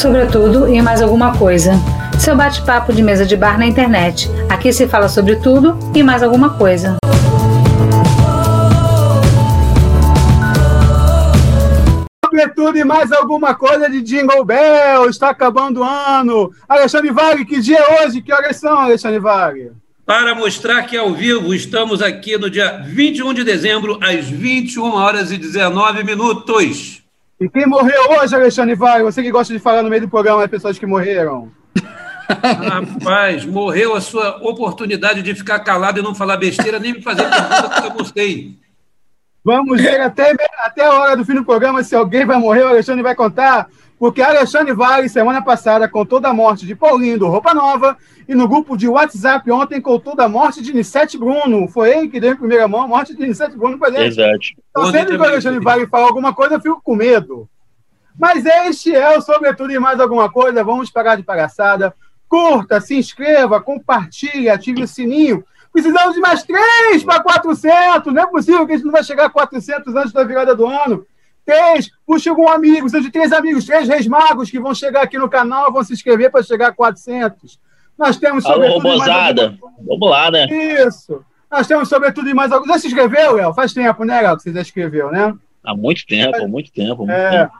Sobretudo e mais alguma coisa. Seu bate-papo de mesa de bar na internet. Aqui se fala sobre tudo e mais alguma coisa. Sobretudo e mais alguma coisa de Jingle Bell. Está acabando o ano. Alexandre Vale, que dia é hoje? Que horas são, Alexandre Vale? Para mostrar que ao vivo estamos aqui no dia 21 de dezembro, às 21 horas e 19 minutos. E quem morreu hoje, Alexandre Vale? Você que gosta de falar no meio do programa as pessoas que morreram. Rapaz, morreu a sua oportunidade de ficar calado e não falar besteira, nem me fazer pergunta que eu gostei. Vamos ver até, até a hora do fim do programa se alguém vai morrer, o Alexandre vai contar, porque Alexandre Vale, semana passada, contou da morte de Paulinho do Roupa Nova, e no grupo de WhatsApp ontem contou da morte de Nissete Bruno. Foi ele que deu em primeira mão a morte de Nissete Bruno gente. Verdade. Então, sempre que o Alexandre Vale fala alguma coisa, eu fico com medo. Mas este é o Sobretudo e Mais Alguma Coisa. Vamos parar de palhaçada. Curta, se inscreva, compartilhe, ative o sininho. Precisamos de mais três para 400. Não é possível que a gente não vai chegar a 400 antes da virada do ano. Três, puxa algum amigo, são de três amigos, três reis magos que vão chegar aqui no canal, vão se inscrever para chegar a 400. Nós temos sobretudo. Alô, robozada. Vamos lá, né? Isso. Nós temos sobretudo e mais algo. Já se inscreveu, Léo? Faz tempo, né, Léo, que você já escreveu, né? Há muito tempo, há muito tempo. Muito é. tempo.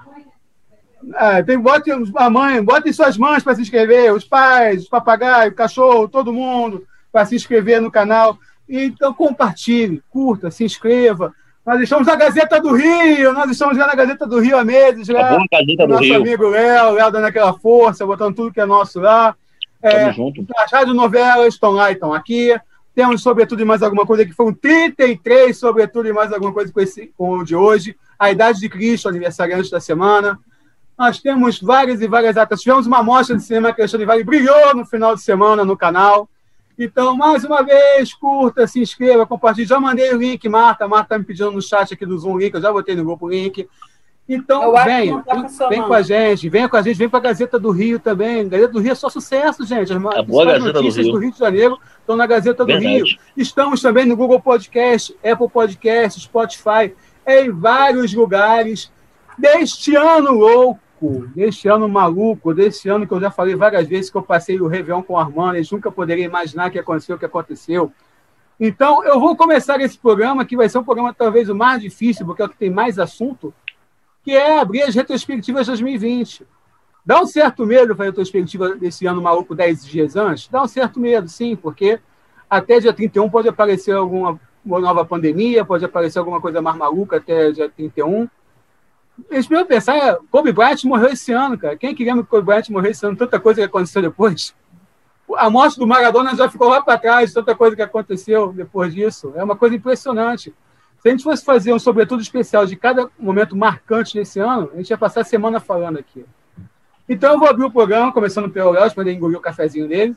É, tem, bote a mãe, botem suas mães para se inscrever, os pais, os papagaios, o cachorro, todo mundo para se inscrever no canal. Então compartilhe, curta, se inscreva. Nós estamos na Gazeta do Rio, nós estamos já na Gazeta do Rio há meses. A boa Gazeta do nosso Rio. amigo Léo, Léo dando aquela força, botando tudo que é nosso lá. É, junto. As radionovelas estão lá e estão aqui. Temos, sobretudo, e mais alguma coisa, que foram 33, sobretudo, e mais alguma coisa com, esse, com o de hoje. A Idade de Cristo, aniversariante da semana. Nós temos várias e várias atas. Tivemos uma mostra de cinema que Alexandre Vale brilhou no final de semana no canal. Então, mais uma vez, curta, se inscreva, compartilhe. Já mandei o link, Marta. Marta está me pedindo no chat aqui do Zoom link, eu já botei no grupo o link. Então, venha, tá vem, com a gente, venha com a gente, vem para a Gazeta do Rio também. Gazeta do Rio é só sucesso, gente. As, a boa Gazeta notícias do Rio. do Rio de Janeiro estão na Gazeta do Verdade. Rio. Estamos também no Google Podcast, Apple Podcast, Spotify, em vários lugares. Deste ano louco, deste ano maluco, deste ano que eu já falei várias vezes que eu passei o Réveillon com a Armanda, eles nunca poderiam imaginar que aconteceu o que aconteceu. Então, eu vou começar esse programa, que vai ser um programa talvez o mais difícil, porque é o que tem mais assunto, que é abrir as retrospectivas 2020. Dá um certo medo para a retrospectiva desse ano maluco 10 dias antes? Dá um certo medo, sim, porque até dia 31 pode aparecer alguma nova pandemia, pode aparecer alguma coisa mais maluca até dia 31. Eles primeiro pensar, Kobe Bryant morreu esse ano, cara. Quem queria que Kobe Bryant morresse esse ano? Tanta coisa que aconteceu depois. A morte do Maradona já ficou lá para trás, tanta coisa que aconteceu depois disso. É uma coisa impressionante. Se a gente fosse fazer um sobretudo especial de cada momento marcante desse ano, a gente ia passar a semana falando aqui. Então eu vou abrir o programa, começando pelo Léo, para ele engolir o cafezinho dele,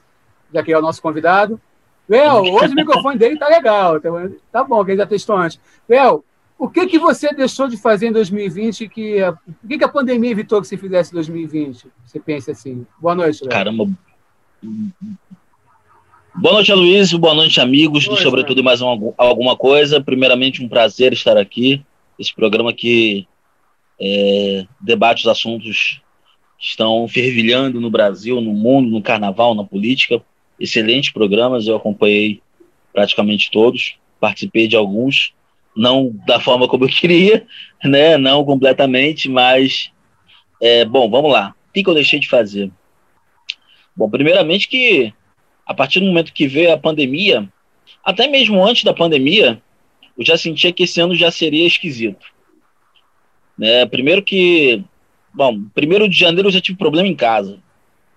já que é o nosso convidado. Léo, hoje o microfone dele tá legal, tá, tá bom, que ele já testou antes. Léo, o que, que você deixou de fazer em 2020 que... O que, que a pandemia evitou que você fizesse em 2020? Você pensa assim. Boa noite, Léo. Caramba. Boa noite, Luiz. Boa noite, amigos Oi, Sobretudo e Mais um- Alguma Coisa. Primeiramente, um prazer estar aqui. Esse programa que é, debate os assuntos que estão fervilhando no Brasil, no mundo, no carnaval, na política. Excelentes programas, eu acompanhei praticamente todos, participei de alguns, não da forma como eu queria, né? não completamente, mas, é, bom, vamos lá. O que, eu deixei de fazer? Bom, primeiramente que a partir do momento que veio a pandemia, até mesmo antes da pandemia, eu já sentia que esse ano já seria esquisito. Né? Primeiro que, bom, primeiro de janeiro eu já tive problema em casa,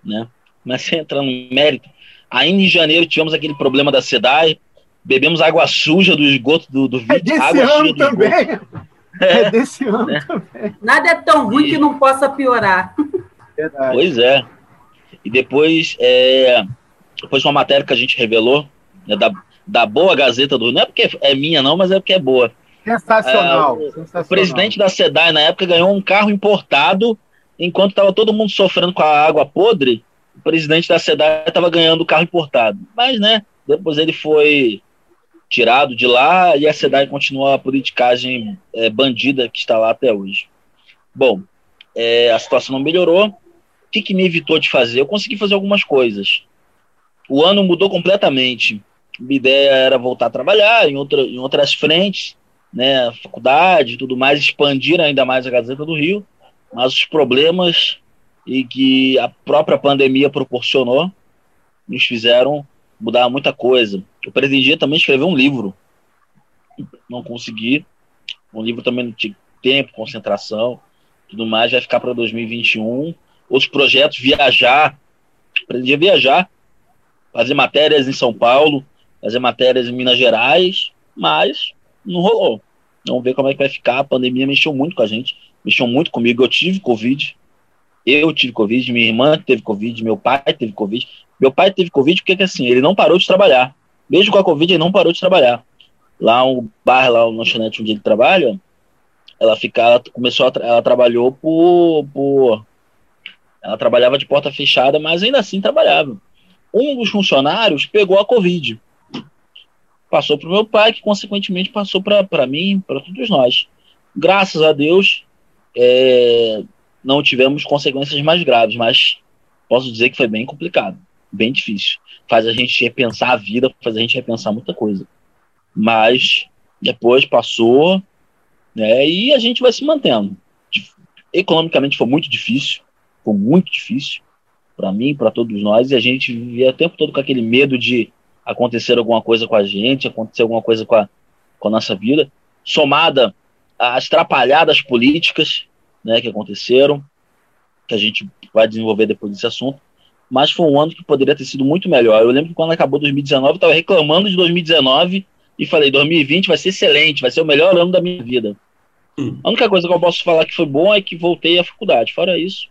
né? Comecei a entrar no mérito. Ainda em janeiro tivemos aquele problema da SEDAI, bebemos água suja do esgoto do, do É vídeo. desse água suja ano também. É desse ano É. também. Nada é tão ruim que não possa piorar. Verdade. Pois é. E depois, é, depois uma matéria que a gente revelou, né, da, da boa Gazeta do Rio, não é porque é minha não, mas é porque é boa. Sensacional. É, sensacional. O presidente da SEDAI na época ganhou um carro importado, enquanto estava todo mundo sofrendo com a água podre, o presidente da SEDAI estava ganhando o carro importado. Mas, né, depois ele foi tirado de lá e a SEDAI continua a politicagem é, bandida que está lá até hoje. Bom, é, a situação não melhorou. O que, que me evitou de fazer? Eu consegui fazer algumas coisas. O ano mudou completamente. Minha ideia era voltar a trabalhar em, outra, em outras frentes, né, faculdade e tudo mais, expandir ainda mais a Gazeta do Rio, mas os problemas e que a própria pandemia proporcionou nos fizeram mudar muita coisa. Eu pretendia também escrever um livro, não consegui. Um livro também não tinha tempo, concentração, tudo mais, vai ficar para 2021. Outros projetos, viajar, pretendia viajar, fazer matérias em São Paulo, fazer matérias em Minas Gerais, mas não rolou. Vamos ver como é que vai ficar. A pandemia mexeu muito com a gente, mexeu muito comigo. Eu tive Covid, eu tive Covid, minha irmã teve Covid, meu pai teve Covid. Meu pai teve Covid porque, assim, ele não parou de trabalhar. Mesmo com a Covid, ele não parou de trabalhar. Lá um bar, lá no lanchonete onde ele trabalha, ela fica, começou a, ela trabalhou por, por, ela trabalhava de porta fechada, mas ainda assim trabalhava. Um dos funcionários pegou a Covid passou para o meu pai, que consequentemente passou para mim, para todos nós. Graças a Deus, é, não tivemos consequências mais graves, mas posso dizer que foi bem complicado, bem difícil. Faz a gente repensar a vida, faz a gente repensar muita coisa. Mas depois passou, né, e a gente vai se mantendo. Economicamente foi muito difícil, foi muito difícil para mim, para todos nós, e a gente vivia o tempo todo com aquele medo de acontecer alguma coisa com a gente, acontecer alguma coisa com a, com a nossa vida, somada às atrapalhadas políticas né, que aconteceram, que a gente vai desenvolver depois desse assunto, mas foi um ano que poderia ter sido muito melhor. Eu lembro que quando acabou 2019, eu estava reclamando de 2019 e falei: 2020 vai ser excelente, vai ser o melhor ano da minha vida. Hum. A única coisa que eu posso falar que foi bom é que voltei à faculdade. Fora isso,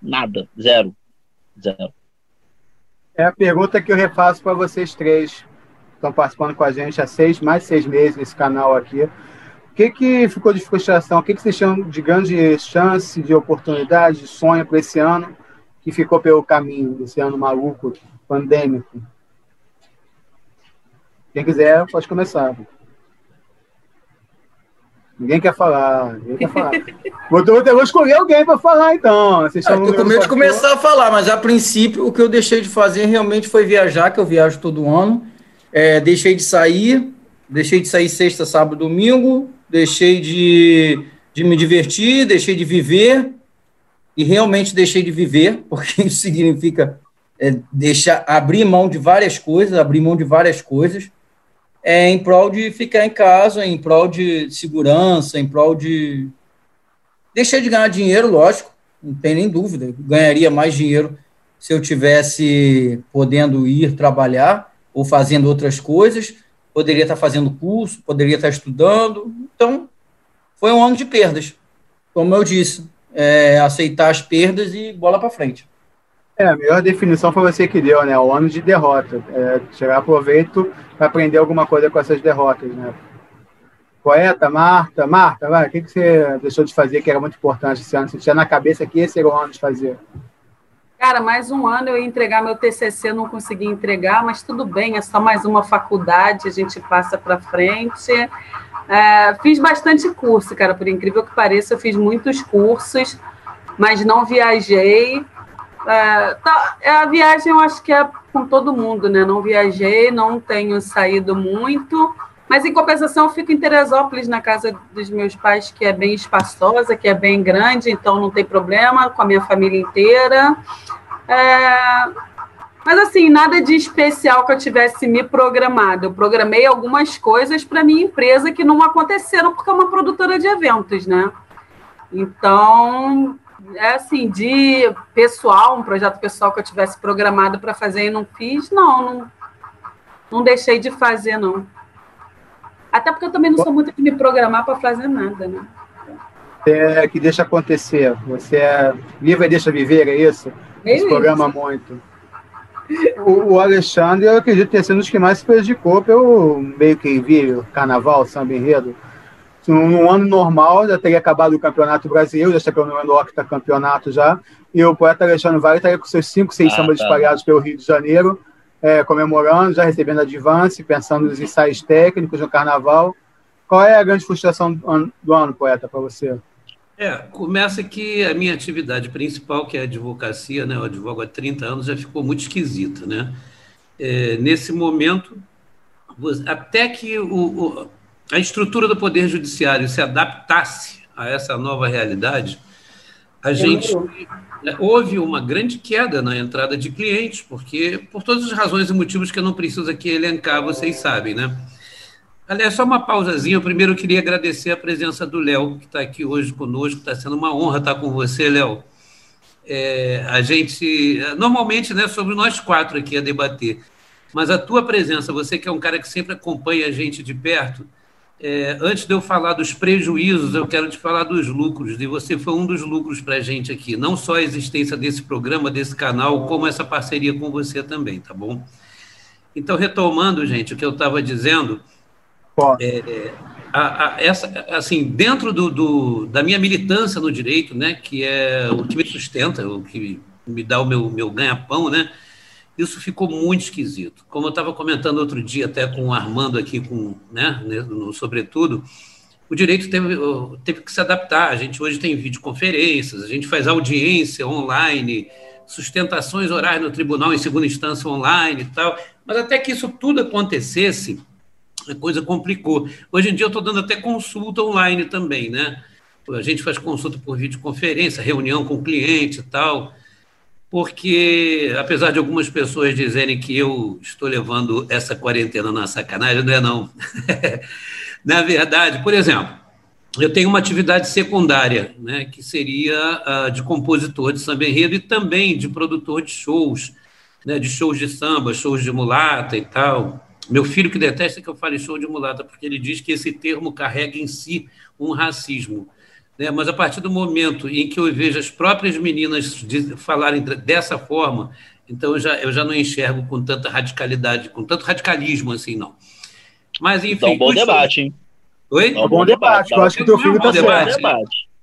nada, zero. Zero. É a pergunta que eu refaço para vocês três. Estão participando com a gente há seis, mais seis meses nesse canal aqui. O que, que ficou de frustração? O que, que vocês chamam de grande chance, de oportunidade, de sonho para esse ano que ficou pelo caminho, esse ano maluco, pandêmico? Quem quiser, pode começar. Ninguém quer falar. Ninguém quer falar. vou, vou, vou escolher alguém para falar, então. Vocês ah, com medo de começar a falar, mas a princípio o que eu deixei de fazer realmente foi viajar, que eu viajo todo ano. É, deixei de sair, deixei de sair sexta, sábado, domingo, deixei de, de me divertir, deixei de viver, e realmente deixei de viver, porque isso significa é, deixar, abrir mão de várias coisas, abrir mão de várias coisas é, em prol de ficar em casa, em prol de segurança, em prol de. Deixei de ganhar dinheiro, lógico, não tem nem dúvida. Ganharia mais dinheiro se eu tivesse podendo ir trabalhar ou fazendo outras coisas. Poderia estar fazendo curso, poderia estar estudando. Então, foi um ano de perdas. Como eu disse, é, aceitar as perdas e bola para frente. É, a melhor definição foi você que deu, né? O ano de derrota. É, tirar proveito para aprender alguma coisa com essas derrotas, né? Poeta, Marta. Marta, vai, o que, que você deixou de fazer que era muito importante esse ano? Você tinha na cabeça que esse era o ano de fazer? Cara, mais um ano eu ia entregar meu TCC, não consegui entregar, mas tudo bem, é só mais uma faculdade, a gente passa para frente. É, fiz bastante curso, cara, por incrível que pareça, eu fiz muitos cursos, mas não viajei. É, tá, é, a viagem eu acho que é com todo mundo, né? Não viajei, não tenho saído muito, mas em compensação eu fico em Teresópolis, na casa dos meus pais, que é bem espaçosa, que é bem grande, então não tem problema, com a minha família inteira. É, mas assim, nada de especial que eu tivesse me programado. Eu programei algumas coisas para minha empresa que não aconteceram porque é uma produtora de eventos, né? Então, é assim, de pessoal, um projeto pessoal que eu tivesse programado para fazer e não fiz, não, não, não deixei de fazer, não. Até porque eu também não sou muito de me programar para fazer nada, né? É que deixa acontecer. Você é viva e deixa viver, é isso? É isso. programa muito. O, o, Alexandre, eu acredito ter sido um dos que mais se prejudicou pelo meio que vi carnaval, samba enredo num ano normal já teria acabado o Campeonato Brasileiro, já estaria no octacampeonato já, e o poeta Alexandre Vale estaria com seus cinco, seis ah, sambas tá. espalhados pelo Rio de Janeiro, é, comemorando, já recebendo advance, pensando nos ensaios técnicos no Carnaval. Qual é a grande frustração do ano, do ano poeta, para você? É, começa que a minha atividade principal, que é a advocacia, né, eu advogo há 30 anos, já ficou muito esquisita, né? É, nesse momento, até que o, o, a estrutura do Poder Judiciário se adaptasse a essa nova realidade, a gente houve uma grande queda na entrada de clientes, porque por todas as razões e motivos que eu não preciso aqui elencar, vocês sabem, né? Aliás, só uma pausazinha. Eu primeiro queria agradecer a presença do Léo, que está aqui hoje conosco. Está sendo uma honra estar com você, Léo. É, a gente, normalmente, né, sobre nós quatro aqui a debater, mas a tua presença, você que é um cara que sempre acompanha a gente de perto, é, antes de eu falar dos prejuízos, eu quero te falar dos lucros, e você foi um dos lucros para a gente aqui, não só a existência desse programa, desse canal, como essa parceria com você também, tá bom? Então, retomando, gente, o que eu estava dizendo, é, a, a, essa, assim, dentro do, do, da minha militância no direito, né, que é o que me sustenta, o que me dá o meu, meu ganha-pão, né, isso ficou muito esquisito. Como eu estava comentando outro dia, até com o Armando aqui, com, né, no, sobretudo, o direito teve, teve que se adaptar. A gente hoje tem videoconferências, a gente faz audiência online, sustentações orais no tribunal em segunda instância online e tal. Mas até que isso tudo acontecesse, a coisa complicou. Hoje em dia eu estou dando até consulta online também, né? A gente faz consulta por videoconferência, reunião com cliente e tal, porque apesar de algumas pessoas dizerem que eu estou levando essa quarentena na sacanagem, não é não. na verdade, por exemplo, eu tenho uma atividade secundária, né, que seria uh, de compositor de samba enredo e também de produtor de shows, né, de shows de samba, shows de mulata e tal. Meu filho que detesta que eu fale show de mulata, porque ele diz que esse termo carrega em si um racismo. Né? Mas a partir do momento em que eu vejo as próprias meninas falarem dessa forma, então eu já, eu já não enxergo com tanta radicalidade, com tanto radicalismo assim, não. Mas, enfim. Então, bom debate, hein? Oi? É um bom debate, eu acho que o teu filho está certo.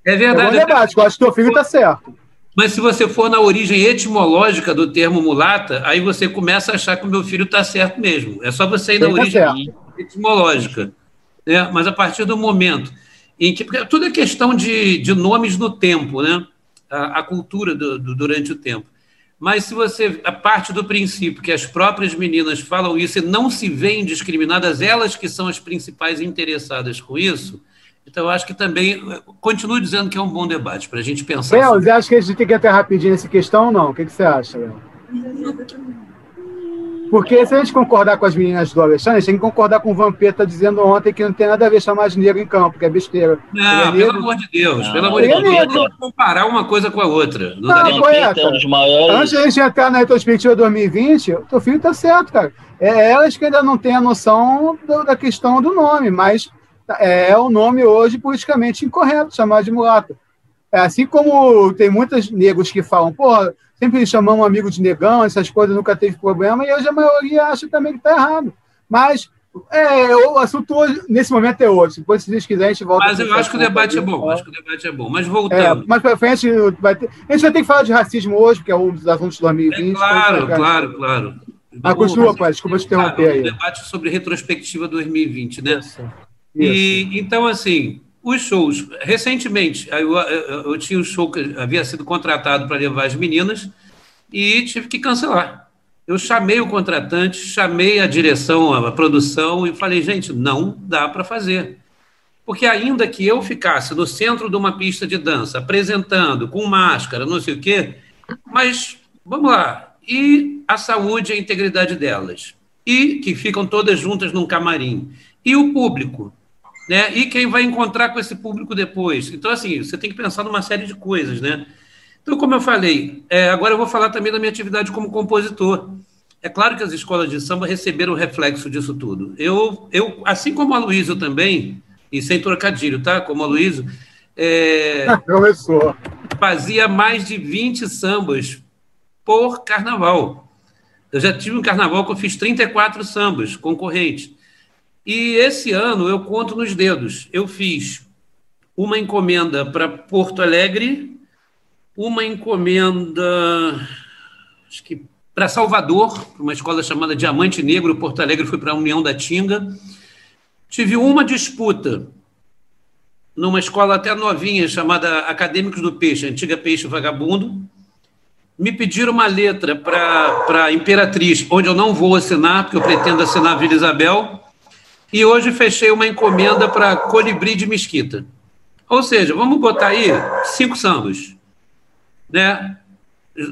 É verdade. É um bom debate, eu acho que o teu filho está certo. Mas se você for na origem etimológica do termo mulata, aí você começa a achar que o meu filho está certo mesmo. É só você ir na origem etimológica. Né? Mas a partir do momento em que. Porque tudo é questão de, de nomes no tempo, né? a, a cultura do, do, durante o tempo. Mas se você. A parte do princípio que as próprias meninas falam isso e não se veem discriminadas, elas que são as principais interessadas com isso então, eu acho que também, continuo dizendo que é um bom debate para a gente pensar. Léo, sobre... você acha que a gente tem que ir até rapidinho nessa questão ou não? O que, que você acha, Léo? Porque se a gente concordar com as meninas do Alexandre, a gente tem que concordar com o Vampeta dizendo ontem que não tem nada a ver chamar de negro em campo, que é besteira. Não, é pelo amor de Deus, não, pelo amor de Deus. É não comparar uma coisa com a outra. Não, não correto. É maiores... Antes de a gente entrar na retrospectiva 2020, o teu filho está certo, cara. É elas que ainda não têm a noção do, da questão do nome, mas é, é o nome hoje politicamente incorreto, chamar de mulato. É, assim como tem muitos negros que falam, porra, sempre chamamos um amigo de negão, essas coisas nunca teve problema, e hoje a maioria acha também que está errado. Mas é, o assunto hoje, nesse momento é outro. Depois, se vocês quiserem, a gente volta. Mas eu acho que o debate é bom. Acho que o debate é bom. Mas voltando. É, mais para frente, vai ter, a gente vai ter que falar de racismo hoje, porque é um dos assuntos de 2020. É, claro, claro, claro. Ah, continua, pai. Desculpa te interromper aí. Um debate sobre retrospectiva 2020, né? Isso. E, então, assim, os shows. Recentemente, eu, eu, eu tinha um show que havia sido contratado para levar as meninas e tive que cancelar. Eu chamei o contratante, chamei a direção, a produção e falei, gente, não dá para fazer. Porque ainda que eu ficasse no centro de uma pista de dança, apresentando, com máscara, não sei o quê, mas vamos lá. E a saúde e a integridade delas? E que ficam todas juntas num camarim. E o público? Né? E quem vai encontrar com esse público depois. Então, assim, você tem que pensar numa série de coisas, né? Então, como eu falei, é, agora eu vou falar também da minha atividade como compositor. É claro que as escolas de samba receberam o reflexo disso tudo. Eu, eu assim como a Luísa também, e sem trocadilho, tá? Como a Luísa, é, Começou. fazia mais de 20 sambas por carnaval. Eu já tive um carnaval que eu fiz 34 sambas concorrentes. E esse ano eu conto nos dedos. Eu fiz uma encomenda para Porto Alegre, uma encomenda acho que para Salvador, para uma escola chamada Diamante Negro, Porto Alegre foi para a União da Tinga. Tive uma disputa numa escola até novinha, chamada Acadêmicos do Peixe, antiga Peixe Vagabundo. Me pediram uma letra para Imperatriz, onde eu não vou assinar, porque eu pretendo assinar Vila Isabel. E hoje fechei uma encomenda para Colibri de Mesquita. Ou seja, vamos botar aí cinco sambas. Né?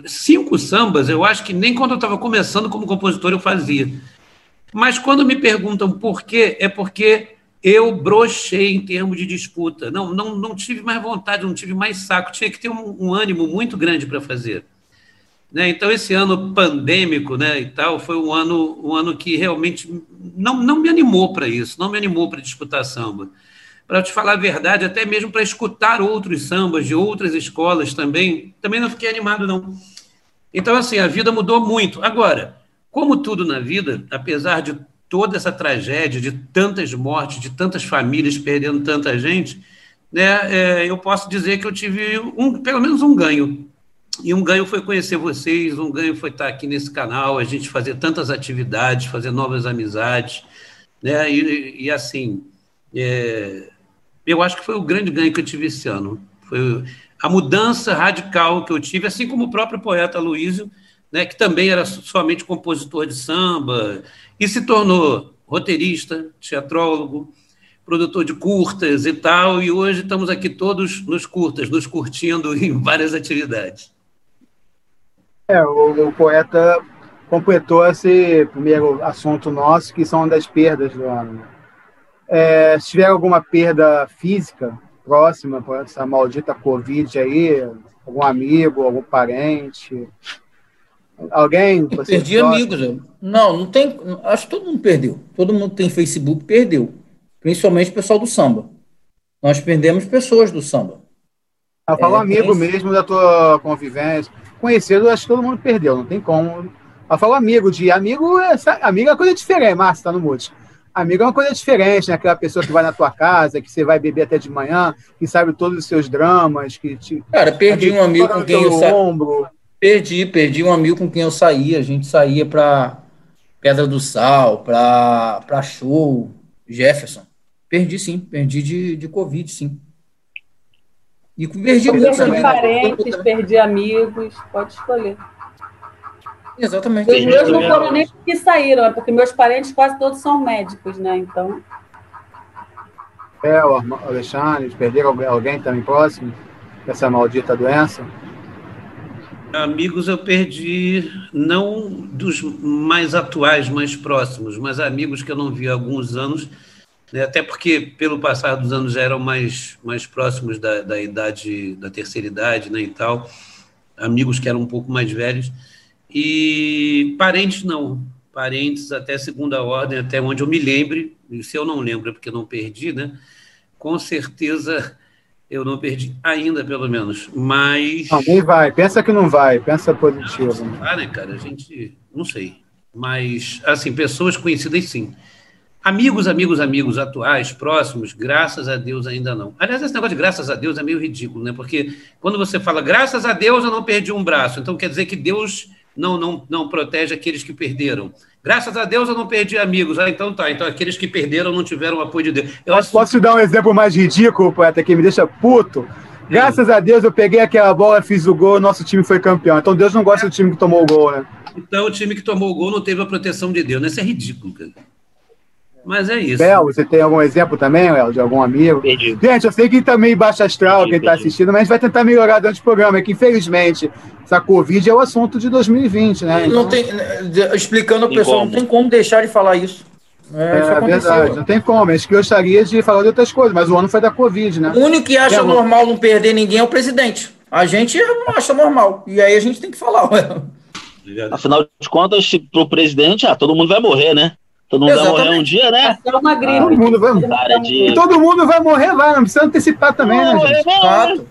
Cinco sambas, eu acho que nem quando eu estava começando como compositor eu fazia. Mas quando me perguntam por quê, é porque eu brochei em termos de disputa. Não, não, não tive mais vontade, não tive mais saco. Tinha que ter um, um ânimo muito grande para fazer. Né? Então, esse ano pandêmico né, e tal foi um ano, um ano que realmente não, não me animou para isso, não me animou para disputar samba. Para te falar a verdade, até mesmo para escutar outros sambas de outras escolas também, também não fiquei animado, não. Então, assim, a vida mudou muito. Agora, como tudo na vida, apesar de toda essa tragédia, de tantas mortes, de tantas famílias perdendo tanta gente, né, é, eu posso dizer que eu tive um, pelo menos um ganho. E um ganho foi conhecer vocês, um ganho foi estar aqui nesse canal, a gente fazer tantas atividades, fazer novas amizades, né? E, e assim, é, eu acho que foi o grande ganho que eu tive esse ano. Foi a mudança radical que eu tive, assim como o próprio poeta Luísio, né, que também era somente compositor de samba, e se tornou roteirista, teatrólogo, produtor de curtas e tal, e hoje estamos aqui todos nos curtas, nos curtindo em várias atividades. É, o, o poeta completou esse primeiro assunto nosso, que são das perdas do ano. Né? É, se tiver alguma perda física próxima por essa maldita Covid aí, algum amigo, algum parente, Alguém? Perdi gosta? amigos. Não, não tem. Acho que todo mundo perdeu. Todo mundo tem Facebook, perdeu. Principalmente o pessoal do samba. Nós perdemos pessoas do samba. Eu falo é, amigo mesmo da tua convivência. Conhecido, acho que todo mundo perdeu, não tem como. Eu falo amigo, de amigo é, amigo é coisa diferente, Márcio, tá no mute. Amigo é uma coisa diferente, né? Aquela pessoa que vai na tua casa, que você vai beber até de manhã, que sabe todos os seus dramas, que te. Cara, perdi um amigo com quem eu ombro. Perdi, perdi um amigo com quem eu saía. A gente saía para Pedra do Sal, para show, Jefferson. Perdi sim, perdi de, de Covid, sim. E perdi muitos amigos. parentes, perdi amigos, pode escolher. Exatamente. Os meus não foram nem porque saíram, é porque meus parentes quase todos são médicos, né? Então. É, o Alexandre, perderam alguém também próximo dessa maldita doença? Amigos eu perdi, não dos mais atuais, mais próximos, mas amigos que eu não vi há alguns anos, né, até porque pelo passar dos anos já eram mais, mais próximos da, da idade, da terceira idade né, e tal, amigos que eram um pouco mais velhos, e parentes não, parentes até segunda ordem, até onde eu me lembre, e se eu não lembro é porque não perdi, né, com certeza eu não perdi ainda, pelo menos. Mas. Não, nem vai. Pensa que não vai. Pensa positivo. Não, vai, né, cara? A gente. Não sei. Mas, assim, pessoas conhecidas, sim. Amigos, amigos, amigos atuais, próximos, graças a Deus ainda não. Aliás, esse negócio de graças a Deus é meio ridículo, né? Porque quando você fala graças a Deus eu não perdi um braço, então quer dizer que Deus não, não, não protege aqueles que perderam. Graças a Deus eu não perdi amigos. Ah, então tá. Então aqueles que perderam não tiveram o apoio de Deus. Eu acho... Posso te dar um exemplo mais ridículo, poeta, que me deixa puto? Graças a Deus eu peguei aquela bola, fiz o gol, nosso time foi campeão. Então Deus não gosta do time que tomou o gol, né? Então o time que tomou o gol não teve a proteção de Deus. Né? Isso é ridículo, cara. Mas é isso. Bel, você tem algum exemplo também, Léo, de algum amigo? Perdi. Gente, eu sei que também baixa astral, perdi, quem está assistindo, mas a gente vai tentar melhorar durante o programa, é que infelizmente essa Covid é o assunto de 2020, né? Não tem, explicando ao pessoal, não tem como deixar de falar isso. É, é verdade, não tem como. Acho que eu gostaria de falar de outras coisas, mas o ano foi da Covid, né? O único que acha é, normal não perder ninguém é o presidente. A gente não acha normal. E aí a gente tem que falar, ué. Afinal de contas, para o presidente, ah, todo mundo vai morrer, né? Todo mundo Exatamente. vai morrer um dia, né? É uma gripe. Todo mundo vai, de... todo mundo vai morrer, vai. Não precisa antecipar também, né, gente? Fato.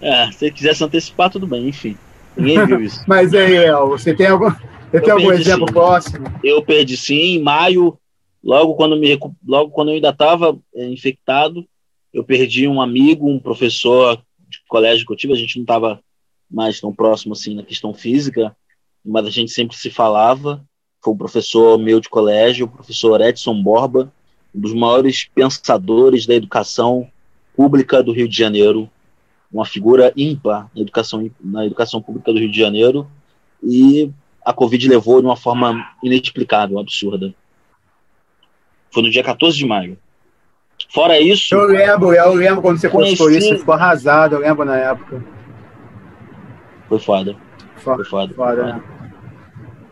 É. é, se quiser se antecipar, tudo bem, enfim. Ninguém viu isso. Mas aí, El, você tem algum, você tem algum exemplo sim. próximo? Eu perdi sim, em maio, logo quando, me, logo quando eu ainda estava é, infectado, eu perdi um amigo, um professor de colégio que eu tive, a gente não estava mais tão próximo assim na questão física, mas a gente sempre se falava foi um professor meu de colégio, o professor Edson Borba, um dos maiores pensadores da educação pública do Rio de Janeiro, uma figura ímpar na educação, na educação pública do Rio de Janeiro, e a Covid levou de uma forma inexplicável, absurda. Foi no dia 14 de maio. Fora isso. Eu lembro, eu lembro quando você conheci... postou isso, ficou arrasado, eu lembro na época. Foi foda. Foi foda. foda, né?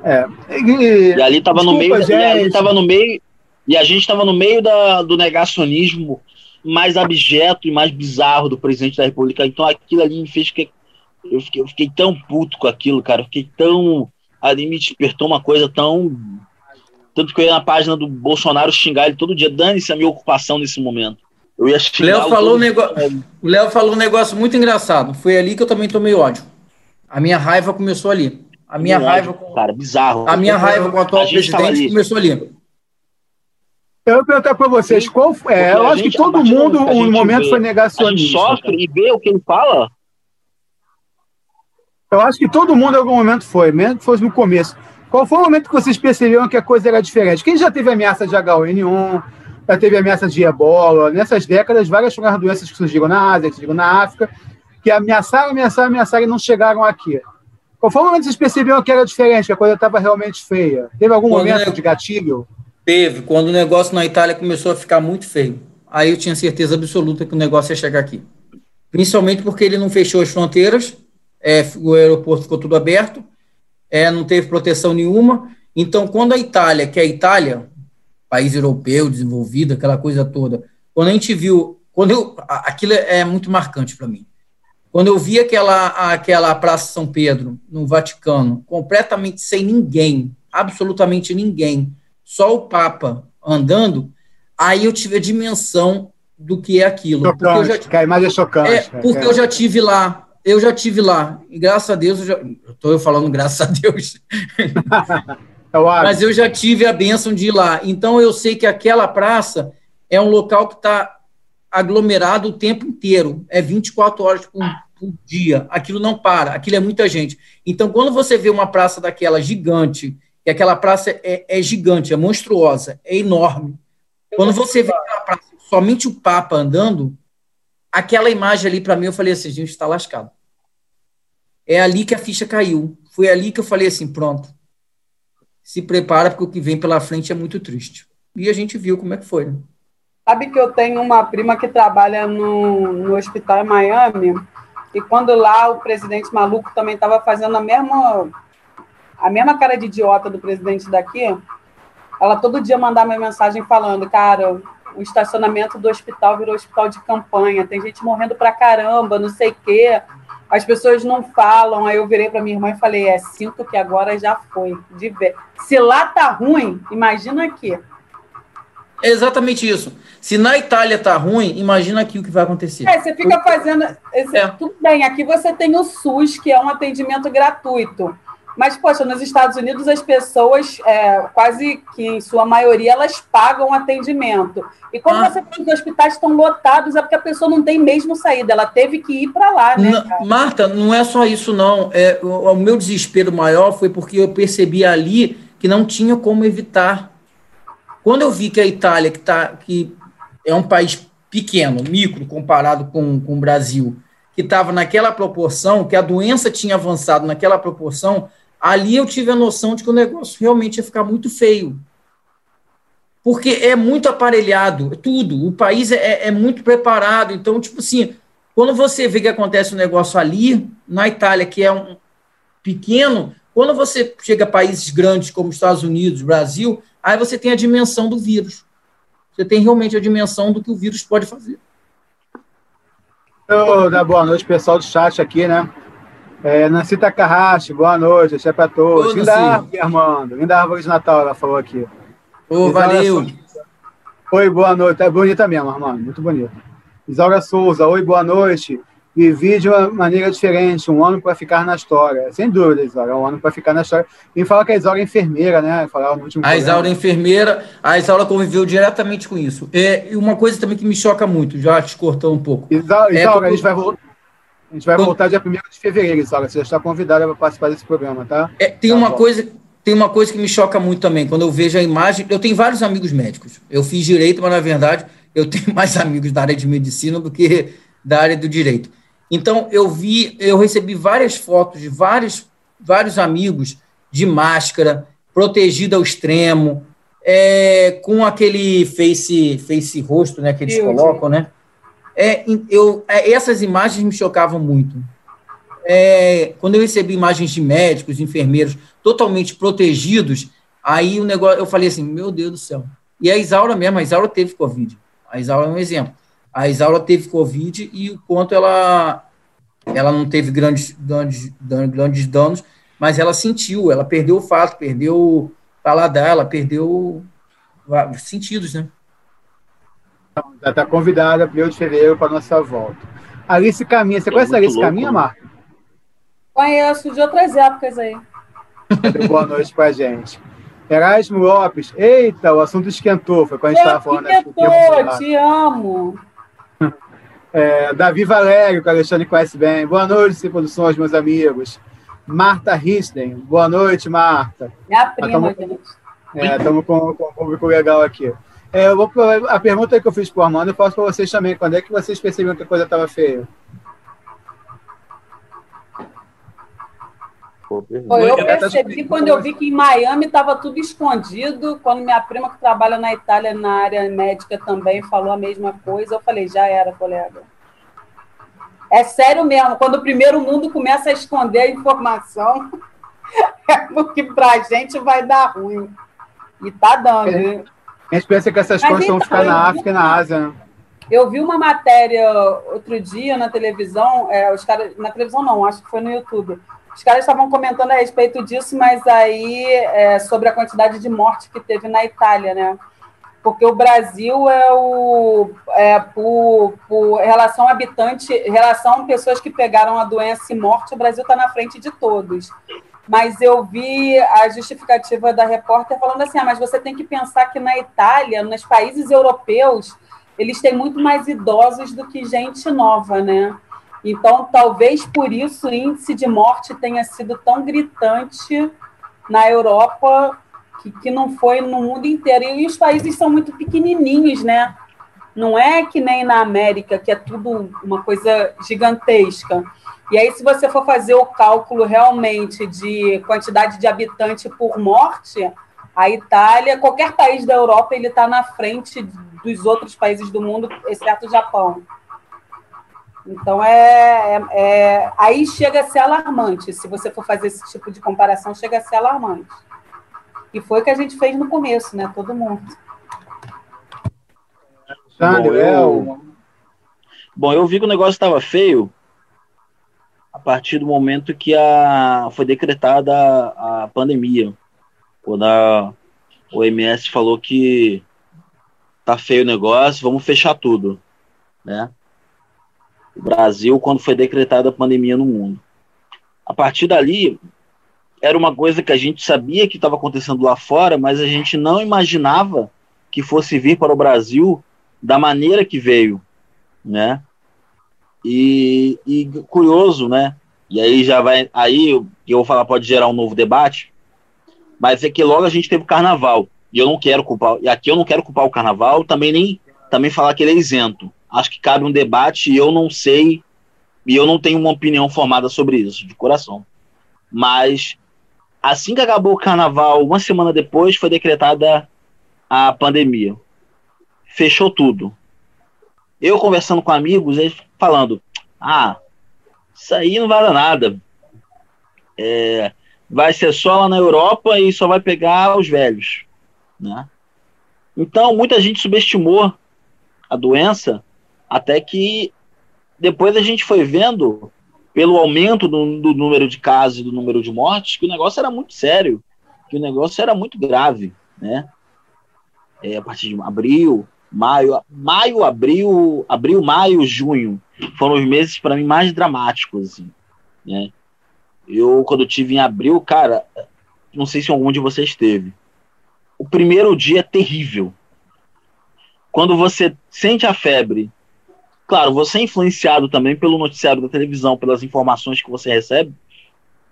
É. E, e ali tava Desculpa, no meio. Gente. E ali tava no meio. E a gente estava no meio da, do negacionismo mais abjeto e mais bizarro do presidente da República. Então aquilo ali me fez que eu fiquei, eu fiquei tão puto com aquilo, cara. Eu fiquei tão. Ali me despertou uma coisa tão. Tanto que eu ia na página do Bolsonaro xingar ele todo dia. Dane-se a minha ocupação nesse momento. Eu ia xingar. Léo falou um negócio, o Léo falou um negócio muito engraçado. Foi ali que eu também tomei ódio. A minha raiva começou ali. A minha raiva. com... Cara, bizarro. A minha raiva com o atual presidente ali. começou ali. Eu vou perguntar para vocês, Sim, qual foi. É, eu acho que todo mundo, no momento, vê, foi negacionista. A gente sofre e vê o que ele fala. Eu acho que todo mundo, em algum momento, foi, mesmo que fosse no começo. Qual foi o momento que vocês perceberam que a coisa era diferente? Quem já teve ameaça de H1N1, já teve ameaça de ebola? Nessas décadas, várias foram as doenças que surgiram na Ásia, que surgiram na África, que ameaçaram, ameaçaram, ameaçaram e não chegaram aqui. Qual foi o momento que vocês perceberam que era diferente, que a coisa estava realmente feia? Teve algum Quando momento de gatilho? Teve, quando o negócio na Itália começou a ficar muito feio. Aí eu tinha certeza absoluta que o negócio ia chegar aqui. Principalmente porque ele não fechou as fronteiras, é, o aeroporto ficou tudo aberto, é, não teve proteção nenhuma. Então, quando a Itália, que é a Itália, país europeu, desenvolvido, aquela coisa toda, quando a gente viu, quando eu, aquilo é muito marcante para mim. Quando eu vi aquela, aquela Praça São Pedro, no Vaticano, completamente sem ninguém, absolutamente ninguém, só o Papa andando, aí eu tive a dimensão do que é aquilo. Chocante, porque eu já, que a imagem é chocante. É, porque é. eu já tive lá, eu já tive lá, e graças a Deus, eu estou falando graças a Deus, é mas eu já tive a bênção de ir lá. Então eu sei que aquela praça é um local que está aglomerado o tempo inteiro, é 24 horas por, por dia, aquilo não para, aquilo é muita gente. Então quando você vê uma praça daquela gigante, que aquela praça é, é gigante, é monstruosa, é enorme. Quando você vê aquela praça, somente o Papa andando, aquela imagem ali, para mim, eu falei assim, gente, está lascado. É ali que a ficha caiu. Foi ali que eu falei assim, pronto. Se prepara, porque o que vem pela frente é muito triste. E a gente viu como é que foi. Né? Sabe que eu tenho uma prima que trabalha no, no hospital em Miami, e quando lá o presidente maluco também estava fazendo a mesma a mesma cara de idiota do presidente daqui, ela todo dia mandava minha mensagem falando, cara, o estacionamento do hospital virou hospital de campanha, tem gente morrendo pra caramba, não sei o quê. As pessoas não falam. Aí eu virei para minha irmã e falei: é, sinto que agora já foi. De ver. Se lá tá ruim, imagina aqui. É exatamente isso. Se na Itália tá ruim, imagina aqui o que vai acontecer. É, você fica fazendo. Esse, é. Tudo bem, aqui você tem o SUS, que é um atendimento gratuito. Mas, poxa, nos Estados Unidos as pessoas, é, quase que em sua maioria, elas pagam atendimento. E quando ah. você tem os hospitais estão lotados, é porque a pessoa não tem mesmo saída, ela teve que ir para lá, né? Não, Marta, não é só isso, não. É, o, o meu desespero maior foi porque eu percebi ali que não tinha como evitar. Quando eu vi que a Itália, que, tá, que é um país pequeno, micro, comparado com, com o Brasil, que estava naquela proporção, que a doença tinha avançado naquela proporção, ali eu tive a noção de que o negócio realmente ia ficar muito feio. Porque é muito aparelhado, tudo. O país é, é muito preparado. Então, tipo assim, quando você vê que acontece um negócio ali, na Itália, que é um pequeno, quando você chega a países grandes como Estados Unidos, Brasil, aí você tem a dimensão do vírus. Você tem realmente a dimensão do que o vírus pode fazer. Oh, boa noite, pessoal do chat aqui, né? É, Nancy Takahashi, boa noite, axé pra todos. Linda árvore, Armando. Linda árvore de Natal, ela falou aqui. Ô, valeu. Oi, boa noite. É bonita mesmo, Armando, muito bonita. Isaura Souza, oi, boa noite. Vivi de uma maneira diferente, um ano para ficar na história. Sem dúvida, Isaura, um ano para ficar na história. E fala que a Isaura é enfermeira, né? Falar no último a Isaura é enfermeira, a Isaura conviveu diretamente com isso. É, e uma coisa também que me choca muito, já te cortou um pouco. Isaura, é Isaura a gente vai voltar a gente vai voltar dia 1 de fevereiro, Isaura. Você já está convidada para participar desse programa, tá? É, tem, tá uma coisa, tem uma coisa que me choca muito também, quando eu vejo a imagem. Eu tenho vários amigos médicos. Eu fiz direito, mas na verdade eu tenho mais amigos da área de medicina do que da área do direito. Então eu vi, eu recebi várias fotos de vários, vários amigos de máscara, protegida ao extremo, é, com aquele face, face rosto, né, que eles colocam, né? É, eu, é, essas imagens me chocavam muito. É, quando eu recebi imagens de médicos, enfermeiros totalmente protegidos, aí o negócio, eu falei assim, meu Deus do céu. E a Isaura mesmo, a Isaura teve Covid. A Isaura é um exemplo. A Isaura teve Covid e o quanto ela, ela não teve grandes, grandes, grandes danos, mas ela sentiu, ela perdeu o fato, perdeu o paladar, ela perdeu sentidos, né? Já está convidada para o de fevereiro para nossa volta. Alice Caminha, você conhece a Alice louco, Caminha, Marco? Conheço de outras épocas aí. Boa noite para a gente. Erasmo Lopes, eita, o assunto esquentou, foi quando a gente estava falando. Esquentou, te amo. É, Davi Valério, que o Alexandre conhece bem. Boa noite, produções, meus amigos. Marta Risden, boa noite, Marta. Minha prima, gente. Estamos é, com, com um público legal aqui. É, vou, a pergunta que eu fiz para o Armando, eu faço para vocês também. Quando é que vocês perceberam que a coisa estava feia? Eu percebi quando eu vi que em Miami estava tudo escondido. Quando minha prima, que trabalha na Itália na área médica, também falou a mesma coisa, eu falei: já era, colega. É sério mesmo, quando o primeiro mundo começa a esconder a informação, é porque para a gente vai dar ruim. E tá dando. É. A gente pensa que essas Mas coisas vão ficar na África e na Ásia, né? Eu vi uma matéria outro dia na televisão, é, os caras, na televisão não, acho que foi no YouTube. Os caras estavam comentando a respeito disso, mas aí é, sobre a quantidade de morte que teve na Itália, né? Porque o Brasil é o é, por, por relação habitante, relação pessoas que pegaram a doença e morte, o Brasil está na frente de todos mas eu vi a justificativa da repórter falando assim: ah, mas você tem que pensar que na Itália, nos países europeus, eles têm muito mais idosos do que gente nova, né? Então, talvez por isso o índice de morte tenha sido tão gritante na Europa que, que não foi no mundo inteiro. E os países são muito pequenininhos, né? Não é que nem na América, que é tudo uma coisa gigantesca. E aí, se você for fazer o cálculo realmente de quantidade de habitante por morte, a Itália, qualquer país da Europa, ele está na frente dos outros países do mundo, exceto o Japão. Então, é, é, é, aí chega a ser alarmante. Se você for fazer esse tipo de comparação, chega a ser alarmante. E foi o que a gente fez no começo, né? Todo mundo. Bom, eu, bom, eu vi que o negócio estava feio a partir do momento que a, foi decretada a, a pandemia. Quando a OMS falou que tá feio o negócio, vamos fechar tudo, né? Brasil, quando foi decretada a pandemia no mundo. A partir dali, era uma coisa que a gente sabia que estava acontecendo lá fora, mas a gente não imaginava que fosse vir para o Brasil da maneira que veio, né? E, e curioso, né? E aí já vai. Aí eu, eu vou falar, pode gerar um novo debate, mas é que logo a gente teve o carnaval. E eu não quero culpar. E aqui eu não quero culpar o carnaval, também nem também falar que ele é isento. Acho que cabe um debate e eu não sei, e eu não tenho uma opinião formada sobre isso, de coração. Mas assim que acabou o carnaval, uma semana depois foi decretada a pandemia. Fechou tudo. Eu conversando com amigos, eles falando: ah, isso aí não dar nada. É, vai ser só lá na Europa e só vai pegar os velhos. Né? Então, muita gente subestimou a doença, até que depois a gente foi vendo, pelo aumento do, do número de casos e do número de mortes, que o negócio era muito sério, que o negócio era muito grave. Né? É, a partir de abril, maio, maio, abril, abril, maio, junho foram os meses para mim mais dramáticos, assim, né? Eu quando tive em abril, cara, não sei se algum de vocês teve. O primeiro dia é terrível. Quando você sente a febre, claro, você é influenciado também pelo noticiário da televisão, pelas informações que você recebe,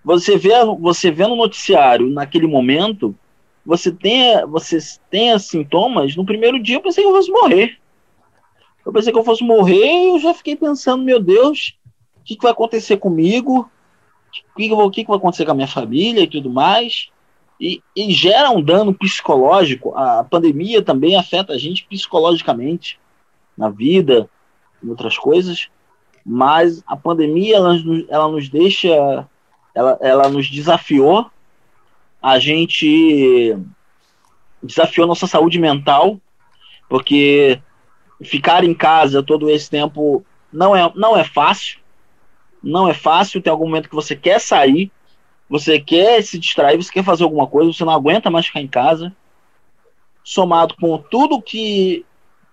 você vê, você vê no noticiário naquele momento, você tem, você tem sintomas, no primeiro dia eu pensei que eu fosse morrer. Eu pensei que eu fosse morrer e eu já fiquei pensando, meu Deus, o que, que vai acontecer comigo? O que, que, que vai acontecer com a minha família e tudo mais? E, e, gera um dano psicológico. A pandemia também afeta a gente psicologicamente, na vida, em outras coisas. Mas a pandemia, ela, ela nos deixa, ela, ela nos desafiou. A gente desafiou nossa saúde mental, porque ficar em casa todo esse tempo não é, não é fácil. Não é fácil. Tem algum momento que você quer sair, você quer se distrair, você quer fazer alguma coisa, você não aguenta mais ficar em casa. Somado com tudo que.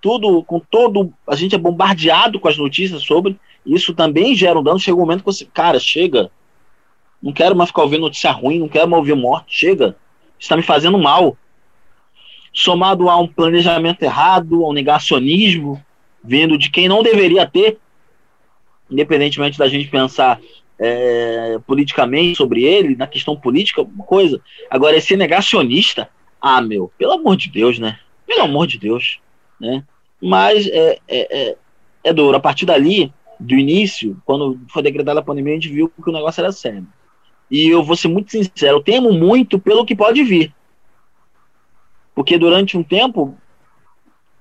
Tudo, com todo. A gente é bombardeado com as notícias sobre. Isso também gera um dano. Chega um momento que você. Cara, chega. Não quero mais ficar ouvindo notícia ruim, não quero mais ouvir morte. Chega. Está me fazendo mal somado a um planejamento errado, a um negacionismo, vindo de quem não deveria ter, independentemente da gente pensar é, politicamente sobre ele, na questão política, uma coisa. Agora, esse negacionista, ah, meu, pelo amor de Deus, né? Pelo amor de Deus, né? Mas é, é, é, é duro. A partir dali, do início, quando foi decretada a pandemia, a gente viu que o negócio era sério. E eu vou ser muito sincero, eu temo muito pelo que pode vir. Porque durante um tempo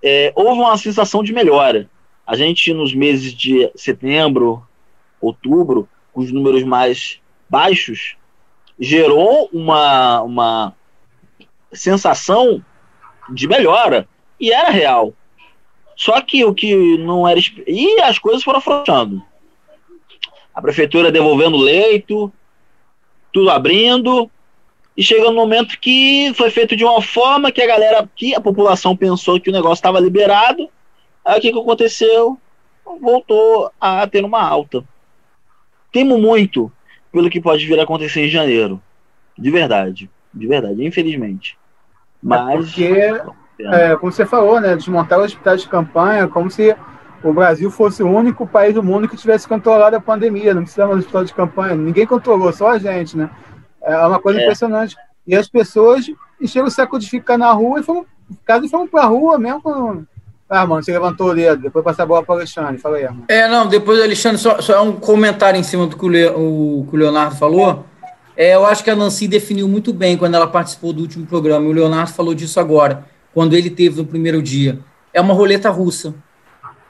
é, houve uma sensação de melhora. A gente, nos meses de setembro, outubro, com os números mais baixos, gerou uma, uma sensação de melhora. E era real. Só que o que não era. E as coisas foram afrouxando. A prefeitura devolvendo leito, tudo abrindo, e chegou no momento que foi feito de uma forma que a galera, que a população pensou que o negócio estava liberado. Aí o que, que aconteceu? Voltou a ter uma alta. Temo muito pelo que pode vir a acontecer em janeiro. De verdade. De verdade, infelizmente. Mas. É porque, é, como você falou, né? Desmontar os hospitais de campanha como se o Brasil fosse o único país do mundo que tivesse controlado a pandemia. Não precisava de hospital de campanha. Ninguém controlou, só a gente, né? É uma coisa é. impressionante. E as pessoas encheram o saco de ficar na rua e foram, caso foram para a rua mesmo. Com... Ah, mano, você levantou o dedo, depois passar a bola para o Alexandre. Fala aí, mano. É, não, depois, Alexandre, só, só um comentário em cima do que o, Le, o, que o Leonardo falou. É, eu acho que a Nancy definiu muito bem quando ela participou do último programa. O Leonardo falou disso agora, quando ele teve no primeiro dia. É uma roleta russa.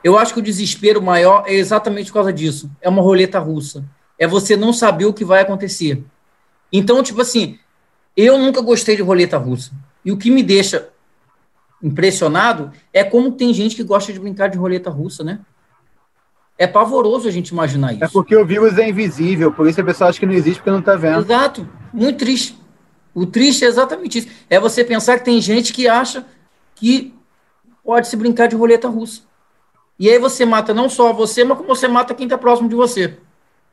Eu acho que o desespero maior é exatamente por causa disso. É uma roleta russa. É você não saber o que vai acontecer. Então, tipo assim, eu nunca gostei de roleta russa. E o que me deixa impressionado é como tem gente que gosta de brincar de roleta russa, né? É pavoroso a gente imaginar isso. É porque o vírus é invisível, por isso a pessoa acha que não existe porque não está vendo. Exato, muito triste. O triste é exatamente isso. É você pensar que tem gente que acha que pode se brincar de roleta russa. E aí você mata não só você, mas como você mata quem está próximo de você.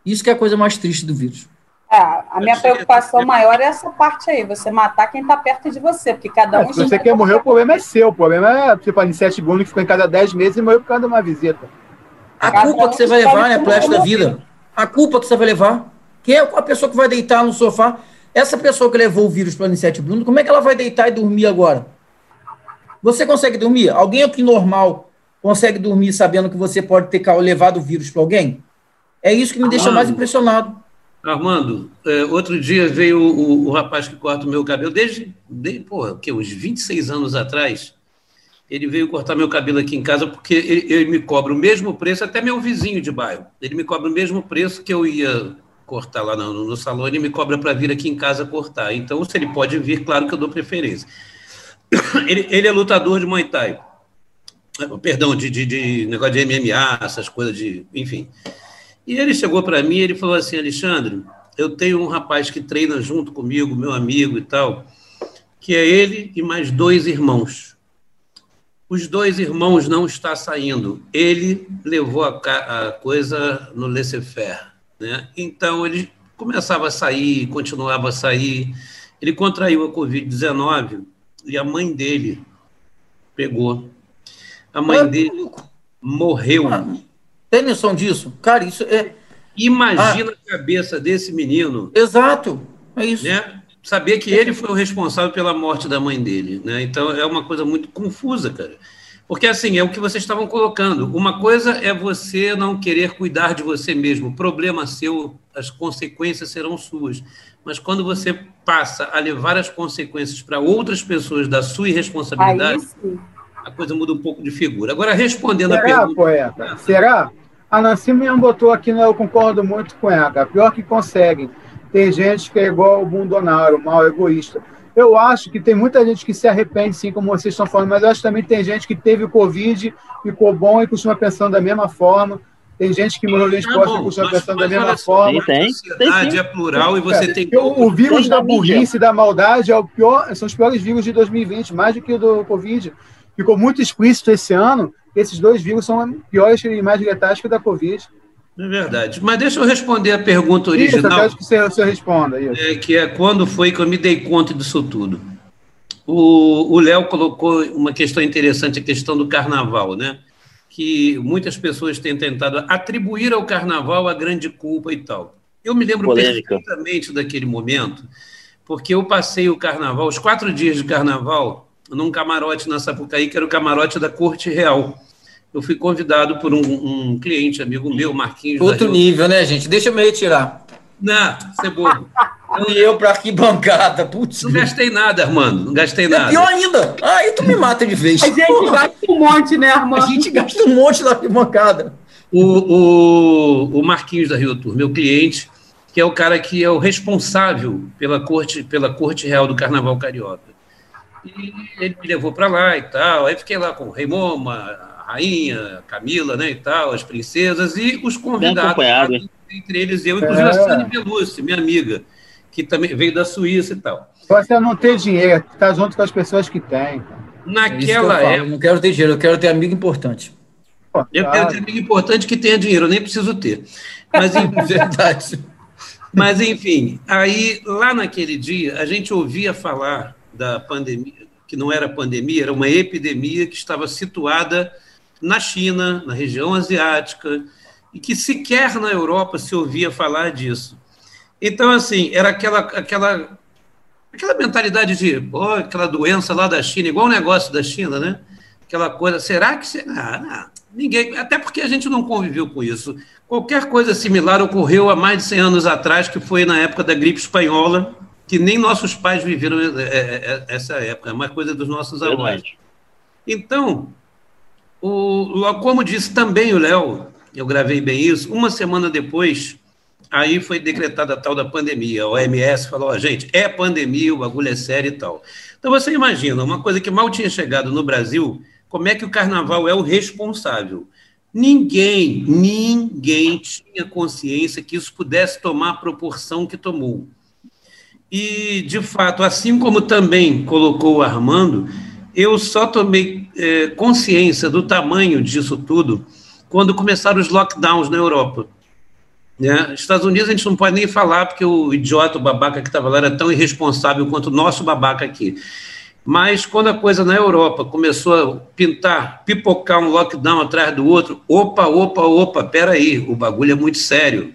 Isso que é a coisa mais triste do vírus. É, a minha preocupação maior é essa parte aí, você matar quem está perto de você, porque cada um. É, se você quer morrer, o problema é seu. O problema é você pode sete Bruno que ficou em casa 10 meses e morreu por causa de uma visita. A cada culpa um que você vai levar, né, pro resto da vida. A culpa que você vai levar. Quem é a pessoa que vai deitar no sofá? Essa pessoa que levou o vírus para a Anicete Bruno, como é que ela vai deitar e dormir agora? Você consegue dormir? Alguém aqui normal consegue dormir sabendo que você pode ter levado o vírus para alguém? É isso que me deixa mais impressionado. Armando, é, outro dia veio o, o, o, rapaz que corta o meu cabelo, desde, desde porra, que, uns 26 anos atrás, ele veio cortar meu cabelo aqui em casa porque ele, ele, me cobra o mesmo preço, até meu vizinho de bairro, ele me cobra o mesmo preço que eu ia cortar lá no, no salão, ele me cobra para vir aqui em casa cortar. Então, se ele pode vir, claro que eu dou preferência. Ele, ele é lutador de Muay Thai. Perdão, de, de, de negócio de MMA, essas coisas de. Enfim. E ele chegou para mim ele falou assim, Alexandre, eu tenho um rapaz que treina junto comigo, meu amigo e tal, que é ele e mais dois irmãos. Os dois irmãos não está saindo. Ele levou a, a coisa no laissez-faire. Né? Então, ele começava a sair, continuava a sair. Ele contraiu a Covid-19 e a mãe dele pegou. A mãe dele morreu. Tem noção disso? Cara, isso é. Imagina ah. a cabeça desse menino. Exato, é isso. Né? Saber que ele foi o responsável pela morte da mãe dele. Né? Então é uma coisa muito confusa, cara. Porque, assim, é o que vocês estavam colocando. Uma coisa é você não querer cuidar de você mesmo. O problema seu, as consequências serão suas. Mas quando você passa a levar as consequências para outras pessoas da sua irresponsabilidade, a coisa muda um pouco de figura. Agora, respondendo Será, a pergunta. Poeta? Será? A Nancy mesmo botou aqui, não, eu concordo muito com ela. Pior que conseguem. Tem gente que é igual o Bundonaro, mal egoísta. Eu acho que tem muita gente que se arrepende, sim, como vocês estão falando, mas eu acho que também tem gente que teve o Covid, ficou bom e continua pensando da mesma forma. Tem gente que morreu de exposta e continua pensando da mesma forma. Tem, tem. A sociedade é plural e você tem. O, o vírus da burrice e da maldade é o pior, são os piores vírus de 2020, mais do que o do Covid. Ficou muito explícito esse ano esses dois vírus são piores e mais letais que o da Covid. É verdade. Mas deixa eu responder a pergunta original. Isso, eu quero que você, você responda. Isso. É, que é quando foi que eu me dei conta disso tudo. O Léo colocou uma questão interessante, a questão do carnaval, né? Que muitas pessoas têm tentado atribuir ao carnaval a grande culpa e tal. Eu me lembro Polêmica. perfeitamente daquele momento, porque eu passei o carnaval, os quatro dias de carnaval, num camarote na Sapucaí, que era o camarote da Corte Real eu fui convidado por um, um cliente, amigo meu, Marquinhos. Outro nível, né, gente? Deixa eu me retirar. Não, você é bobo. E eu para arquibancada, putz. Não gastei nada, Armando, não gastei é nada. É pior ainda. Aí tu me mata de vez. A gente Porra. gasta um monte, né, Armando? A gente gasta um monte na arquibancada. O, o, o Marquinhos da Rio Tour, meu cliente, que é o cara que é o responsável pela corte, pela corte real do Carnaval Carioca. E ele me levou para lá e tal. Aí fiquei lá com o Rei Moma, rainha, Camila, né, e tal, as princesas, e os convidados, entre eles eu, inclusive é. a Sani Belucci, minha amiga, que também veio da Suíça e tal. Você não tem dinheiro, está junto com as pessoas que têm. Naquela é época... Eu não quero ter dinheiro, eu quero ter amigo importante. eu claro. quero ter amigo importante que tenha dinheiro, eu nem preciso ter. Mas, enfim, Verdade. Mas, enfim, aí, lá naquele dia, a gente ouvia falar da pandemia, que não era pandemia, era uma epidemia que estava situada na China, na região asiática, e que sequer na Europa se ouvia falar disso. Então, assim, era aquela, aquela, aquela mentalidade de, oh, aquela doença lá da China, igual o negócio da China, né? Aquela coisa, será que... Se... Ah, não, ninguém... Até porque a gente não conviveu com isso. Qualquer coisa similar ocorreu há mais de 100 anos atrás, que foi na época da gripe espanhola, que nem nossos pais viveram é, é, é, essa época, é uma coisa dos nossos avós. Então, o, como disse também o Léo, eu gravei bem isso, uma semana depois, aí foi decretada a tal da pandemia. A OMS falou, gente, é pandemia, o bagulho é sério e tal. Então você imagina, uma coisa que mal tinha chegado no Brasil, como é que o carnaval é o responsável? Ninguém, ninguém tinha consciência que isso pudesse tomar a proporção que tomou. E, de fato, assim como também colocou o Armando, eu só tomei é, consciência do tamanho disso tudo quando começaram os lockdowns na Europa. Né? Estados Unidos a gente não pode nem falar, porque o idiota, o babaca que estava lá era tão irresponsável quanto o nosso babaca aqui. Mas quando a coisa na Europa começou a pintar, pipocar um lockdown atrás do outro, opa, opa, opa, peraí, o bagulho é muito sério.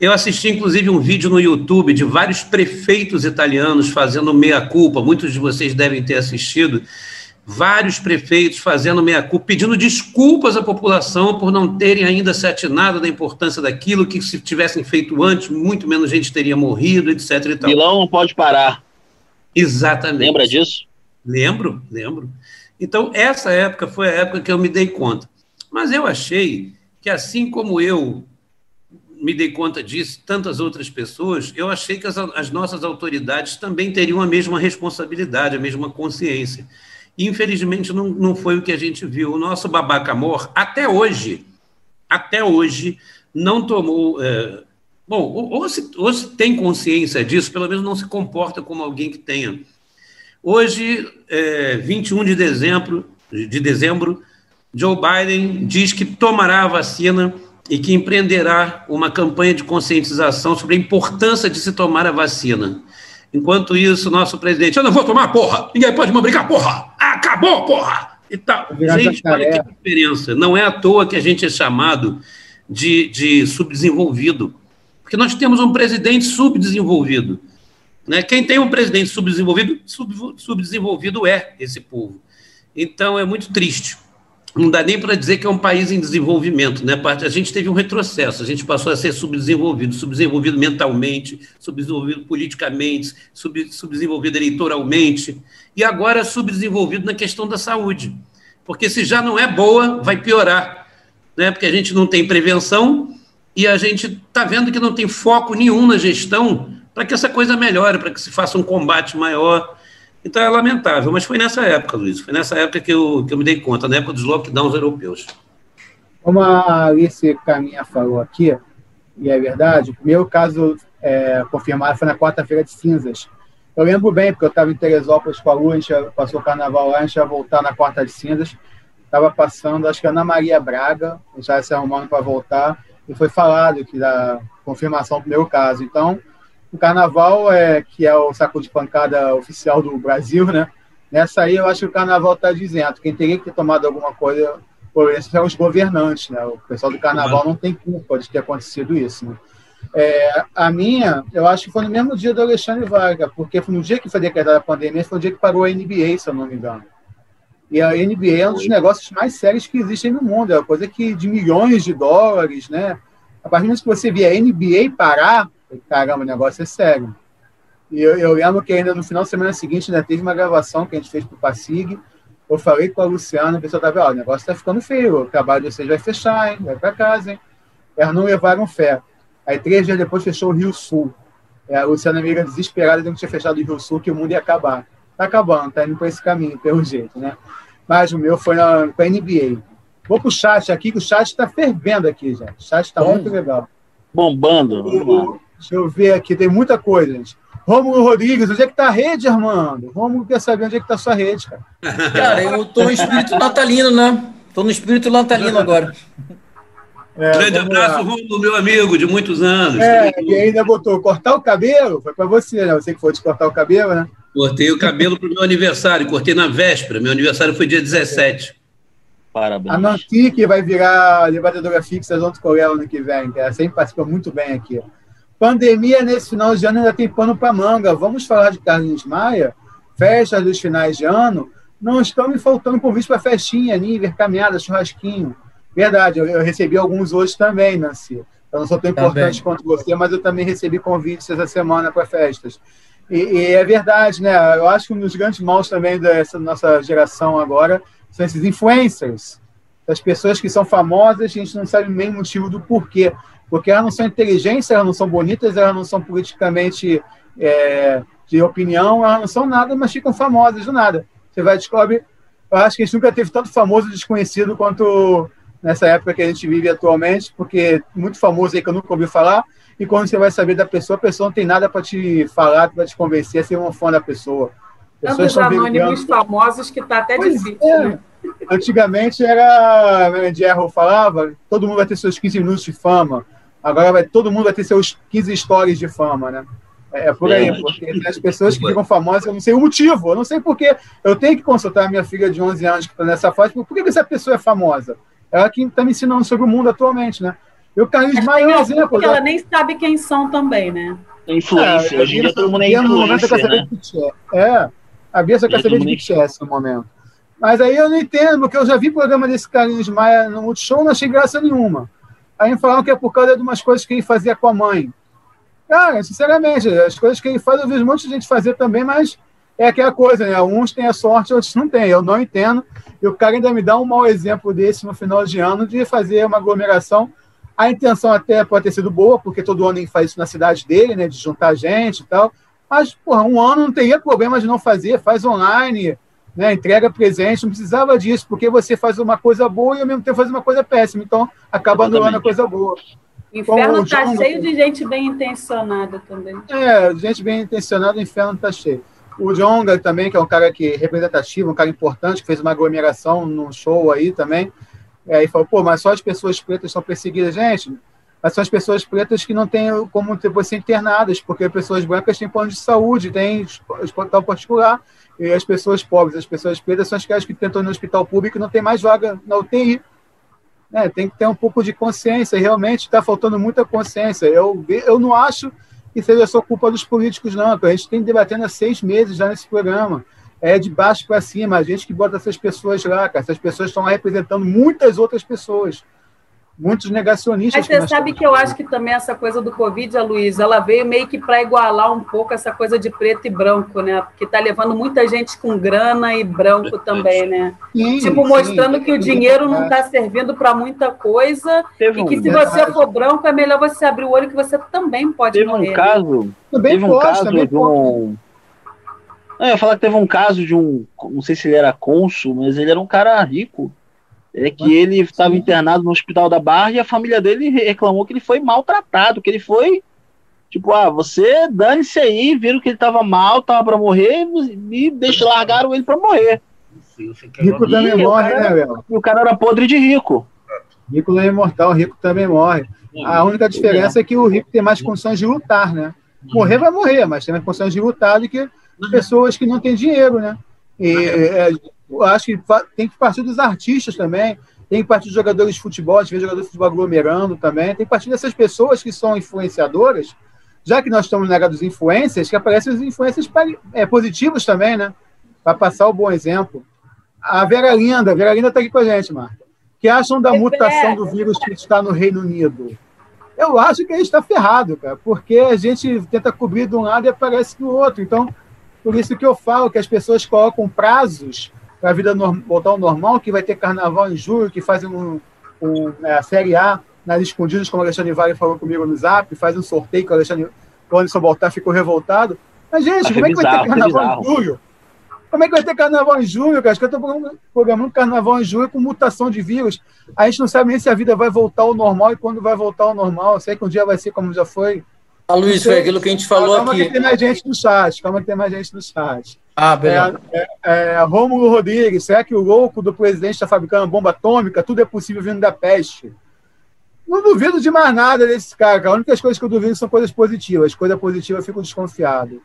Eu assisti, inclusive, um vídeo no YouTube de vários prefeitos italianos fazendo meia-culpa, muitos de vocês devem ter assistido, vários prefeitos fazendo meia-culpa, pedindo desculpas à população por não terem ainda se atinado da importância daquilo, que se tivessem feito antes, muito menos gente teria morrido, etc. E tal. Milão não pode parar. Exatamente. Lembra disso? Lembro, lembro. Então, essa época foi a época que eu me dei conta. Mas eu achei que, assim como eu me dei conta disso, tantas outras pessoas, eu achei que as, as nossas autoridades também teriam a mesma responsabilidade, a mesma consciência. Infelizmente, não, não foi o que a gente viu. O nosso babaca amor, até hoje, até hoje, não tomou. É, bom, ou, ou, se, ou se tem consciência disso, pelo menos não se comporta como alguém que tenha. Hoje, é, 21 de dezembro, de dezembro, Joe Biden diz que tomará a vacina e que empreenderá uma campanha de conscientização sobre a importância de se tomar a vacina. Enquanto isso, nosso presidente, eu não vou tomar, porra! Ninguém pode me obrigar, porra! Acabou, porra! E tal. Gente, olha que diferença. Não é à toa que a gente é chamado de, de subdesenvolvido. Porque nós temos um presidente subdesenvolvido. Né? Quem tem um presidente subdesenvolvido, sub, subdesenvolvido é esse povo. Então é muito triste. Não dá nem para dizer que é um país em desenvolvimento, né? A gente teve um retrocesso, a gente passou a ser subdesenvolvido, subdesenvolvido mentalmente, subdesenvolvido politicamente, sub, subdesenvolvido eleitoralmente, e agora subdesenvolvido na questão da saúde. Porque se já não é boa, vai piorar, né? Porque a gente não tem prevenção e a gente está vendo que não tem foco nenhum na gestão para que essa coisa melhore, para que se faça um combate maior. Então é lamentável, mas foi nessa época, Luiz, foi nessa época que eu, que eu me dei conta, na época dos lockdowns europeus. Como a Alice Caminha falou aqui, e é verdade, o primeiro caso é, confirmado foi na quarta-feira de cinzas. Eu lembro bem, porque eu estava em Teresópolis com a Lu, a gente passou o carnaval lá, a gente ia voltar na quarta de cinzas. Estava passando, acho que Ana Maria Braga, a gente se arrumando para voltar, e foi falado que da confirmação do primeiro caso. Então, o carnaval, é, que é o saco de pancada oficial do Brasil, né? Nessa aí, eu acho que o carnaval está dizendo. Quem teria que ter tomado alguma coisa por isso são os governantes, né? O pessoal do carnaval não tem culpa de ter acontecido isso, né? É, a minha, eu acho que foi no mesmo dia do Alexandre Vargas, porque foi no dia que foi decretada a pandemia, foi o dia que parou a NBA, se eu não me engano. E a NBA é um dos negócios mais sérios que existem no mundo, é uma coisa que de milhões de dólares, né? A partir do momento que você vê a NBA parar, caramba, o negócio é sério. E eu, eu, lembro que ainda no final da semana seguinte ainda teve uma gravação que a gente fez para o Passig. Eu falei com a Luciana, a pessoa estava, ó, o negócio está ficando feio, o trabalho de vocês vai fechar, hein? Vai para casa, hein? Elas não levaram fé. Aí, três dias depois, fechou o Rio Sul. É, a Luciana amiga desesperada de não ter fechado o Rio Sul, que o mundo ia acabar. Está acabando, está indo por esse caminho, pelo jeito, né? Mas o meu foi na, a NBA. Vou para o chat aqui, que o chat está fervendo aqui, gente. O chat está muito legal. Bombando. O, Deixa eu ver aqui, tem muita coisa, gente. Rômulo Rodrigues, onde é que tá a rede, Armando? Rômulo quer saber onde é que tá a sua rede, cara. Cara, eu tô no espírito natalino, né? Tô no espírito natalino agora. É, Grande abraço, Rômulo, meu amigo, de muitos anos. É, e ainda botou cortar o cabelo, foi para você, né? Você que foi de cortar o cabelo, né? Cortei o cabelo pro meu aniversário, cortei na véspera. Meu aniversário foi dia 17. Parabéns. A Nancy, que vai virar levadora fixa junto com ela ano que vem, que ela sempre participa muito bem aqui. Pandemia nesse final de ano ainda tem pano para manga. Vamos falar de Carlinhos Maia? Festas dos finais de ano. Não estão me faltando convite para festinha, nível, caminhada, churrasquinho. Verdade, eu, eu, recebi alguns hoje também, Nancy. Eu não sou tão importante também. quanto você, mas eu também recebi convites essa semana para festas. E, e, é verdade, né? Eu acho que um dos grandes maus também dessa nossa geração agora são esses influencers. As pessoas que são famosas, a gente não sabe nem o motivo do porquê porque elas não são inteligentes, elas não são bonitas, elas não são politicamente é, de opinião, elas não são nada, mas ficam famosas do nada. Você vai descobrir. Eu acho que a gente nunca teve tanto famoso desconhecido quanto nessa época que a gente vive atualmente, porque muito famoso aí que eu nunca ouvi falar, e quando você vai saber da pessoa, a pessoa não tem nada para te falar, para te convencer a ser um fã da pessoa. Tantos anônimos famosos que está até pois difícil, é. né? Antigamente era, onde Errol falava, todo mundo vai ter seus 15 minutos de fama. Agora vai, todo mundo vai ter seus 15 stories de fama, né? É, é por aí, é, porque as pessoas que ficam famosas, eu não sei o motivo, eu não sei porquê. Eu tenho que consultar a minha filha de 11 anos que está nessa fase, por que essa pessoa é famosa? Ela que está me ensinando sobre o mundo atualmente, né? Eu, Carlinhos Maia é um exemplo. Porque ela nem sabe quem são também, né? Influência, é, hoje em dia todo mundo é influência, né? É, a Bia só quer saber de BTS no momento. Mas aí eu não entendo, porque eu já vi programa desse Carlinhos Maia no Multishow, não achei graça nenhuma. Aí falaram que é por causa de umas coisas que ele fazia com a mãe. Cara, sinceramente, as coisas que ele faz, eu vejo um monte de gente fazer também, mas é aquela coisa, né? Uns têm a sorte, outros não têm. Eu não entendo. E o cara ainda me dá um mau exemplo desse no final de ano de fazer uma aglomeração. A intenção até pode ter sido boa, porque todo ano ele faz isso na cidade dele, né? De juntar gente e tal. Mas, porra, um ano não teria problema de não fazer, faz online, né, entrega presente, não precisava disso, porque você faz uma coisa boa e ao mesmo tempo faz uma coisa péssima, então acaba anulando a coisa boa. O inferno está cheio de gente bem intencionada também. É, gente bem intencionada, o inferno está cheio. O Jonga também, que é um cara que representativo, um cara importante, que fez uma aglomeração num show aí também. É, aí falou, pô, mas só as pessoas pretas são perseguidas. Gente, mas são as pessoas pretas que não têm como ser internadas, porque pessoas brancas têm plano de saúde, têm hospital particular, e as pessoas pobres, as pessoas pretas são as que, tentam no hospital público e não tem mais vaga na UTI. né, tem que ter um pouco de consciência, realmente está faltando muita consciência. Eu, eu não acho que seja só culpa dos políticos, não, a gente tem debatendo há seis meses já nesse programa. É de baixo para cima, a gente que bota essas pessoas lá, cara. Essas pessoas estão representando muitas outras pessoas muitos negacionistas. Mas você sabe que eu acho que também essa coisa do Covid, a Luísa, ela veio meio que para igualar um pouco essa coisa de preto e branco, né? Porque está levando muita gente com grana e branco também, né? Sim, tipo, mostrando sim, que o dinheiro não está servindo para muita coisa teve e que um, se você for branco, é melhor você abrir o olho que você também pode teve morrer. Um caso, também teve um pode, caso de um... eu ia falar que teve um caso de um, não sei se ele era cônsul, mas ele era um cara rico, é que ele estava internado no hospital da Barra e a família dele reclamou que ele foi maltratado, que ele foi tipo, ah, você dane-se aí, viram que ele estava mal, estava para morrer e deixa, largaram ele para morrer. Rico também morre, cara, né, Léo? O cara era podre de rico. Rico não é imortal, rico também morre. A única diferença é que o rico tem mais condições de lutar, né? Morrer vai morrer, mas tem mais condições de lutar do que pessoas que não têm dinheiro, né? E, é, eu acho que tem que partir dos artistas também, tem que partir dos jogadores de futebol, a gente vê jogadores de futebol aglomerando também, tem que partir dessas pessoas que são influenciadoras, já que nós estamos negados influências, que aparecem as influências é, positivas também, né? Para passar o bom exemplo. A Vera Linda, a Vera Linda está aqui com a gente, Marta. que acham da mutação do vírus que está no Reino Unido? Eu acho que a gente está ferrado, cara, porque a gente tenta cobrir de um lado e aparece do outro. Então, por isso que eu falo que as pessoas colocam prazos a vida voltar ao normal, que vai ter carnaval em julho, que fazem um, um, é, a Série A nas escondidas, como o Alexandre Vale falou comigo no zap, faz um sorteio que o Alexandre, o Anderson Baltar ficou revoltado. Mas, gente, como é que vai ter carnaval em julho? Como é que vai ter carnaval em julho, cara? Acho que eu estou programando carnaval em julho com mutação de vírus. A gente não sabe nem se a vida vai voltar ao normal e quando vai voltar ao normal. Eu sei que um dia vai ser como já foi. Ah, Luiz, foi aquilo que a gente falou calma aqui. Calma que tem mais gente no chat. Calma que tem mais gente no chat. Ah, beleza. É, é, é, Rômulo Rodrigues, será que o louco do presidente está fabricando bomba atômica? Tudo é possível vindo da peste. Não duvido de mais nada desse cara, cara. A única coisa que eu duvido são coisas positivas. Coisa positiva eu fico desconfiado.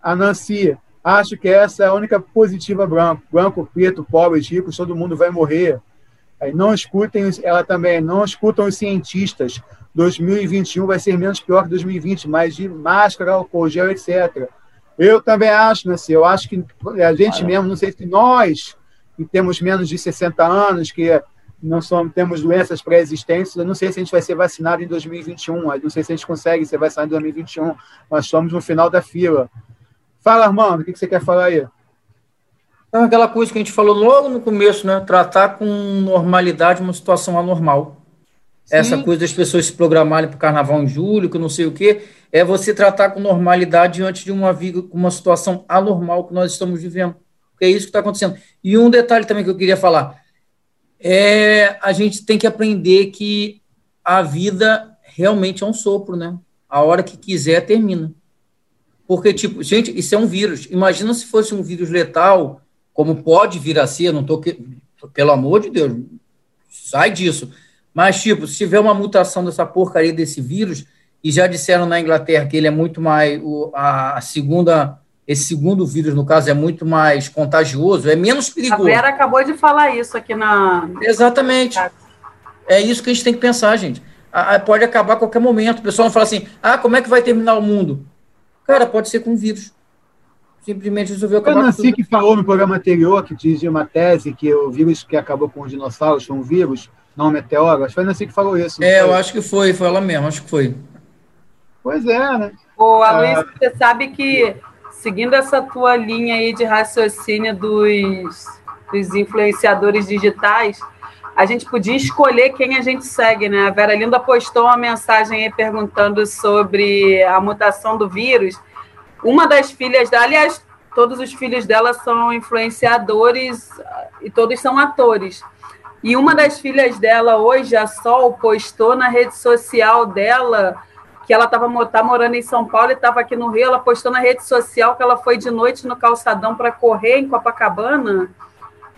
A Nancy, acho que essa é a única positiva branco. Branco, preto, pobres, ricos, todo mundo vai morrer. Aí não escutem, ela também, não escutam os cientistas. 2021 vai ser menos pior que 2020, mas de máscara, álcool gel, etc. Eu também acho, né, assim, eu acho que a gente mesmo, não sei se nós, que temos menos de 60 anos, que não somos, temos doenças pré-existentes, eu não sei se a gente vai ser vacinado em 2021, eu não sei se a gente consegue ser vacinado em 2021, nós somos no final da fila. Fala, Armando, o que você quer falar aí? É aquela coisa que a gente falou logo no começo, né? Tratar com normalidade uma situação anormal. Sim. Essa coisa das pessoas se programarem para o carnaval em julho, que não sei o quê é você tratar com normalidade diante de uma, uma situação anormal que nós estamos vivendo. É isso que está acontecendo. E um detalhe também que eu queria falar é a gente tem que aprender que a vida realmente é um sopro, né? A hora que quiser termina. Porque, tipo, gente, isso é um vírus. Imagina se fosse um vírus letal, como pode vir a ser, não estou. Que... Pelo amor de Deus, sai disso. Mas, tipo, se tiver uma mutação dessa porcaria desse vírus, e já disseram na Inglaterra que ele é muito mais o, a, segunda esse segundo vírus no caso é muito mais contagioso, é menos perigoso. A Vera acabou de falar isso aqui na Exatamente. É isso que a gente tem que pensar, gente. A, a, pode acabar a qualquer momento. O pessoal não fala assim: "Ah, como é que vai terminar o mundo?" Cara, pode ser com vírus. Simplesmente resolveu acabar. Foi Nancy que falou no programa anterior que dizia uma tese que o vírus que acabou com os dinossauros foi um vírus, não um meteoro. Acho que foi Nancy que falou isso. É, foi? eu acho que foi, foi ela mesma, acho que foi. Pois é, né? Ô, Aloysio, ah. você sabe que, seguindo essa tua linha aí de raciocínio dos, dos influenciadores digitais, a gente podia escolher quem a gente segue, né? A Vera Linda postou uma mensagem aí perguntando sobre a mutação do vírus. Uma das filhas dela, aliás, todos os filhos dela são influenciadores e todos são atores. E uma das filhas dela hoje, a Sol, postou na rede social dela que ela estava tá morando em São Paulo e estava aqui no Rio, ela postou na rede social que ela foi de noite no calçadão para correr em Copacabana.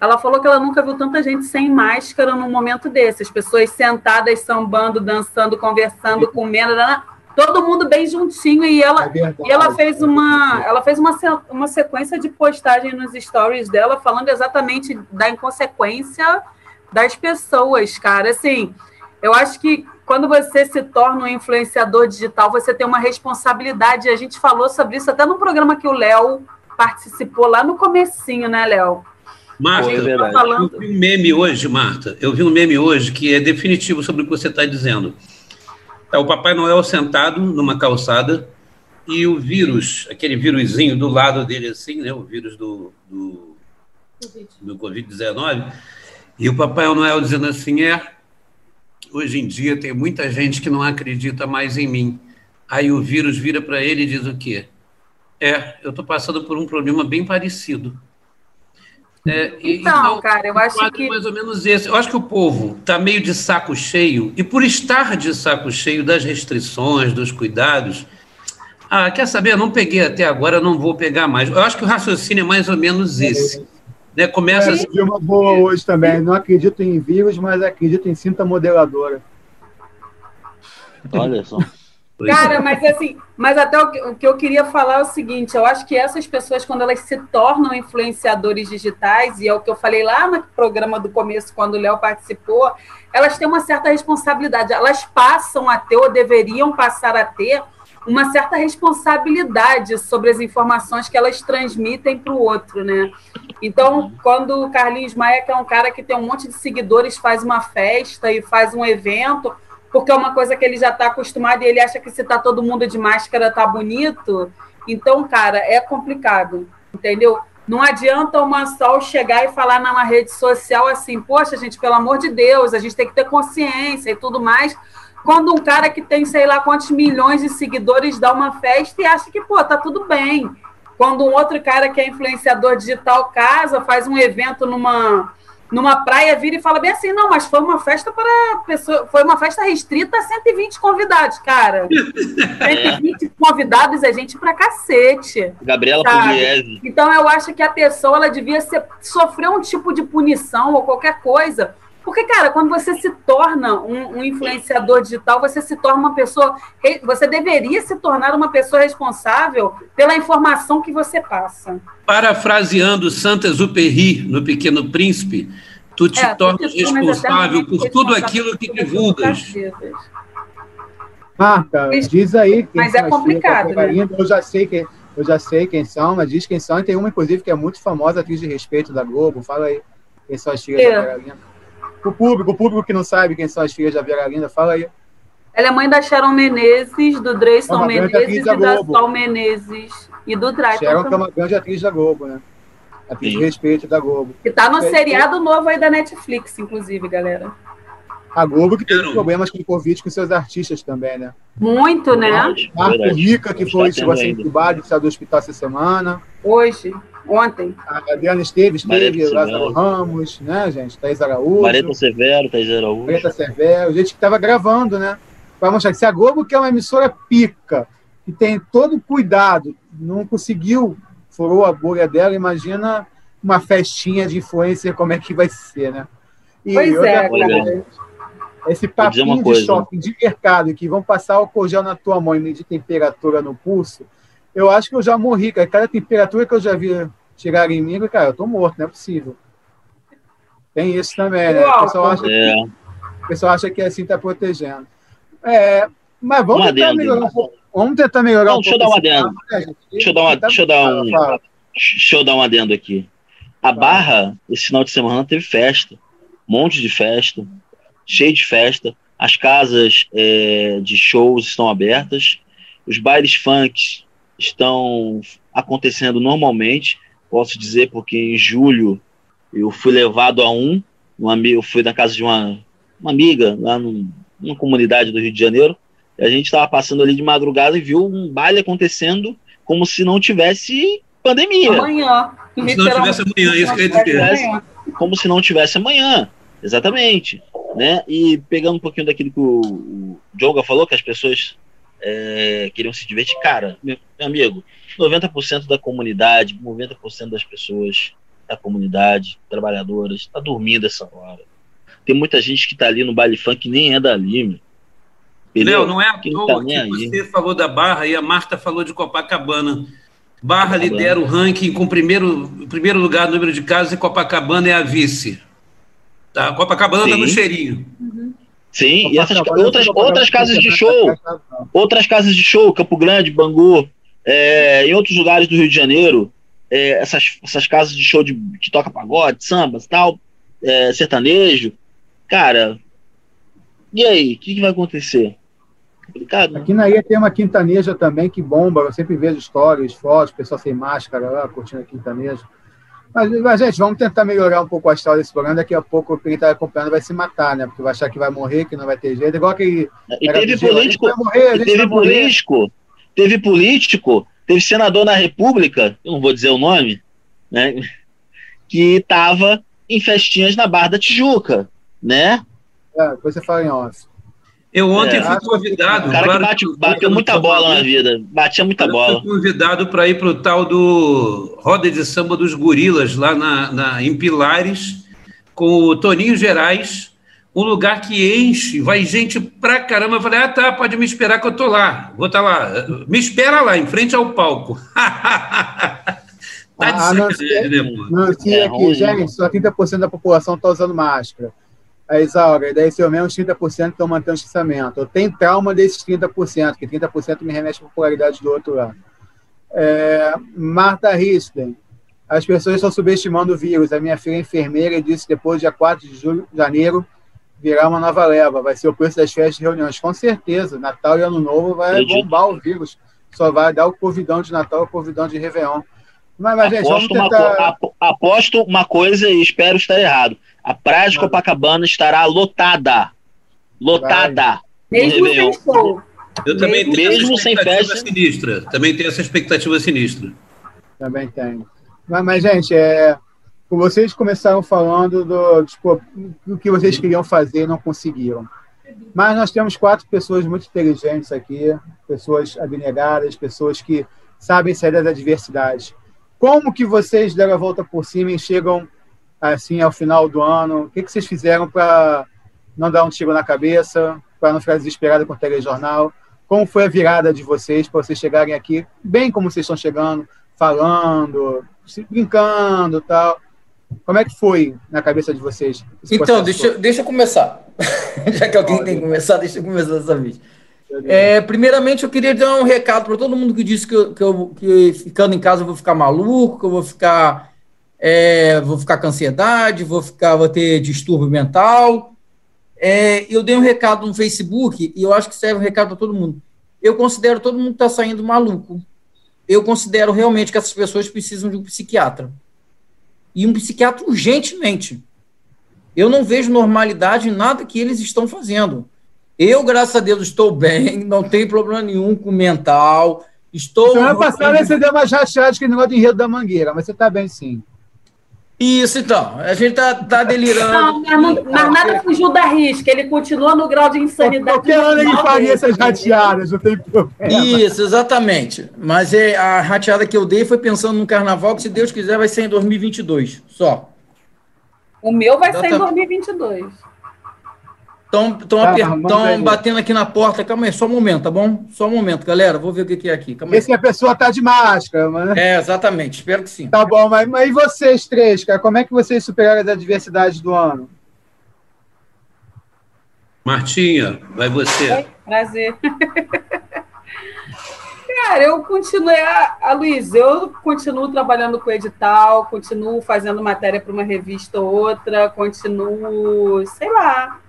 Ela falou que ela nunca viu tanta gente sem máscara num momento desse, as pessoas sentadas, sambando, dançando, conversando, comendo, né? todo mundo bem juntinho e ela, é e ela fez uma ela fez uma, uma sequência de postagem nos stories dela falando exatamente da inconsequência das pessoas, cara. Assim, eu acho que quando você se torna um influenciador digital, você tem uma responsabilidade. A gente falou sobre isso até no programa que o Léo participou lá no comecinho, né, Léo? Marta, é tá falando... eu vi um meme hoje, Marta. Eu vi um meme hoje que é definitivo sobre o que você está dizendo. É o Papai Noel sentado numa calçada e o vírus, aquele vírusinho do lado dele assim, né? O vírus do, do, do Covid-19. E o Papai Noel dizendo assim, é, hoje em dia tem muita gente que não acredita mais em mim. Aí o vírus vira para ele e diz o quê? É, eu estou passando por um problema bem parecido. É, então, então, cara, eu acho que. mais ou menos esse. Eu acho que o povo está meio de saco cheio, e por estar de saco cheio das restrições, dos cuidados, ah, quer saber? Eu não peguei até agora, não vou pegar mais. Eu acho que o raciocínio é mais ou menos esse. Né? Começa. É, assim... uma boa hoje também. Não acredito em vírus, mas acredito em cinta modeladora. Olha só. Cara, é. mas assim, mas até o que, o que, eu queria falar é o seguinte: eu acho que essas pessoas, quando elas se tornam influenciadores digitais, e é o que eu falei lá no programa do começo, quando o Léo participou, elas têm uma certa responsabilidade, elas passam a ter, ou deveriam passar a ter, uma certa responsabilidade sobre as informações que elas transmitem para o outro, né? Então, quando o Carlinhos Maia, que é um cara que tem um monte de seguidores, faz uma festa e faz um evento porque é uma coisa que ele já está acostumado e ele acha que se está todo mundo de máscara tá bonito. Então, cara, é complicado, entendeu? Não adianta uma Sol chegar e falar numa rede social assim, poxa, gente, pelo amor de Deus, a gente tem que ter consciência e tudo mais. Quando um cara que tem sei lá quantos milhões de seguidores dá uma festa e acha que, pô, tá tudo bem. Quando um outro cara que é influenciador digital casa, faz um evento numa numa praia vira e fala bem assim, não, mas foi uma festa para pessoa, foi uma festa restrita a 120 convidados, cara. 120 convidados é gente pra cacete. Gabriela Pugliese. Então eu acho que a pessoa ela devia ser, sofrer um tipo de punição ou qualquer coisa. Porque, cara, quando você se torna um, um influenciador digital, você se torna uma pessoa. Você deveria se tornar uma pessoa responsável pela informação que você passa. Parafraseando Santa Exupéry no Pequeno Príncipe, tu te é, tornas responsável por tudo aquilo que divulgas. Marta, diz aí. Mas é complicado, né? Eu já sei quem, eu já sei quem são, mas diz quem são. E tem uma, inclusive, que é muito famosa, atriz de respeito da Globo. Fala aí quem são as filhas é. da O público, o público que não sabe quem são as filhas da Vera Linda, fala aí. Ela é mãe da Sharon Menezes, do Dreyson é Menezes e da, da Sol Menezes. E do Triton. Sharon, que é uma grande atriz da Globo, né? Atriz de respeito da Globo. Que tá no é, seriado é... novo aí da Netflix, inclusive, galera. A Globo que teve problemas com o Covid com seus artistas também, né? Muito, né? Marco Rica, que foi, chegou a ser entubado, saiu do hospital essa semana. Hoje, ontem. A Adriana Esteves teve, Lázaro Ramos, né, gente? Thaís Araújo. Mareta Severo, Thaís Araújo. Mareta Severo, gente que tava gravando, né? Para mostrar que se a Globo, que é uma emissora pica, que tem todo o cuidado, não conseguiu, furou a bolha dela, imagina uma festinha de influencer, como é que vai ser, né? E pois é, coisa, esse papinho de shopping, de mercado, que vão passar álcool gel na tua mão e medir temperatura no pulso, eu acho que eu já morri, cara. Cada temperatura que eu já vi chegar em mim, cara, eu tô morto, não é possível. Tem isso também, né? O pessoal acha, é. que, o pessoal acha que assim tá protegendo. É, mas vamos tentar melhorar um pouco. Vamos tentar melhorar Não, um deixa pouco. Eu dar um adendo. Né, deixa eu dar uma, deixa eu dar um, deixa eu dar um adendo aqui. A Barra, esse final de semana, teve festa. Um monte de festa. Cheio de festa. As casas é, de shows estão abertas. Os bailes funk estão acontecendo normalmente. Posso dizer porque em julho eu fui levado a um. um amigo, eu fui na casa de uma, uma amiga, lá num, numa comunidade do Rio de Janeiro a gente estava passando ali de madrugada e viu um baile acontecendo como se não tivesse pandemia. Amanhã. Como se não tivesse amanhã, isso que eu ia dizer. Como se não tivesse amanhã. Exatamente. Né? E pegando um pouquinho daquilo que o, o Jonga falou, que as pessoas é, queriam se divertir. Cara, meu, meu amigo, 90% da comunidade, 90% das pessoas da comunidade, trabalhadoras, está dormindo essa hora. Tem muita gente que está ali no baile funk que nem é dali, meu. Léo, não é à toa tá que você falou da Barra e a Marta falou de Copacabana. Barra Copacabana. lidera o ranking com primeiro, primeiro lugar no número de casos e Copacabana é a vice. Tá, Copacabana tá no cheirinho. Sim, e essas outras, outras casas de show, outras casas de show, Campo Grande, Bangu, é, em outros lugares do Rio de Janeiro, é, essas, essas casas de show de, que toca pagode, sambas tal, é, sertanejo, cara, e aí, o que, que, vai acontecer? Complicado, né? Aqui na ilha tem uma quintaneja também que bomba, eu sempre vejo stories, fotos, pessoal sem máscara lá, curtindo a quintaneja. Mas, mas, gente, vamos tentar melhorar um pouco a história desse programa. Daqui a pouco quem está acompanhando vai se matar, né? Porque vai achar que vai morrer, que não vai ter jeito. Igual que. E teve político. Morrer, e teve político. Teve político. Teve senador na República, eu não vou dizer o nome, né? Que estava em festinhas na Barra da Tijuca, né? É, depois você fala em off. Eu ontem é, fui convidado. O cara claro, que bate, bateu muita bola na vida. Batia muita bola. Fui convidado para ir para o tal do Roda de Samba dos Gorilas, lá na, na, em Pilares, com o Toninho Gerais. Um lugar que enche, vai gente pra caramba. Eu falei, ah, tá, pode me esperar que eu tô lá. Vou estar tá lá. Me espera lá, em frente ao palco. tá de ah, sacanagem, né, pô? Não, sim, é aqui, gente, só 30% da população está usando máscara a Isaura, e daí se eu menos 30% estão mantendo o distanciamento. Eu tenho trauma desses 30%, que 30% me remete à popularidade do outro lado. É, Marta Risley, as pessoas estão subestimando o vírus. A minha filha é enfermeira e disse que depois, dia 4 de julho, janeiro, virá uma nova leva. Vai ser o preço das festas e reuniões. Com certeza, Natal e Ano Novo vai bombar o vírus. Só vai dar o covidão de Natal e o covidão de Réveillon. Mas, mas gente, aposto, tentar... uma, aposto uma coisa e espero estar errado. A praia de Copacabana estará lotada. Lotada. Mesmo sem show. Eu também mesmo, tenho mesmo sem festa. sinistra. Também tenho essa expectativa sinistra. Também tenho. Mas, mas gente, é, vocês começaram falando do, tipo, do que vocês queriam fazer e não conseguiram. Mas nós temos quatro pessoas muito inteligentes aqui, pessoas abnegadas, pessoas que sabem sair das adversidades. Como que vocês deram a volta por cima e chegam assim ao final do ano? O que, que vocês fizeram para não dar um tiro na cabeça, para não ficar desesperado com o telejornal? Como foi a virada de vocês para vocês chegarem aqui, bem como vocês estão chegando, falando, brincando tal? Como é que foi na cabeça de vocês? Então, deixa, deixa eu começar. Já que alguém tem que começar, deixa eu começar dessa vez. É, primeiramente, eu queria dar um recado para todo mundo que disse que, eu, que, eu, que ficando em casa eu vou ficar maluco, que eu vou ficar, é, vou ficar com ansiedade, vou, ficar, vou ter distúrbio mental. É, eu dei um recado no Facebook e eu acho que serve um recado para todo mundo. Eu considero todo mundo que está saindo maluco. Eu considero realmente que essas pessoas precisam de um psiquiatra. E um psiquiatra urgentemente. Eu não vejo normalidade em nada que eles estão fazendo. Eu, graças a Deus, estou bem, não tem problema nenhum com mental. Estou. Semana passada você deu uma chateada que negócio de enredo da mangueira, mas você está bem sim. Isso, então. A gente tá, tá delirando. Não, mas, não, mas nada fugiu da risca. Ele continua no grau de insanidade. Qualquer ano ele faria essas rateadas, não tem problema. Isso, exatamente. Mas é, a rateada que eu dei foi pensando no carnaval, que se Deus quiser vai ser em 2022, só. O meu vai exatamente. ser em 2022. Estão ah, batendo aqui na porta. Calma aí, só um momento, tá bom? Só um momento, galera. Vou ver o que, é aqui. Calma Esse que a pessoa tá de máscara, mano. É, exatamente. Espero que sim. Tá bom, mas, mas e vocês três, cara? Como é que vocês superaram as adversidades do ano? Martinha, vai você. prazer. Cara, eu continuei, a, a Luiz, eu continuo trabalhando com edital, continuo fazendo matéria para uma revista ou outra, continuo, sei lá,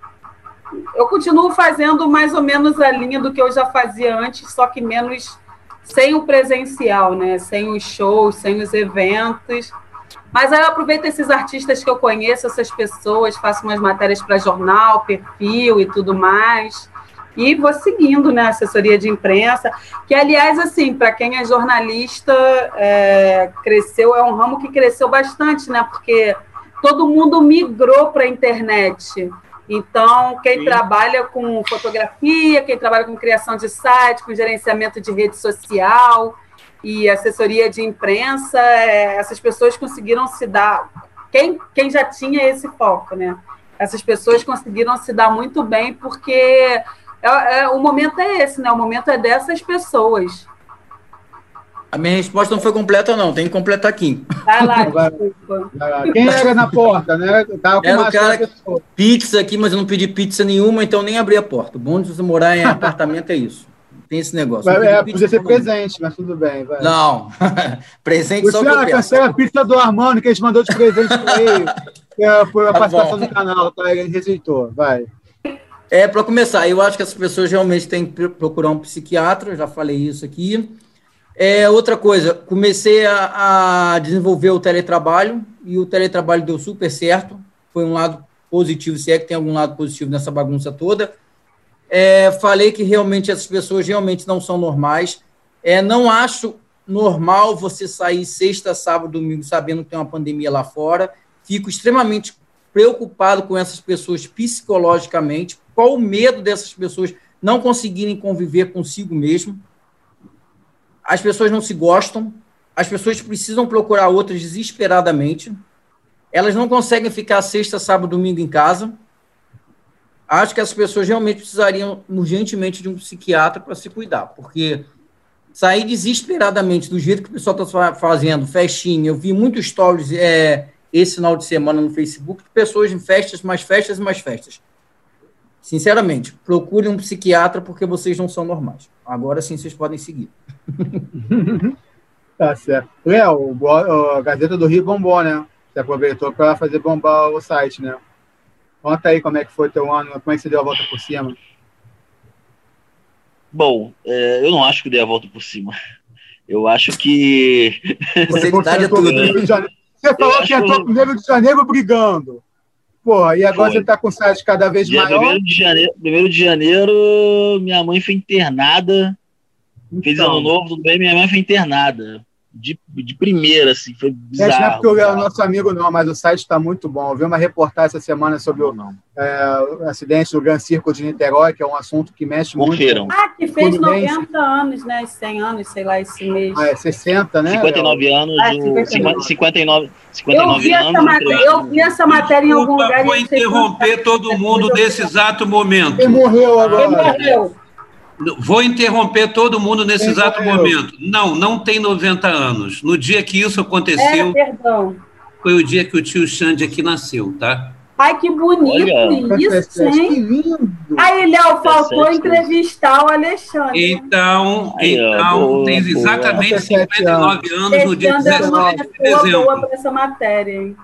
eu continuo fazendo mais ou menos a linha do que eu já fazia antes, só que menos sem o presencial, né? Sem os shows, sem os eventos. Mas aí eu aproveito esses artistas que eu conheço, essas pessoas, faço umas matérias para jornal, perfil e tudo mais. E vou seguindo, né, assessoria de imprensa, que, aliás, assim, para quem é jornalista, é, cresceu, é um ramo que cresceu bastante, né, porque todo mundo migrou para a internet. Então, quem Sim. trabalha com fotografia, quem trabalha com criação de site, com gerenciamento de rede social e assessoria de imprensa, é, essas pessoas conseguiram se dar. Quem, quem já tinha esse foco, né? Essas pessoas conseguiram se dar muito bem, porque é, é, o momento é esse, né? O momento é dessas pessoas. A minha resposta não foi completa, não. Tem que completar aqui. Vai lá, desculpa. Quem era na porta, né? Tava com Era o cara. Pizza aqui, mas eu não pedi pizza nenhuma, então nem abri a porta. O bom de você morar em apartamento é isso. Tem esse negócio. Vai, é, podia ser presente, mas tudo bem. Vai. Não. Presente só eu Luciana, peço. cancela a pizza do Armando que a gente mandou de presente pra ele. É, foi a Tá participação bom. do canal, tá? Ele rejeitou. Vai. É, para começar, eu acho que as pessoas realmente têm que procurar um psiquiatra, eu já falei isso aqui. É, outra coisa, comecei a, a desenvolver o teletrabalho e o teletrabalho deu super certo. Foi um lado positivo, se é que tem algum lado positivo nessa bagunça toda. É, falei que realmente essas pessoas realmente não são normais. É, não acho normal você sair sexta, sábado, domingo, sabendo que tem uma pandemia lá fora. Fico extremamente preocupado com essas pessoas psicologicamente. Qual o medo dessas pessoas não conseguirem conviver consigo mesmo? As pessoas não se gostam, as pessoas precisam procurar outras desesperadamente. Elas não conseguem ficar sexta, sábado, domingo em casa. Acho que as pessoas realmente precisariam urgentemente de um psiquiatra para se cuidar, porque sair desesperadamente do jeito que o pessoal está fazendo, festinha, eu vi muitos stories é, esse final de semana no Facebook de pessoas em festas, mais festas e mais festas. Sinceramente, procure um psiquiatra porque vocês não são normais. Agora sim vocês podem seguir. Tá certo. Léo, a Gazeta do Rio bombou, né? Você aproveitou para fazer bombar o site, né? Conta aí como é que foi teu ano, como é que você deu a volta por cima. Bom, é, eu não acho que dei a volta por cima. Eu acho que. Sinceridade é no tudo. Rio de Janeiro- Você falou acho que entrou pro Rio de Janeiro brigando. Pô, e agora Foi. você tá com site cada vez Dia maior. 1 de janeiro, 1 de janeiro, minha mãe foi internada. Fez Então, ano novo, tudo bem, minha mãe foi internada. De, de primeira, assim, foi Gente, não é bizarro. porque o é bizarro. nosso amigo, não, mas o site está muito bom. Eu vi uma reportagem essa semana sobre o, Não, é, o acidente do Gran Circo de Niterói, que é um assunto que mexe Confiram. muito. Ah, que fez Tudo bem. 90 anos, né? 100 anos, sei lá, esse mês. Ah, é 60, né? 59 anos, Ah, o 59. 50 59, Eu 59 vi, essa anos. matéria, eu vi essa matéria em algum Desculpa, lugar. vou eu interromper todo mundo nesse exato momento. Quem morreu Ele agora? morreu. Vou interromper todo mundo nesse Quem exato momento. Não, não tem 90 anos. No dia que isso É, aconteceu, perdão. foi o dia que o tio Xande aqui nasceu, tá? Ai, que bonito Olha. isso, Que hein? lindo! Aí, Léo, faltou 17 entrevistar o Alexandre. Então, Aí, ó, então boa, tem boa. exatamente 17 59 anos no dia Alexandre é uma 17 de boa dezembro. para essa matéria, hein?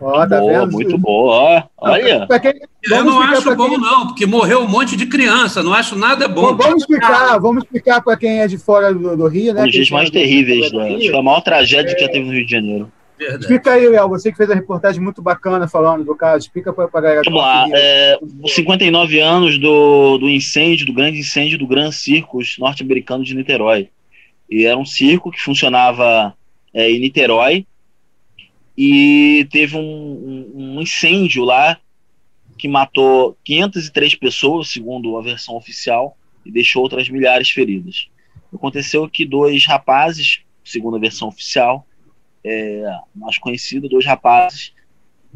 Ó, tá boa, vendo? muito boa. Olha. Pra quem- Eu não acho bom, quem- não, porque morreu um monte de criança, não acho nada bom. Vamos explicar, vamos explicar para quem é de fora do, do Rio, né? Um dos mais é terríveis, do né? Acho que foi a maior tragédia que já teve no Rio de Janeiro. Verdade. Explica aí, Léo, você que fez a reportagem muito bacana falando do caso, explica para a galera. Vamos lá, é, os 59 anos do, do incêndio, do grande incêndio do Gran Circus norte-americano de Niterói. E era um circo que funcionava é, em Niterói e teve um, um- incêndio lá que matou 503 pessoas, segundo a versão oficial, e deixou outras milhares feridas. Aconteceu que dois rapazes, segundo a versão oficial, é, mais conhecida, dois rapazes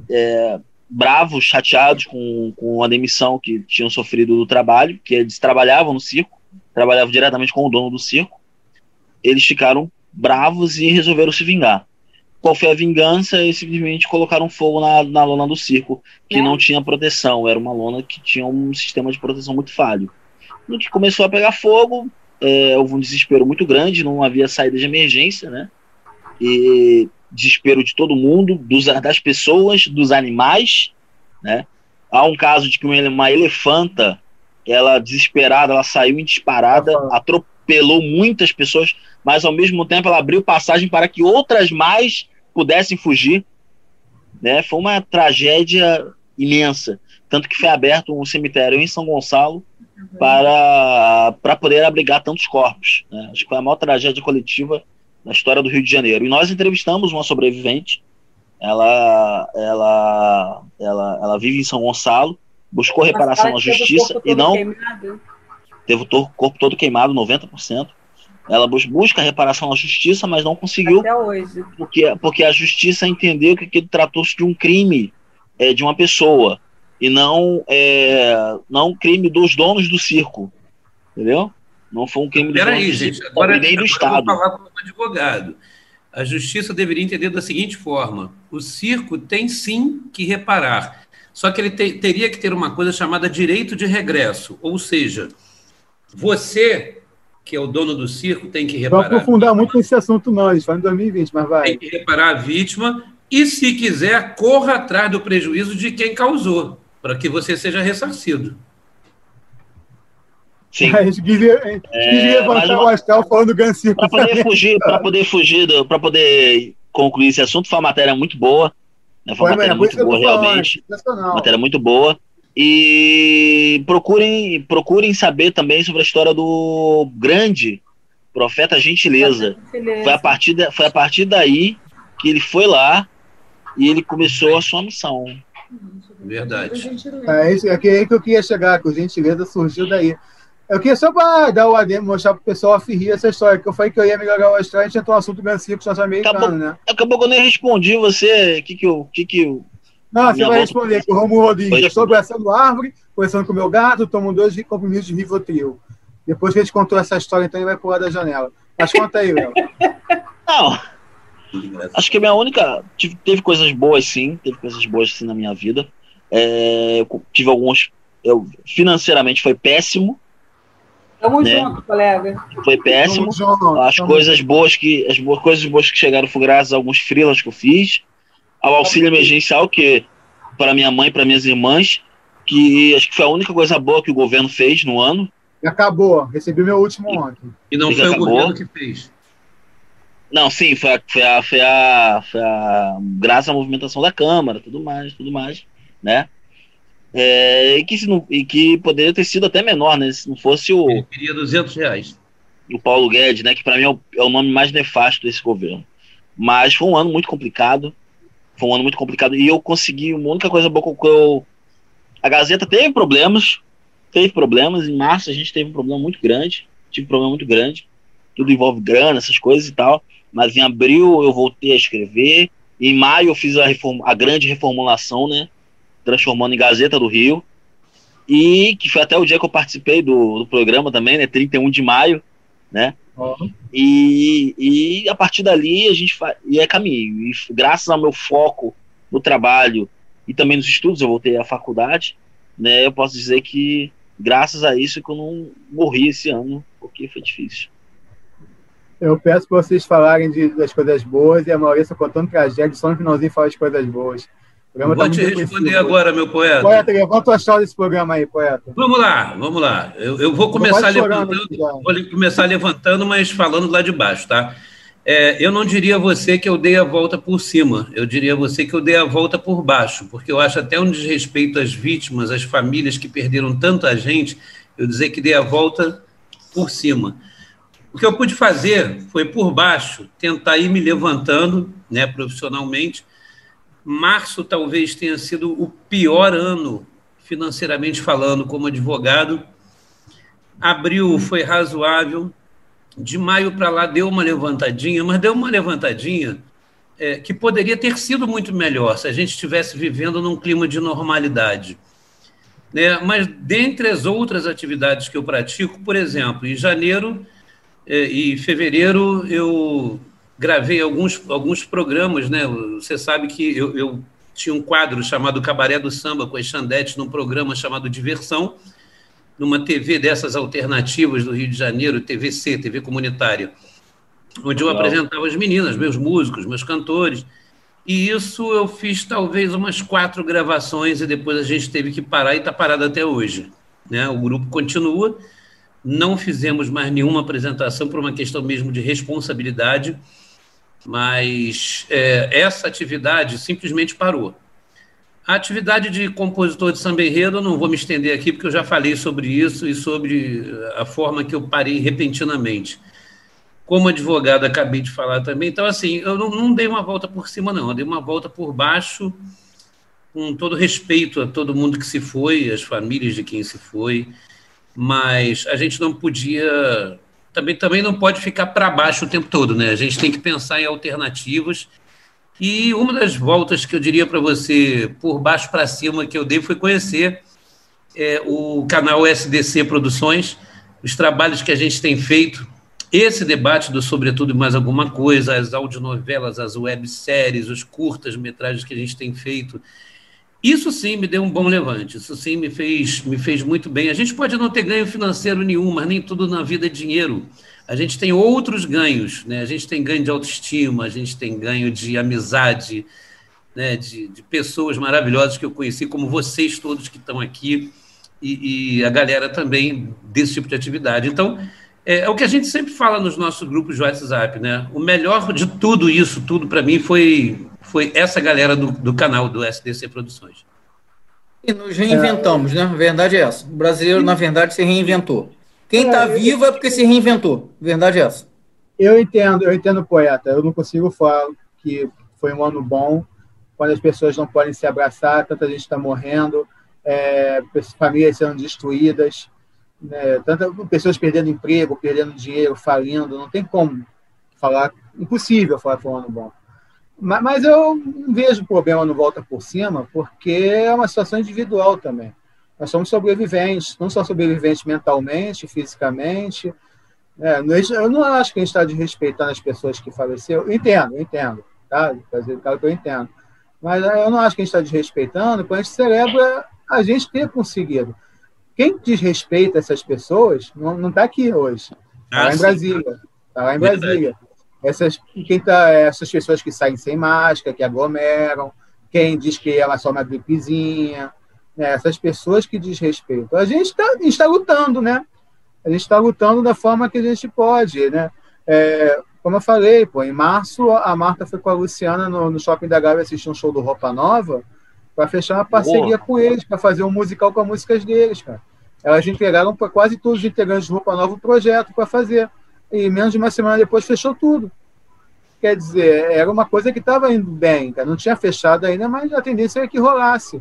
é, bravos, chateados com, com a demissão que tinham sofrido do trabalho, que eles trabalhavam no circo, trabalhavam diretamente com o dono do circo. Eles ficaram bravos e resolveram se vingar. Qual foi a vingança? Eles simplesmente colocaram fogo na, na lona do circo, que Né? não tinha proteção, era uma lona que tinha um sistema de proteção muito falho. No que começou a pegar fogo, é, houve um desespero muito grande, não havia saída de emergência, né? E desespero de todo mundo, dos, das pessoas, dos animais, né? Há um caso de que uma, uma elefanta, ela desesperada, ela saiu em disparada, atropelou muitas pessoas, mas ao mesmo tempo ela abriu passagem para que outras mais pudessem fugir, né? Foi uma tragédia imensa, tanto que foi aberto um cemitério em São Gonçalo para para poder abrigar tantos corpos. né? Acho que foi a maior tragédia coletiva da história do Rio de Janeiro. E nós entrevistamos uma sobrevivente. Ela, ela, ela, ela vive em São Gonçalo, buscou reparação o justiça e não queimado. teve o corpo todo queimado, 90%. Ela bus- busca reparação à justiça, mas não conseguiu Até hoje. porque, porque a justiça entendeu que aquilo tratou-se de um crime é, de uma pessoa e não é, não um crime dos donos do circo, entendeu? Não foi um crime Peraí, gente. Agora, nem do Estado. Eu vou falar como advogado. A justiça deveria entender da seguinte forma: o circo tem sim que reparar, só que ele te, teria que ter uma coisa chamada direito de regresso, ou seja, você que é o dono do circo tem que reparar. Não aprofundar muito nesse assunto não, gente fala em 2020, mas vai. Tem que reparar a vítima e, se quiser, corra atrás do prejuízo de quem causou, para que você seja ressarcido. Sim. A gente quis, é, levantar o astral falando Gancinho. Para poder fugir, para poder fugir, para poder concluir esse assunto, foi uma matéria muito boa. Né? Foi uma matéria muito boa, realmente. Uma matéria muito boa. E procurem, procurem saber também sobre a história do grande profeta Gentileza. Foi a partir, de, foi a partir daí que ele foi lá e ele começou a sua missão. Verdade. É, isso, é aí que eu queria chegar, que o Gentileza surgiu daí. Eu queria só para dar o ADM, mostrar pro pessoal a ferrir essa história, que eu falei que eu ia melhorar o astral, a gente entrou um assunto Gancico, só americano, acabou, né? Acabou que eu nem respondi você, o que que eu... Que que eu não, você vai responder que o Romulo Rodrigues, eu estou abraçando árvore, conversando com o meu gato, tomo dois compromissos de Rivotril. Depois que a gente contou essa história, então ele vai pular da janela. Mas conta aí, Léo. Não. Acho que a minha única. Teve coisas boas, sim. Teve coisas boas, sim, na minha vida. É, eu tive alguns. Eu, financeiramente foi péssimo. Tamo né? junto, colega. Foi péssimo. Junto, as coisas junto. boas que. As boas, coisas boas que chegaram foram graças a alguns freelas que eu fiz. Ao auxílio emergencial, que para minha mãe e para minhas irmãs, que acho que foi a única coisa boa que o governo fez no ano. E acabou. Recebi meu último ontem. E não foi acabou. o governo que fez. Não, sim, foi a, foi a, foi a, foi a graças à movimentação da Câmara, tudo mais, tudo mais, né? É, e, que se não, e que poderia ter sido até menor, né? Se não fosse o. Ele queria 200 reais. O Paulo Guedes, né? Que para mim é o, é o, nome mais nefasto desse governo. Mas foi um ano muito complicado. Foi um ano muito complicado. E eu consegui. Uma única coisa boa que eu. A Gazeta teve problemas. Teve problemas. Em março a gente teve um problema muito grande. Tive um problema muito grande. Tudo envolve grana, essas coisas e tal. Mas em abril eu voltei a escrever. Em maio eu fiz a, reform, a grande reformulação, né? Transformando em Gazeta do Rio. E que foi até o dia que eu participei do, do programa também, né? 31 de maio, né? Uhum. E, e a partir dali a gente faz. E é caminho. E graças ao meu foco no trabalho e também nos estudos, eu voltei à faculdade, né? Eu posso dizer que graças a isso que eu não morri esse ano, porque foi difícil. Eu peço para vocês falarem de, das coisas boas e a Maurício contando tragédia, só no finalzinho fala as coisas boas. Vou tá te responder agora, meu poeta. Poeta, levanta o astral desse programa aí, poeta. Vamos lá, vamos lá. Eu, eu vou começar levantando, vou começar levantando, mas falando lá de baixo, tá? É, eu não diria a você que eu dei a volta por cima, eu diria a você que eu dei a volta por baixo, porque eu acho até um desrespeito às vítimas, às famílias que perderam tanta gente, eu dizer que dei a volta por cima. O que eu pude fazer foi, por baixo, tentar ir me levantando né, profissionalmente. Março talvez tenha sido o pior ano, financeiramente falando, como advogado. Abril foi razoável. De maio para lá deu uma levantadinha, mas deu uma levantadinha é, que poderia ter sido muito melhor se a gente estivesse vivendo num clima de normalidade. Né? Mas, dentre as outras atividades que eu pratico, por exemplo, em janeiro é, e fevereiro eu gravei alguns, alguns programas, né? Você sabe que eu, eu tinha um quadro chamado Cabaré do Samba com as Xandetes num programa chamado Diversão, numa TV dessas alternativas do Rio de Janeiro, TVC, TV comunitária, onde eu Legal. apresentava as meninas, meus músicos, meus cantores. E isso eu fiz talvez umas quatro gravações e depois a gente teve que parar e está parado até hoje. Né? O grupo continua, não fizemos mais nenhuma apresentação por uma questão mesmo de responsabilidade, mas é, essa atividade simplesmente parou. A atividade de compositor de samba enredo, eu não vou me estender aqui, porque eu já falei sobre isso e sobre a forma que eu parei repentinamente. Como advogado, acabei de falar também. Então, assim, eu não, não dei uma volta por cima, não. Eu dei uma volta por baixo, com todo respeito a todo mundo que se foi, as famílias de quem se foi mas a gente não podia. Também, também não pode ficar para baixo o tempo todo, né? A gente tem que pensar em alternativas. E uma das voltas que eu diria para você, por baixo para cima, que eu dei foi conhecer é, o canal SDC Produções, os trabalhos que a gente tem feito, esse debate do Sobretudo e Mais Alguma Coisa, as audionovelas, as webséries, os curtas-metragens que a gente tem feito, isso sim me deu um bom levante, isso sim me fez, me fez muito bem. A gente pode não ter ganho financeiro nenhum, mas nem tudo na vida é dinheiro. A gente tem outros ganhos, né? A gente tem ganho de autoestima, a gente tem ganho de amizade, né? de, de pessoas maravilhosas que eu conheci, como vocês todos que estão aqui, e, e a galera também desse tipo de atividade. Então, é, é, o que a gente sempre fala nos nossos grupos de WhatsApp, né? O melhor de tudo isso, tudo para mim, foi foi essa galera do, do canal do SDC Produções. E nos reinventamos, né? A verdade é essa. O brasileiro, na verdade, se reinventou. Quem está é, vivo é porque se reinventou. A verdade é essa. Eu entendo, eu entendo o poeta. Eu não consigo falar que foi um ano bom quando as pessoas não podem se abraçar, tanta gente está morrendo, é, famílias sendo destruídas, né, pessoas perdendo emprego, perdendo dinheiro, falindo. Não tem como falar, impossível falar foi um ano bom. Mas eu não vejo problema no Volta por Cima, porque é uma situação individual também. Nós somos sobreviventes, não só sobreviventes mentalmente, fisicamente. É, eu não acho que a gente está desrespeitando as pessoas que faleceram. Entendo, entendo. Tá? Claro que eu entendo. Mas eu não acho que a gente está desrespeitando quando a gente celebra a gente ter conseguido. Quem desrespeita essas pessoas não está aqui hoje. Está ah, lá em Brasília. Está lá em Brasília. Essas, quem tá, essas pessoas que saem sem máscara, que aglomeram, quem diz que ela é só uma gripezinha, né? essas pessoas que desrespeitam. A gente tá, está lutando, né? A gente está lutando da forma que a gente pode, né? É, como eu falei, pô, em março a Marta foi com a Luciana no, no Shopping da Gávea assistir um show do Roupa Nova para fechar uma parceria com eles, para fazer um musical com as músicas deles, cara. Elas entregaram para quase todos os integrantes do Roupa Nova o projeto para fazer e menos de uma semana depois fechou tudo. Quer dizer, era uma coisa que estava indo bem, cara. não tinha fechado ainda, mas a tendência era que rolasse.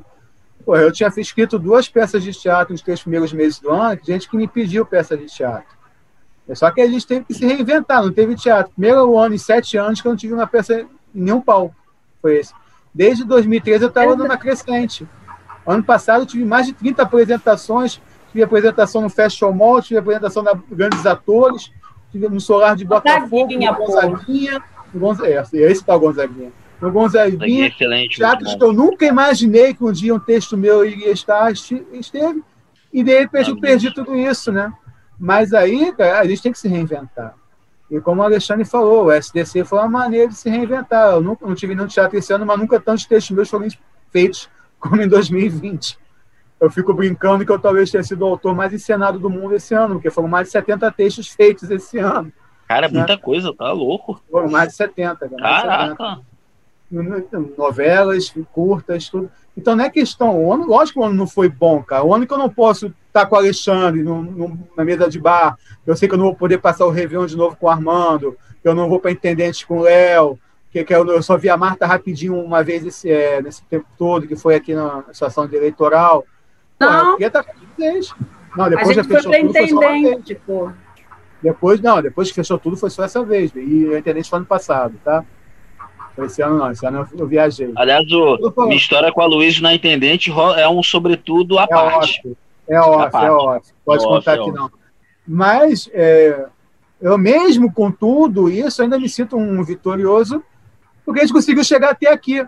Pô, eu tinha escrito duas peças de teatro nos três primeiros meses do ano, gente que me pediu peça de teatro. É só que a gente teve que se reinventar, não teve teatro. Primeiro ano em sete anos que eu não tive uma peça em nenhum palco. Foi esse. Desde 2013 eu estava numa crescente. Ano passado eu tive mais de 30 apresentações, tive apresentação no Festival Mall, tive apresentação na Grandes Atores, no Solar de Botafogo, no Gonzaguinha. No Gonz... É, esse tá o Gonzaguinha. No Gonzaguinha, excelente, teatros que eu nunca imaginei que um dia um texto meu iria estar, esteve. E de repente eu perdi tudo isso, né? Mas aí, cara, a gente tem que se reinventar. E como o Alexandre falou, o SDC foi uma maneira de se reinventar. Eu nunca, não tive nenhum teatro esse ano, mas nunca tantos textos meus foram feitos como em 2020 eu fico brincando que eu talvez tenha sido o autor mais encenado do mundo esse ano, porque foram mais de 70 textos feitos esse ano. Cara, é muita coisa, tá louco. Foram mais de 70. Caraca! De 70. Novelas, curtas, tudo. Então não é questão. O ano, lógico que o ano não foi bom, cara. O ano que eu não posso estar com o Alexandre no, no, na mesa de bar, eu sei que eu não vou poder passar o Réveillon de novo com o Armando, eu não vou para Intendente com o Léo, que, que eu, eu, só vi a Marta rapidinho uma vez esse, é, nesse tempo todo, que foi aqui na situação de eleitoral. Não. Pô, tá não, depois a gente já foi intendente, pô. Depois, não, depois que fechou tudo foi só essa vez. E o intendente foi ano passado, tá? Foi esse ano não, esse ano eu, viajei. Aliás, o, minha história com a Luiz na intendente é um sobretudo à é parte. Ótimo. É ótimo, é ótimo. Pode é contar aqui não. Mas é, eu mesmo com tudo isso ainda me sinto um vitorioso porque a gente conseguiu chegar até aqui.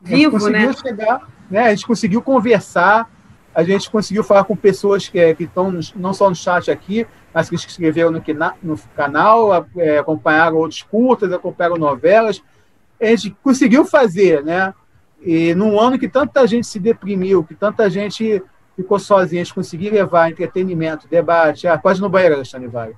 Vivo, né? Chegar, né? A gente conseguiu conversar, a gente conseguiu falar com pessoas que, que estão não só no chat aqui, mas que se inscreveram no, no canal, é, acompanharam outros curtas, acompanharam novelas. A gente conseguiu fazer, né? E num ano que tanta gente se deprimiu, que tanta gente ficou sozinha, a gente conseguiu levar entretenimento, debate. Ah, pode no banheiro, Alexandre Vale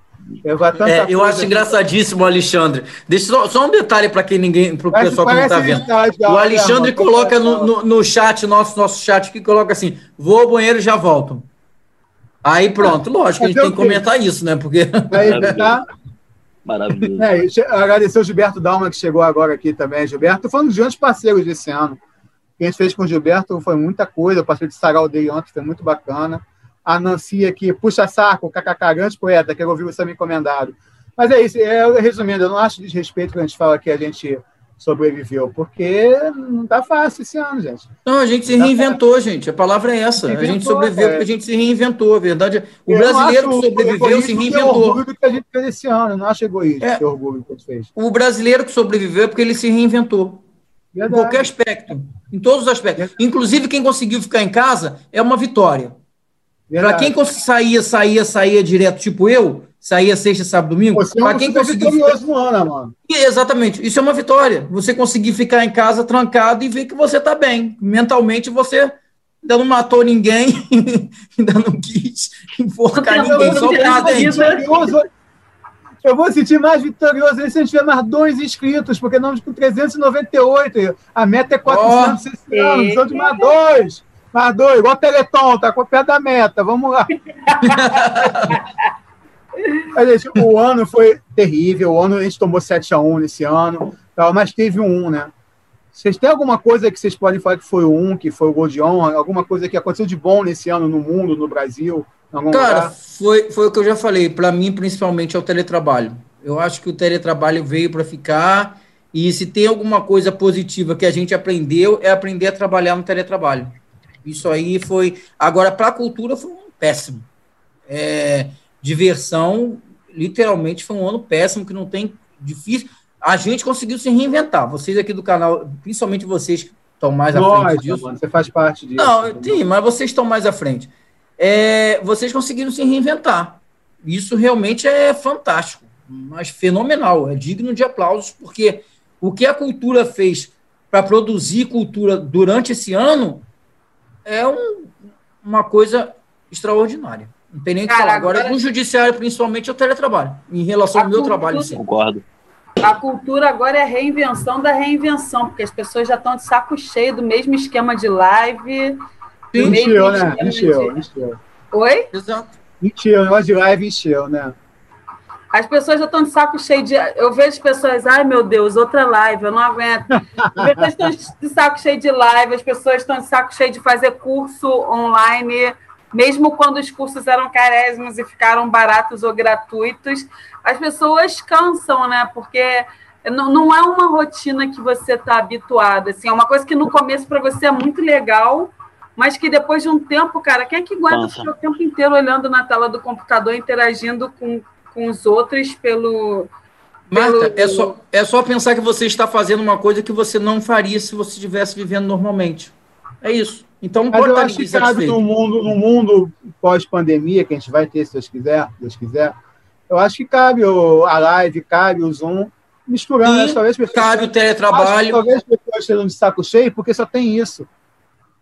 é, eu acho engraçadíssimo o Alexandre. Deixa só, só um detalhe para quem ninguém, para o pessoal que não está vendo. o Alexandre coloca no, no, no, chat, nosso, nosso chat, que coloca assim: vou ao banheiro e já volto. Aí pronto, lógico, a gente tem que comentar isso, né? Porque. Aí, tá? Maravilhoso. É, agradecer o Gilberto Dalma, que chegou agora aqui também. Gilberto, foi um dos grandes parceiros desse ano. O que a gente fez com o Gilberto foi muita coisa. Eu passei de sarau dele ontem, foi muito bacana a Nancy aqui, puxa saco, kkk, grande poeta, quero ouvir o Sam encomendado. Mas é isso, é, resumindo, eu não acho desrespeito quando a gente fala que a gente sobreviveu, porque não tá fácil esse ano, gente. Não, a gente se reinventou, gente. A palavra é essa. a gente sobreviveu é. porque a gente se reinventou. A verdade é, o eu brasileiro que sobreviveu se reinventou. orgulho do que a gente fez esse ano, não acho egoísta é. orgulho que a gente fez. O brasileiro que sobreviveu é porque ele se reinventou. Verdade. Em qualquer aspecto, em todos os aspectos. Inclusive, quem conseguiu ficar em casa é uma vitória. Para quem saía, saía, saía direto, tipo eu, saía sexta, sábado, domingo. Para quem conseguiu ficar... ano, mano. Exatamente, isso é uma vitória. Você conseguir ficar em casa trancado e ver que você está bem. Mentalmente você ainda não matou ninguém, ainda não quis enforcar ninguém, só eu vou sentir mais vitorioso se a gente tiver mais dois inscritos, porque não com 398. A meta é 400 oh, esse ano. Precisamos de mais dois. Mais dois, igual o Teleton, tá com o pé da meta. Vamos lá. mas, gente, o ano foi terrível. O ano a gente tomou 7x1 nesse ano, mas teve um 1, né? Vocês têm alguma coisa que vocês podem falar que foi o 1, que foi o gol de honra? Alguma coisa que aconteceu de bom nesse ano no mundo, no Brasil? Cara, foi, foi o que eu já falei. Para mim, principalmente, é o teletrabalho. Eu acho que o teletrabalho veio para ficar. E se tem alguma coisa positiva que a gente aprendeu, é aprender a trabalhar no teletrabalho. Isso aí foi. Agora, para a cultura, foi um péssimo. É, diversão, literalmente, foi um ano péssimo, que não tem. Difícil. A gente conseguiu se reinventar. Vocês aqui do canal, principalmente vocês que estão mais à frente disso. Mano, você faz parte disso. Não, sim, mas vocês estão mais à frente é, vocês conseguiram se reinventar. Isso realmente é fantástico, mas fenomenal, é digno de aplausos, porque o que a cultura fez para produzir cultura durante esse ano é um, uma coisa extraordinária. Não tem nem o que falar. Agora, agora, no judiciário, principalmente, é o teletrabalho, em relação ao meu cultura, trabalho. Sim. Concordo. A cultura agora é a reinvenção da reinvenção, porque as pessoas já estão de saco cheio do mesmo esquema de live, Encheu, né? Encheu, encheu. Oi? Exato. Encheu, o negócio de live encheu, né? As pessoas já estão de saco cheio de. Eu vejo as pessoas, ai meu Deus, outra live, eu não aguento. As pessoas estão de saco cheio de live, as pessoas estão de saco cheio de fazer curso online, mesmo quando os cursos eram carésimos e ficaram baratos ou gratuitos. As pessoas cansam, né? Porque não, não é uma rotina que você está habituado. Assim, é uma coisa que no começo para você é muito legal, mas que depois de um tempo, cara, quem é que aguenta Nossa. ficar o tempo inteiro olhando na tela do computador, interagindo com, com os outros pelo. Marta, pelo... é, só, é só pensar que você está fazendo uma coisa que você não faria se você estivesse vivendo normalmente. É isso. Então, Mas eu acho que cabe no mundo, no mundo pós-pandemia, que a gente vai ter, se Deus quiser, Deus quiser, eu acho que cabe o, a live, cabe o Zoom, misturando. Sim, talvez pessoas, cabe o teletrabalho. Talvez pessoas estejam de saco cheio, porque só tem isso.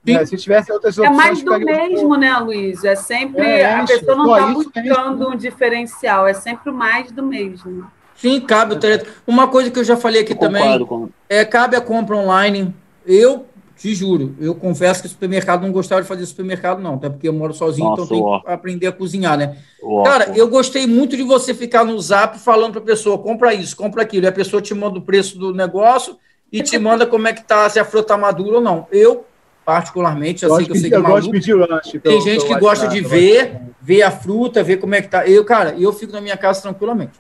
É, se tivesse outras opções. É mais do mesmo, né, Luiz? É sempre. É, a pessoa não está buscando um diferencial, é sempre mais do mesmo. Sim, cabe o teletransporte. Uma coisa que eu já falei aqui eu também com... é cabe a compra online. Eu te juro, eu confesso que o supermercado não gostava de fazer supermercado, não, até porque eu moro sozinho, Nossa, então tenho que aprender a cozinhar, né? Cara, eu gostei muito de você ficar no zap falando para a pessoa, compra isso, compra aquilo, e a pessoa te manda o preço do negócio e te manda como é que tá, se a fruta tá madura ou não. Eu particularmente, eu, eu sei que eu sei que é maluco. de pedir lanche. Tem gente que gosta de ver, ver a fruta, ver como é que tá. Eu, cara, eu fico na minha casa tranquilamente.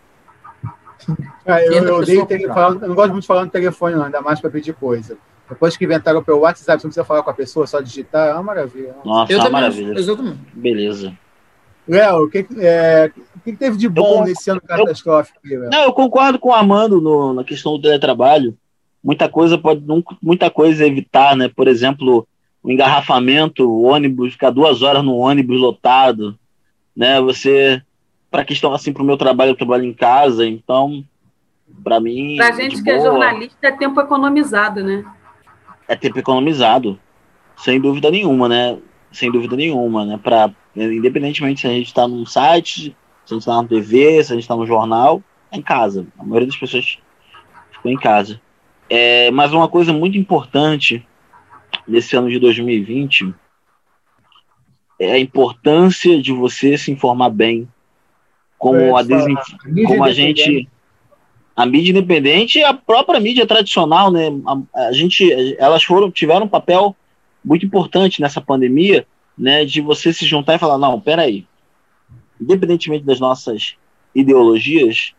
É, eu, eu, odeio falando, eu não gosto muito de falar no telefone, não, ainda mais para pedir coisa. Depois que inventaram pelo WhatsApp, você não precisa falar com a pessoa, só digitar, é uma maravilha. Nossa, é uma maravilha. Exatamente. Beleza. Léo, o que, é, que teve de bom eu, nesse ano catastrófico? Eu, não, eu concordo com o Armando no, na questão do teletrabalho. Muita coisa pode, muita coisa evitar, né? Por exemplo, o engarrafamento, o ônibus, ficar duas horas no ônibus lotado, né? Você, para questão assim, para o meu trabalho, eu trabalho em casa, então, para mim. Para gente que é boa, é jornalista, é tempo economizado, né? É tempo economizado, sem dúvida nenhuma, né? Sem dúvida nenhuma, né? Para independentemente se a gente está num site, se a gente está na TV, se a gente está no jornal, é em casa. A maioria das pessoas ficou em casa. É, mas uma coisa muito importante nesse ano de 2020 é a importância de você se informar bem, como a, desin... como a gente a mídia independente e a própria mídia tradicional, né? A, a, gente, elas foram tiveram um papel muito importante nessa pandemia, né? De você se juntar e falar não, peraí, independentemente das nossas ideologias,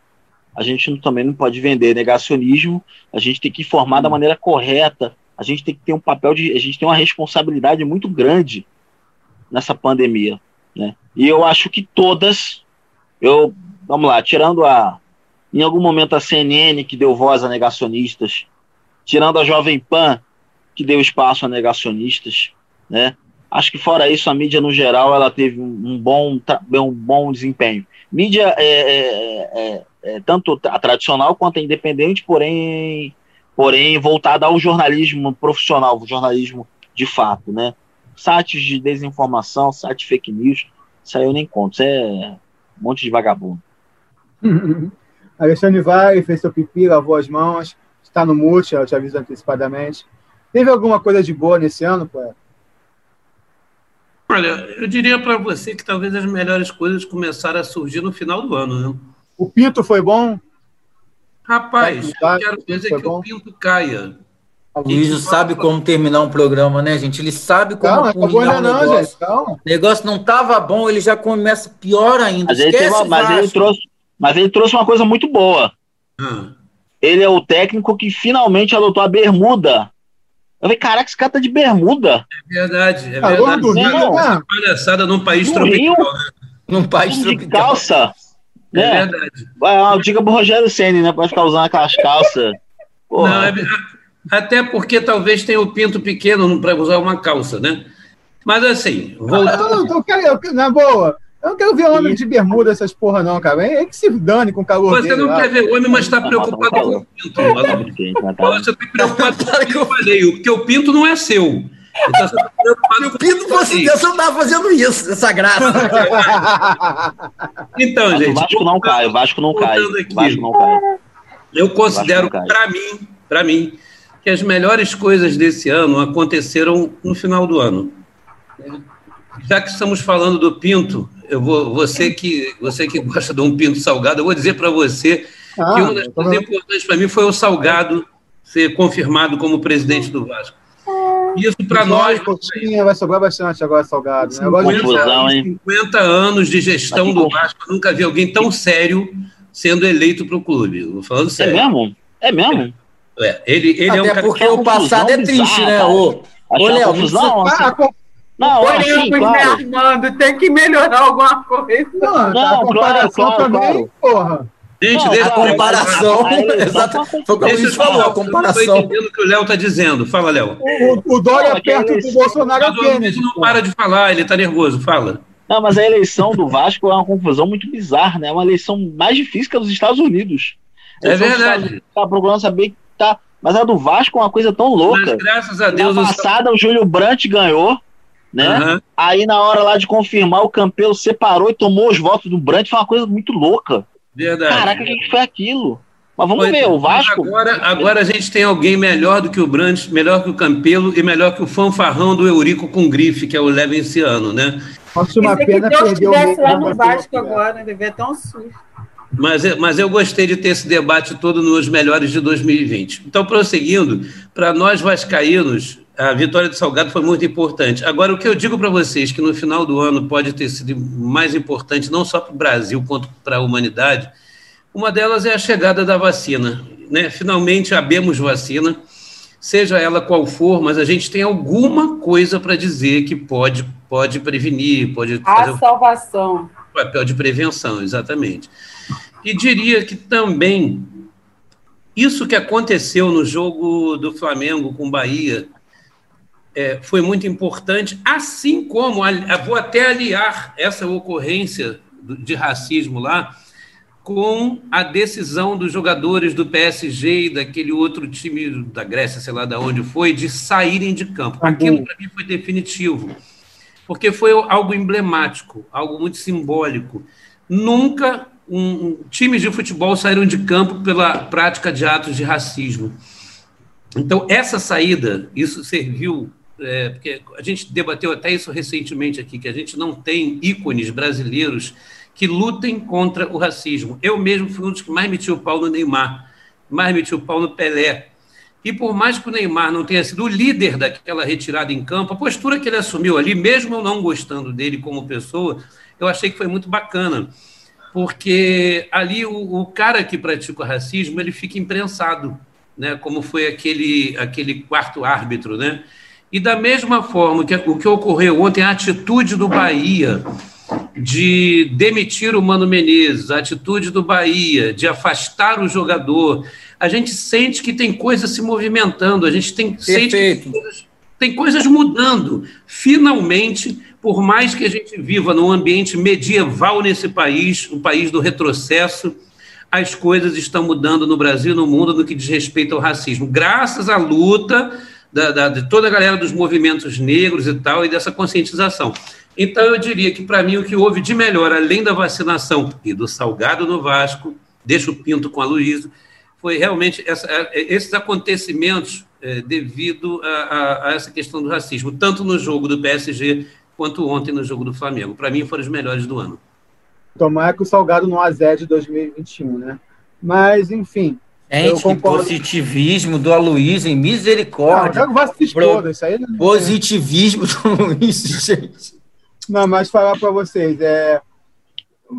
a gente também não pode vender negacionismo, a gente tem que informar da maneira correta, a gente tem que ter um papel de. A gente tem uma responsabilidade muito grande nessa pandemia. Né? E eu acho que todas, eu, vamos lá, tirando a. Em algum momento a CNN que deu voz a negacionistas, tirando a Jovem Pan, que deu espaço a negacionistas, né? Acho que fora isso, a mídia no geral ela teve um, bom, um bom desempenho. Mídia é, é, é, é, tanto a tradicional quanto a independente, porém, porém voltada ao jornalismo profissional, jornalismo de fato, né? Sites de desinformação, sites fake news, isso aí eu nem conto, isso é um monte de vagabundo. Alexandre vai, fez seu pipi, lavou as mãos, está no mute, eu te aviso antecipadamente. Teve alguma coisa de boa nesse ano, poeta? Olha, eu diria para você que talvez as melhores coisas começaram a surgir no final do ano, né? O Pinto foi bom? Rapaz, eu quero dizer que bom? o Pinto caia. O Luiz sabe como terminar um programa, né, gente? Ele sabe como calma, ainda não, negócio. gente. Calma. O negócio não estava bom, ele já começa pior ainda. Mas, ele, uma, mas ele, trouxe, mas ele trouxe uma coisa muito boa. Hum. Ele é o técnico que finalmente adotou a bermuda eu falei, caraca, esse cara tá de bermuda. É verdade, é verdade. Do Rio, né? palhaçada num país tropical, né? Num país tropical. calça. É, é verdade. Vai, uma dica pro Rogério Senna, né? Pode ficar usando aquelas calças. Não, é, até porque talvez tenha o pinto pequeno para usar uma calça, né? Mas assim, voltando. Ah, eu, eu, na boa, eu não quero ver homem de bermuda, essas porra, não, cara. É que se dane com o calor. Você dele, não lá. quer ver homem, mas está preocupado com o pinto. Você está preocupado com o que eu falei, porque o pinto não é seu. Então, Se o pinto fosse Deus, eu não estava fazendo isso, essa graça. então, gente. O Vasco não cai, o Vasco não cai. O Vasco não cai. Eu considero, para mim, para mim, que as melhores coisas desse ano aconteceram no final do ano. Já que estamos falando do Pinto, eu vou, você que você que gosta de um pinto salgado, eu vou dizer para você ah, que uma das coisas importantes para mim foi o Salgado ser confirmado como presidente do Vasco. Isso para nós. Vai sobrar bastante agora, Salgado. Né? 50, Confusão, 50 anos de gestão do Vasco, eu nunca vi alguém tão sério sendo eleito para o clube. Vou falando sério. É mesmo? É mesmo? É, ele, ele Até é um cara porque o passado é triste, né? Ô, ô Léo, confusão, assim, não, Olha, assim, claro. Armando, tem que melhorar alguma coisa. Não, não a comparação claro, também, claro. porra. Gente, deixa a comparação. Exato. Foi o que falou, a comparação. Eu estou entendendo o que o Léo está dizendo. Fala, Léo. O, o Dória não, perto eleição, do Bolsonaro é o Kennedy. não para de falar, ele está nervoso. Fala. Não, mas a eleição do Vasco é uma confusão muito bizarra, né? É uma eleição mais difícil que a dos Estados Unidos. É verdade. Está procurando saber que tá. Mas a do Vasco é uma coisa tão louca. Mas graças a Deus. Na passada, o Júlio Brandt ganhou né? Uhum. Aí na hora lá de confirmar, o Campelo separou e tomou os votos do Brandt, foi uma coisa muito louca. Verdade. Caraca, o que foi aquilo? Mas vamos ver, o Vasco. Agora, agora a gente tem alguém melhor do que o Brandt, melhor que o Campelo e melhor que o fanfarrão do Eurico com grife, que é o Levenciano, né? Nossa, uma pena que Deus perder o lá no Vasco agora, deve ver tão susto. Mas, mas eu gostei de ter esse debate todo nos melhores de 2020. Então, prosseguindo, para nós vascaínos, a vitória do Salgado foi muito importante. Agora, o que eu digo para vocês, que no final do ano pode ter sido mais importante, não só para o Brasil, quanto para a humanidade, uma delas é a chegada da vacina. Né? Finalmente, abemos vacina, seja ela qual for, mas a gente tem alguma coisa para dizer que pode, pode prevenir, pode a salvação. Papel de prevenção, exatamente. E diria que também isso que aconteceu no jogo do Flamengo com Bahia é, foi muito importante, assim como vou até aliar essa ocorrência de racismo lá com a decisão dos jogadores do PSG e daquele outro time da Grécia, sei lá de onde foi, de saírem de campo. Aquilo para mim foi definitivo, porque foi algo emblemático, algo muito simbólico. Nunca um, um, times de futebol saíram de campo pela prática de atos de racismo. Então, essa saída, isso serviu é, porque a gente debateu até isso recentemente aqui, que a gente não tem ícones brasileiros que lutem contra o racismo. Eu mesmo fui um dos que mais meti o pau no Neymar, mais meti o pau no Pelé. E por mais que o Neymar não tenha sido o líder daquela retirada em campo, a postura que ele assumiu ali, mesmo eu não gostando dele como pessoa, eu achei que foi muito bacana porque ali o, o cara que pratica o racismo ele fica imprensado, né? Como foi aquele aquele quarto árbitro, né? E da mesma forma que o que ocorreu ontem, a atitude do Bahia de demitir o Mano Menezes, a atitude do Bahia de afastar o jogador, a gente sente que tem coisas se movimentando, a gente tem, sente que tem coisas mudando. Finalmente, por mais que a gente viva num ambiente medieval nesse país, o país do retrocesso, as coisas estão mudando no Brasil no mundo no que diz respeito ao racismo. Graças à luta da, da, de toda a galera dos movimentos negros e tal, e dessa conscientização. Então, eu diria que, para mim, o que houve de melhor, além da vacinação e do salgado no Vasco, deixa o pinto com a Luísa, foi realmente essa, esses acontecimentos é, devido a, a, a, essa questão do racismo, tanto no jogo do PSG quanto ontem no jogo do Flamengo. Para mim, foram os melhores do ano. Tomara que o Salgado não azede 2021, né? Mas, enfim. Gente, que positivismo do Aloysio, em misericórdia. Não, eu Pro... isso aí não... Positivismo do Aloysio, gente. Não, mas falar para vocês, é,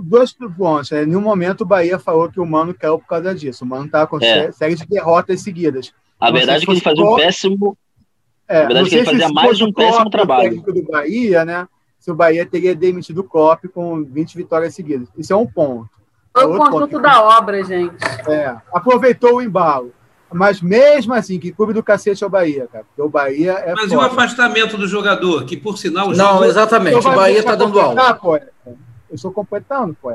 dois pontos. Né? Em nenhum momento o Bahia falou que o Mano caiu por causa disso. O Mano estava com é. série de derrotas seguidas. A verdade é que ele fazia um péssimo. É, a verdade é que ele fazia mais um péssimo trabalho. do Bahia, né? Se o Bahia teria demitido o Klopp com 20 vitórias seguidas. Isso é um ponto. Foi o conjunto ponto. da obra, gente. É, aproveitou o embalo. Mas mesmo assim, que clube do cacete é o Bahia, cara. Porque o Bahia é. Mas foda. e o afastamento do jogador? Que por sinal. Não, jogador... exatamente. O Bahia está dando aula. Pô, eu estou completando, pô.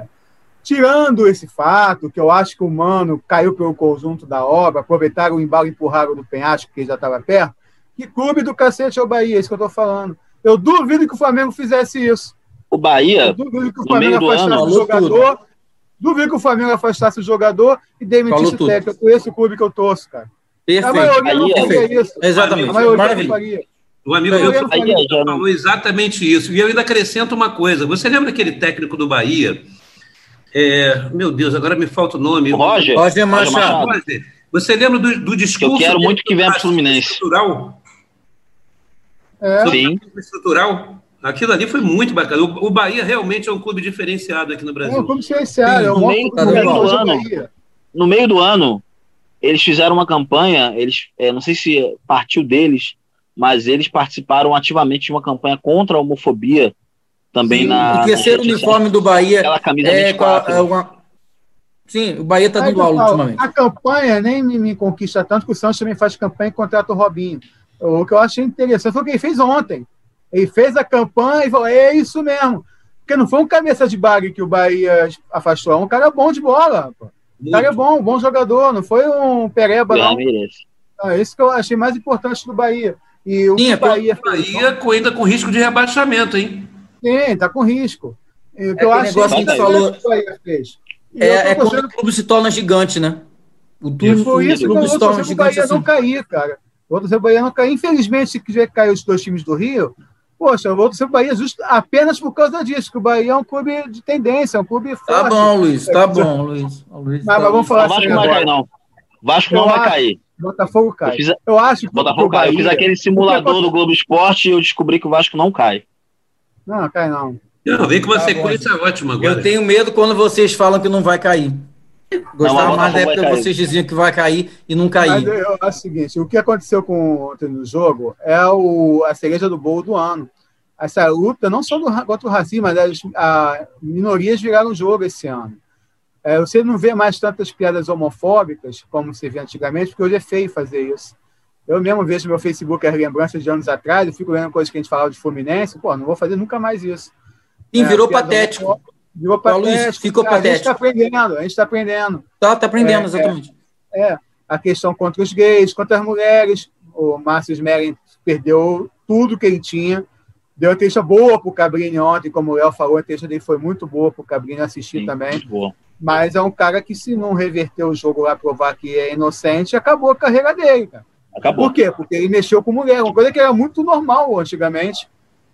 Tirando esse fato, que eu acho que o Mano caiu pelo conjunto da obra, aproveitaram o embalo e empurraram do penhasco, que já estava perto. Que clube do cacete é o Bahia? É isso que eu estou falando. Eu duvido que o Flamengo fizesse isso. O Bahia. Eu duvido que o Flamengo afastasse o jogador. Tudo. Duvido que o Flamengo afastasse o jogador e demitisse o técnico. Eu conheço o clube que eu torço, cara. Perfeito. A maioria não faria isso. Exatamente. A maioria não faria. O amigo meu falou exatamente isso. E eu ainda acrescento uma coisa. Você lembra aquele técnico do Bahia é, meu Deus, agora me falta o nome. Roger. Roger Machado. Você lembra do, do discurso? Eu quero muito que venha para o Fluminense. Estrutural? É. Sim. Estrutural? Aquilo ali foi muito bacana. O, o, Bahia realmente é um clube diferenciado aqui no Brasil. É um clube diferenciado. É um no, meio, no, meio do ano, no meio do ano, eles fizeram uma campanha, eles, é, não sei se partiu deles, mas eles participaram ativamente de uma campanha contra a homofobia também Sim, na. O terceiro uniforme do Bahia. Aquela camisa é, 24. É uma... Sim, o Bahia está dando aula ultimamente. A campanha nem me, me, conquista tanto que o Santos também faz campanha e contrata o Robinho. O que eu achei interessante foi o que ele fez ontem. Ele fez a campanha e falou: é isso mesmo. Porque não foi um cabeça de bag que o Bahia afastou, é um cara bom de bola. Pô. Um cara é bom, um bom jogador, não foi um pereba, não. não. É isso que eu achei mais importante do Bahia. E o Sim, é Bahia, Bahia ainda com risco de rebaixamento, hein? Tem, tá com risco. O que é eu acho negócio que, que falou. É, é quando o clube se torna gigante, né? O tudo, foi isso o clube se torna gigante. O Bahia assim. não cair, cara. O outro Bahia não cair. Infelizmente, se quiser cair os dois times do Rio, poxa, eu vou torcer o Bahia justo apenas por causa disso, que o Bahia é um clube de tendência, é um clube forte. Tá bom, Luiz, tá bom, Luiz. Luiz mas, tá mas vamos falar assim. Vasco não vai cair, não. Vasco não vai cair. Botafogo cai. Eu, fiz, eu acho que Botafogo cai. Bahia, eu fiz aquele simulador do Globo Esporte e eu descobri que o Vasco não cai. Não, cai não. Não, vem com uma tá sequência bom. ótima agora. Eu tenho medo quando vocês falam que não vai cair. Gostava não, mais da época que vocês diziam que vai cair e não cair. Mas eu acho o seguinte: o que aconteceu com ontem no jogo é o, a cereja do bolo do ano. Essa luta, não só do, contra o racismo, mas as a, minorias viraram o jogo esse ano. É, você não vê mais tantas piadas homofóbicas como se vê antigamente, porque hoje é feio fazer isso. Eu mesmo vejo no meu Facebook as lembranças de anos atrás, eu fico vendo coisas que a gente falava de Fluminense, pô, não vou fazer nunca mais isso. Sim, é, virou patético. Virou patético. Luiz, ficou patético. A gente está aprendendo, a gente está aprendendo. Tá, tá aprendendo, é, exatamente. É, é, a questão contra os gays, contra as mulheres. O Márcio Smerin perdeu tudo que ele tinha. Deu uma entrevista boa para o Cabrini ontem, como o Léo falou, a entrevista dele foi muito boa para o Cabrini assistir Sim, também. Mas é um cara que, se não reverter o jogo lá, provar que é inocente, acabou a carreira dele, cara. Acabou. Por quê? Porque ele mexeu com mulher, uma coisa que era muito normal antigamente.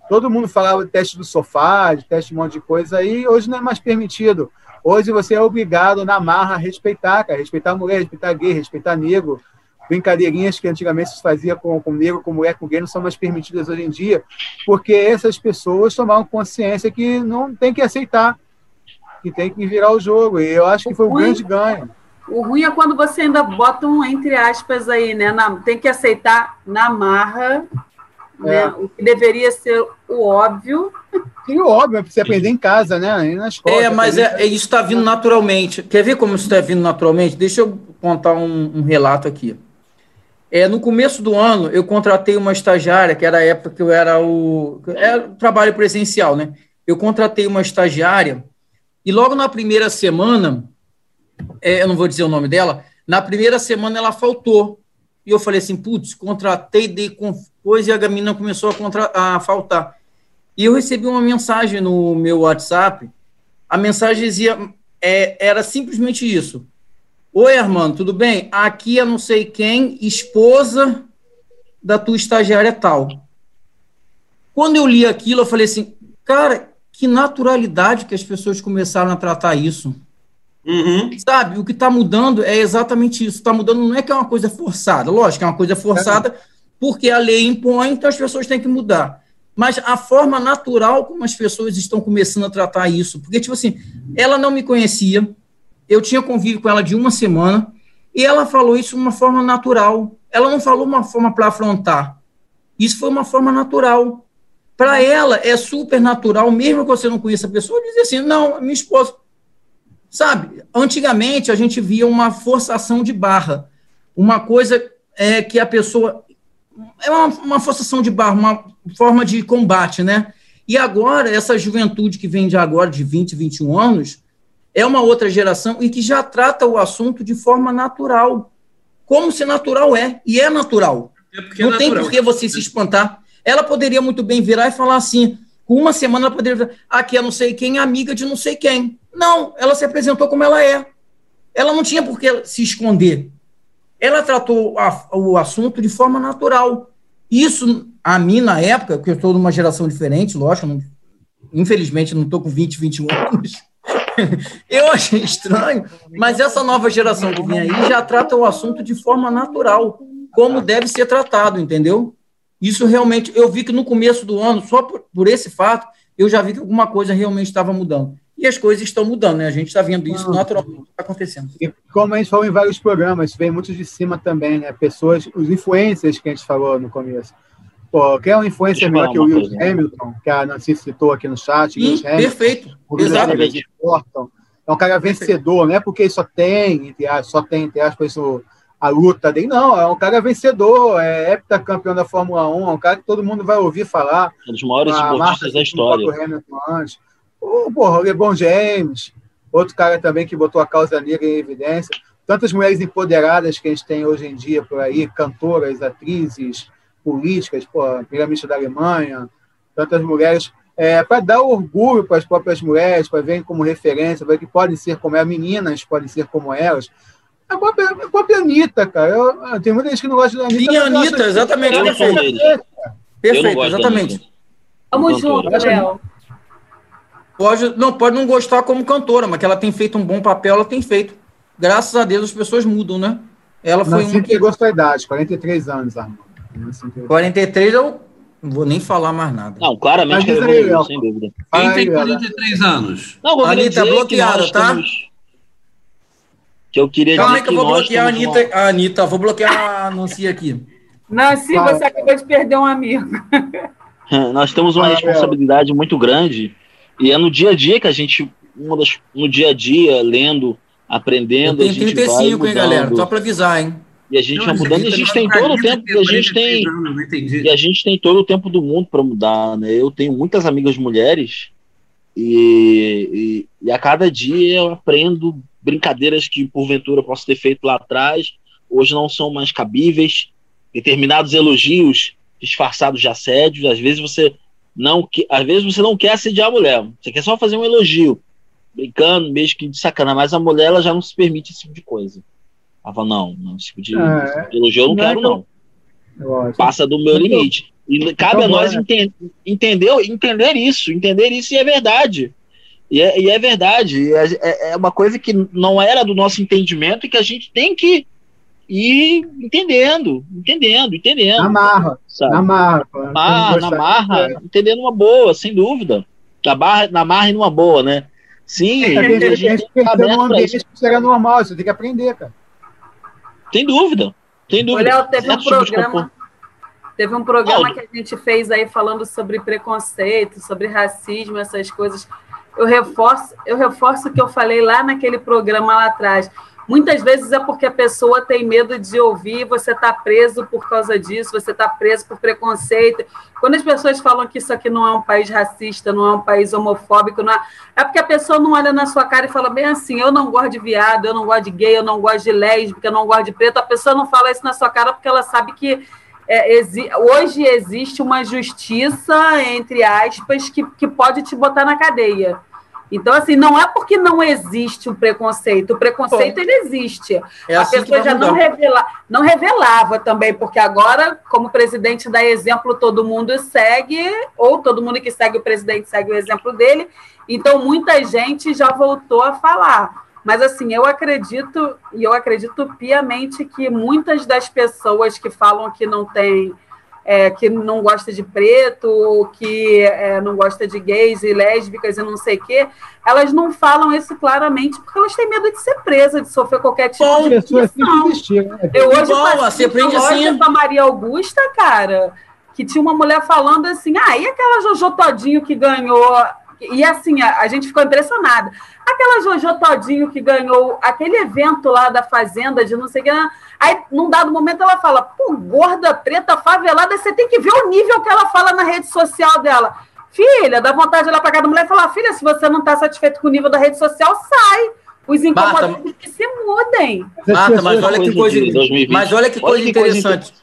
Todo mundo falava de teste do sofá, de teste de um monte de coisa, e hoje não é mais permitido. Hoje você é obrigado, na marra, a respeitar, cara, respeitar a mulher, respeitar gay, respeitar negro. Brincadeirinhas que antigamente se fazia com, com negro, com mulher, com gay, não são mais permitidas hoje em dia, porque essas pessoas tomaram consciência que não tem que aceitar. que tem que virar o jogo. E eu acho que foi o, grande ganho. O ruim é quando você ainda bota um entre aspas aí, né? Na, tem que aceitar na marra, né? é. né? O que deveria ser o óbvio. Sim, o óbvio, é você aprender em casa, né? Na escola, é, mas é, isso está vindo naturalmente. Quer ver como isso está vindo naturalmente? Deixa eu contar um, um relato aqui. É, no começo do ano, eu contratei uma estagiária, que era a época que eu era o. Era trabalho presencial, né? Eu contratei uma estagiária, e logo na primeira semana, é, eu não vou dizer o nome dela, na primeira semana ela faltou. E eu falei assim: putz, contratei, dei coisa e a menina começou a, contra, a faltar. E eu recebi uma mensagem no meu WhatsApp. A mensagem dizia: é, era simplesmente isso Oi, Armando, tudo bem? Aqui é não sei quem, esposa da tua estagiária tal. Quando eu li aquilo, eu falei assim, cara, que naturalidade que as pessoas começaram a tratar isso. Uhum. Sabe, o que está mudando é exatamente isso. Está mudando, não é que é uma coisa forçada. Lógico, é uma coisa forçada, porque a lei impõe, então as pessoas têm que mudar. Mas a forma natural como as pessoas estão começando a tratar isso. Porque, tipo assim, ela não me conhecia, eu tinha convívio com ela de uma semana e ela falou isso de uma forma natural. Ela não falou uma forma para afrontar. Isso foi uma forma natural. Para ela é super natural, mesmo que você não conheça a pessoa, dizer assim: não, minha esposa. Sabe, antigamente a gente via uma forçação de barra, uma coisa é, que a pessoa. É uma, uma forçação de barra, uma forma de combate, né? E agora, essa juventude que vem de agora, de 20, 21 anos, é uma outra geração e que já trata o assunto de forma natural. Como se natural é, e é natural. É não é tem por que você se espantar. Ela poderia muito bem virar e falar assim, uma semana ela poderia aqui é não sei quem, amiga de não sei quem. Não, ela se apresentou como ela é. Ela não tinha por que se esconder. Ela tratou a, o assunto de forma natural. Isso, a mim, na época, que eu estou numa geração diferente, lógico, não, infelizmente não estou com 20, 21 anos, eu achei estranho, mas essa nova geração que vem aí já trata o assunto de forma natural, como deve ser tratado, entendeu? Isso realmente, eu vi que no começo do ano, só por, por esse fato, eu já vi que alguma coisa realmente estava mudando. E as coisas estão mudando, né? A gente está vendo isso naturalmente está acontecendo. E como a gente falou em vários programas, vem muito de cima também, né? Pessoas, os influencers que a gente falou no começo. Pô, quer é um influencer melhor que o Lewis Hamilton, que a Nancy citou aqui no chat? Sim, perfeito. Exatamente. É um cara vencedor, não é porque ele só tem, só tem, entre aspas, isso, a luta dele. Não, é um cara vencedor, é heptacampeão da Fórmula 1, é um cara que todo mundo vai ouvir falar. É um dos maiores esportistas da história. O, porra, o LeBron James, outro cara também que botou a causa negra em evidência. Tantas mulheres empoderadas que a gente tem hoje em dia por aí, cantoras, atrizes, políticas, pô, a primeira-ministra da Alemanha, tantas mulheres, é, para dar orgulho para as próprias mulheres, para verem como referência, ver que podem ser como elas, meninas podem ser como elas. A própria, a própria Anitta, cara. Eu, tem muita gente que não gosta da Anitta. Sim, a Anitta, exatamente. Eu perfeito, perfeito exatamente. Vamos juntos, Léo. Pode, não, pode não gostar como cantora, mas que ela tem feito um bom papel, ela tem feito. Graças a Deus as pessoas mudam, né? Ela foi uma que pegou sua idade, 43 anos, Armando. 43 eu não vou nem falar mais nada. Não, claramente que evoluiu, sem dúvida. Quem tem 43 anos? Não, vou Anitta bloqueada, tá? Temos... Que eu queria Calma dizer que, que eu vou bloquear a Anitta, uma... a Anitta, vou bloquear a Nancy aqui. Nancy, você acabou de perder um amigo. Nós temos uma responsabilidade muito grande e é no dia a dia que a gente, uma das, no dia a dia, lendo, aprendendo, eu tenho a gente 35, vai hein, galera? Só para avisar, hein? E a gente vai mudando, e a gente tem todo o tempo, e a gente tem, e a gente tem todo o tempo do mundo para mudar, né? Eu tenho muitas amigas mulheres e, e, e, a cada dia eu aprendo brincadeiras que porventura posso ter feito lá atrás, hoje não são mais cabíveis, determinados elogios disfarçados de assédio, às vezes você não, às vezes você não quer assediar a mulher, você quer só fazer um elogio, brincando, mesmo que de sacana, mas a mulher ela já não se permite esse tipo de coisa. Ela fala, não, não esse tipo de, é, elogio eu não, não quero, é não. Passa do meu limite. E cabe então, a nós ente entender, entender isso, entender isso e é verdade. E é, e é verdade. É, é, é, uma coisa que não era do nosso entendimento e que a gente tem que ir entendendo, entendendo, entendendo. Na marra. Sabe? Na marra. Na marra, na marra entendendo uma boa, sem dúvida. Na, barra, na marra e numa boa, né? Sim, A gente, a gente cresceu num ambiente que isso era normal, você tem que aprender, cara. Tem dúvida. Tem dúvida. Olha, teve um programa. Teve um programa que a gente fez aí falando sobre preconceito, sobre racismo, essas coisas. Eu reforço, eu reforço o que eu falei lá naquele programa lá atrás. Muitas vezes é porque a pessoa tem medo de ouvir, você está preso por causa disso, você está preso por preconceito. Quando as pessoas falam que isso aqui não é um país racista, não é um país homofóbico, não é, é porque a pessoa não olha na sua cara e fala bem assim: eu não gosto de viado, eu não gosto de gay, eu não gosto de lésbica, eu não gosto de preto. A pessoa não fala isso na sua cara porque ela sabe que é, exi- hoje existe uma justiça, entre aspas, que, que pode te botar na cadeia. Então, assim, não é porque não existe o preconceito, o preconceito ele existe. É a assim pessoa já não, revela, não revelava também, porque agora, como o presidente dá exemplo, todo mundo segue, ou todo mundo que segue o presidente segue o exemplo dele. Então, muita gente já voltou a falar. Mas, assim, eu acredito, e eu acredito piamente que muitas das pessoas que falam que não tem. é, que não gosta de preto, ou que é, não gosta de gays e lésbicas e não sei o quê, elas não falam isso claramente porque elas têm medo de ser presas, de sofrer qualquer tipo Bom, de existiram, né? Eu hoje Boa, passei você aprende assim. com a Maria Augusta, cara, que tinha uma mulher falando assim, ah, e aquela Jojo Todinho que ganhou... E assim, a, a gente ficou impressionada. Aquela Jojo Todinho que ganhou aquele evento lá da Fazenda, de não sei o que... Aí, num dado momento, ela fala, pô, gorda, preta, favelada, você tem que ver o nível que ela fala na rede social dela. Filha, dá vontade de olhar pra cada mulher e falar, filha, se você não tá satisfeito com o nível da rede social, sai. Os Marta, incomodantes que se mudem. Marta, mas olha que Coisa coisa, de 2020. mas olha que Olha coisa que coisa interessante.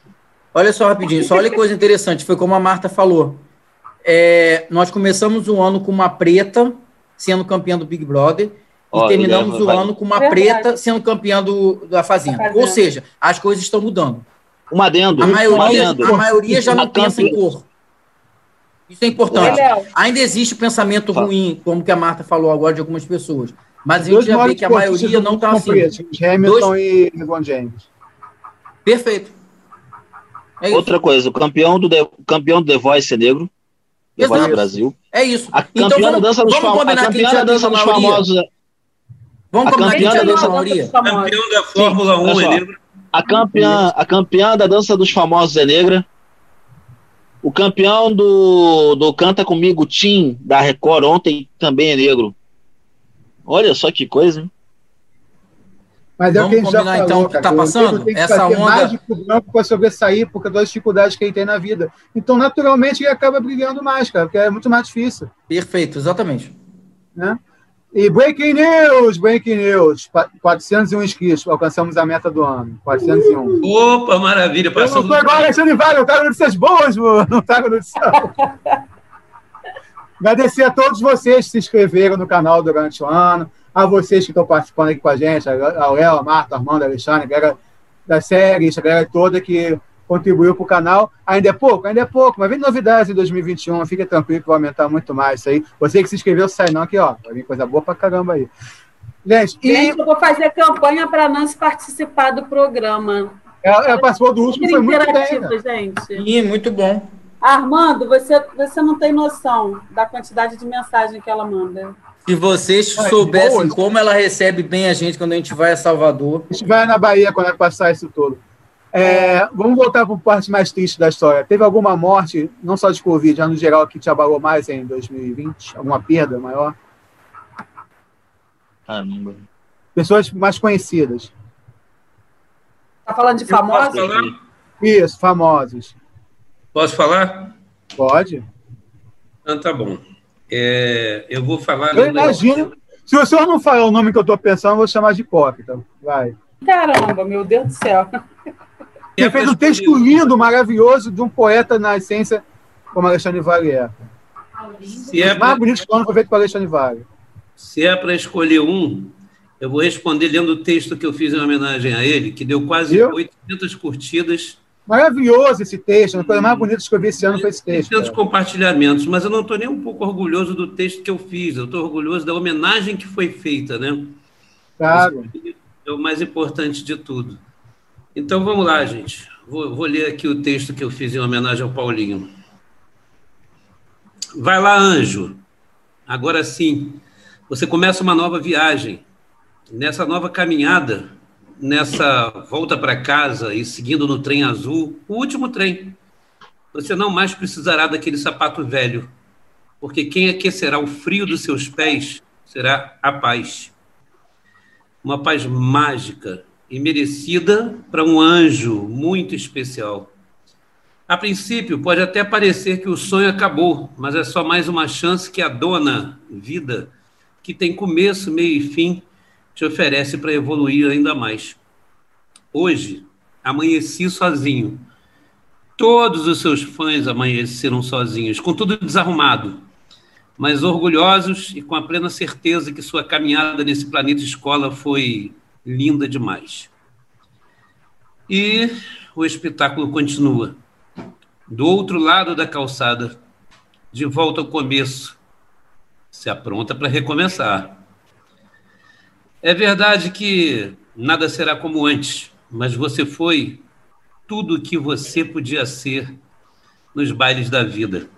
Olha só rapidinho, só olha que coisa interessante. Foi como a Marta falou. É, nós começamos o ano com uma preta sendo campeã do Big Brother e Olha, terminamos o vai- ano com uma Verdade. preta sendo campeã do, da Fazenda. Da Fazenda. Ou seja, as coisas estão mudando. Um adendo. A maioria, adendo. a maioria já não pensa em cor. Isso é importante. Ainda existe o pensamento Fala. ruim, como que a Marta falou agora de algumas pessoas. Mas a Dois gente já vê que a maioria não está assim. Hamilton e LeBron James. Perfeito. É. Outra coisa, o campeão do The, o campeão do The Voice é negro. Exato. Voice Brasil. É isso. A Então campeã da vamos, dança dos, vamos combinar que a campeã gente da já tem dança dos famosos. é- Vamos a combinar que a gente já campeã tem da a maioria. Campeão da Fórmula 1 olha é só. negro. A campeã, a campeã da dança dos famosos é negra. O campeão do, do Canta Comigo Tim da Record ontem também é negro. Olha só que coisa, hein? Mas é o que a gente já combinar, falou, então, que tá negro passando? Tem que Essa fazer onda- mais do branco para sobressair por causa das dificuldades que ele tem na vida. Então, naturalmente, ele acaba brilhando mais, cara, porque é muito mais difícil. Perfeito, exatamente. Né? E breaking news, breaking news. Pa- 401 inscritos, alcançamos a meta do ano. 401. Opa, maravilha. Eu não Passou tô igual Alexandre Vale, eu trago notícias boas, mano. Não trago notícias. Agradecer a todos vocês que se inscreveram no canal durante o ano, a vocês que estão participando aqui com a gente, a Léo, a Marta, a Armando, a Alexandre, a galera das séries, a galera toda que contribuiu para o canal. Ainda é pouco? Ainda é pouco, mas vem novidades em 2021, fica tranquilo que vai aumentar muito mais isso aí. Você que se inscreveu, sai não aqui, ó. Vai vir coisa boa pra caramba aí. Gente, e Gente, eu vou fazer campanha para a Nancy participar do programa. ela, ela participou do último, foi muito bem. Interativa, Né? gente. Ih, muito bom. Armando, você, você não tem noção da quantidade de mensagem que ela manda. Se vocês Ai, soubessem boas. como ela recebe bem a gente quando a gente vai a Salvador. A gente vai na Bahia quando é que passar isso tudo. É, vamos voltar para a parte mais triste da história. Teve alguma morte, não só de Covid, já no geral, que te abalou mais em 2020? Alguma perda maior? Caramba. Pessoas mais conhecidas. Tá falando de falar? Isso, famosos. Posso falar? Pode? Então tá bom. É, eu vou falar. Eu imagino. Se o senhor não falar o nome que eu estou pensando, eu vou chamar de hipócrita. Vai. Caramba, meu Deus do céu. Ele fez um texto lindo, maravilhoso, de um poeta na essência, como Alexandre Vale é. Se é mais pra- bonitos que foi feito para Alexandre Vale. Se é para escolher um, eu vou responder lendo o texto que eu fiz em homenagem a ele, que deu quase Viu? 800 curtidas, Maravilhoso esse texto. Uma coisa mais bonita que eu vi esse ano foi esse texto. 800 cara. compartilhamentos, mas eu não estou nem um pouco orgulhoso do texto que eu fiz, eu estou orgulhoso da homenagem que foi feita, né? Claro. É o mais importante de tudo. Então vamos lá, gente. Vou, vou ler aqui o texto que eu fiz em homenagem ao Paulinho. Vai lá, anjo. Agora sim. Você começa uma nova viagem. Nessa nova caminhada, nessa volta para casa e seguindo no trem azul, o último trem, você não mais precisará daquele sapato velho, porque quem aquecerá o frio dos seus pés será a paz. Uma paz mágica e merecida para um anjo muito especial. A princípio, pode até parecer que o sonho acabou, mas é só mais uma chance que a dona vida, que tem começo, meio e fim, te oferece para evoluir ainda mais. Hoje, amanheci sozinho. Todos os seus fãs amanheceram sozinhos, com tudo desarrumado, mas orgulhosos e com a plena certeza que sua caminhada nesse planeta escola foi linda demais. E o espetáculo continua do outro lado da calçada, de volta ao começo, se apronta para recomeçar. É verdade que nada será como antes, mas você foi tudo o que você podia ser nos bailes da vida.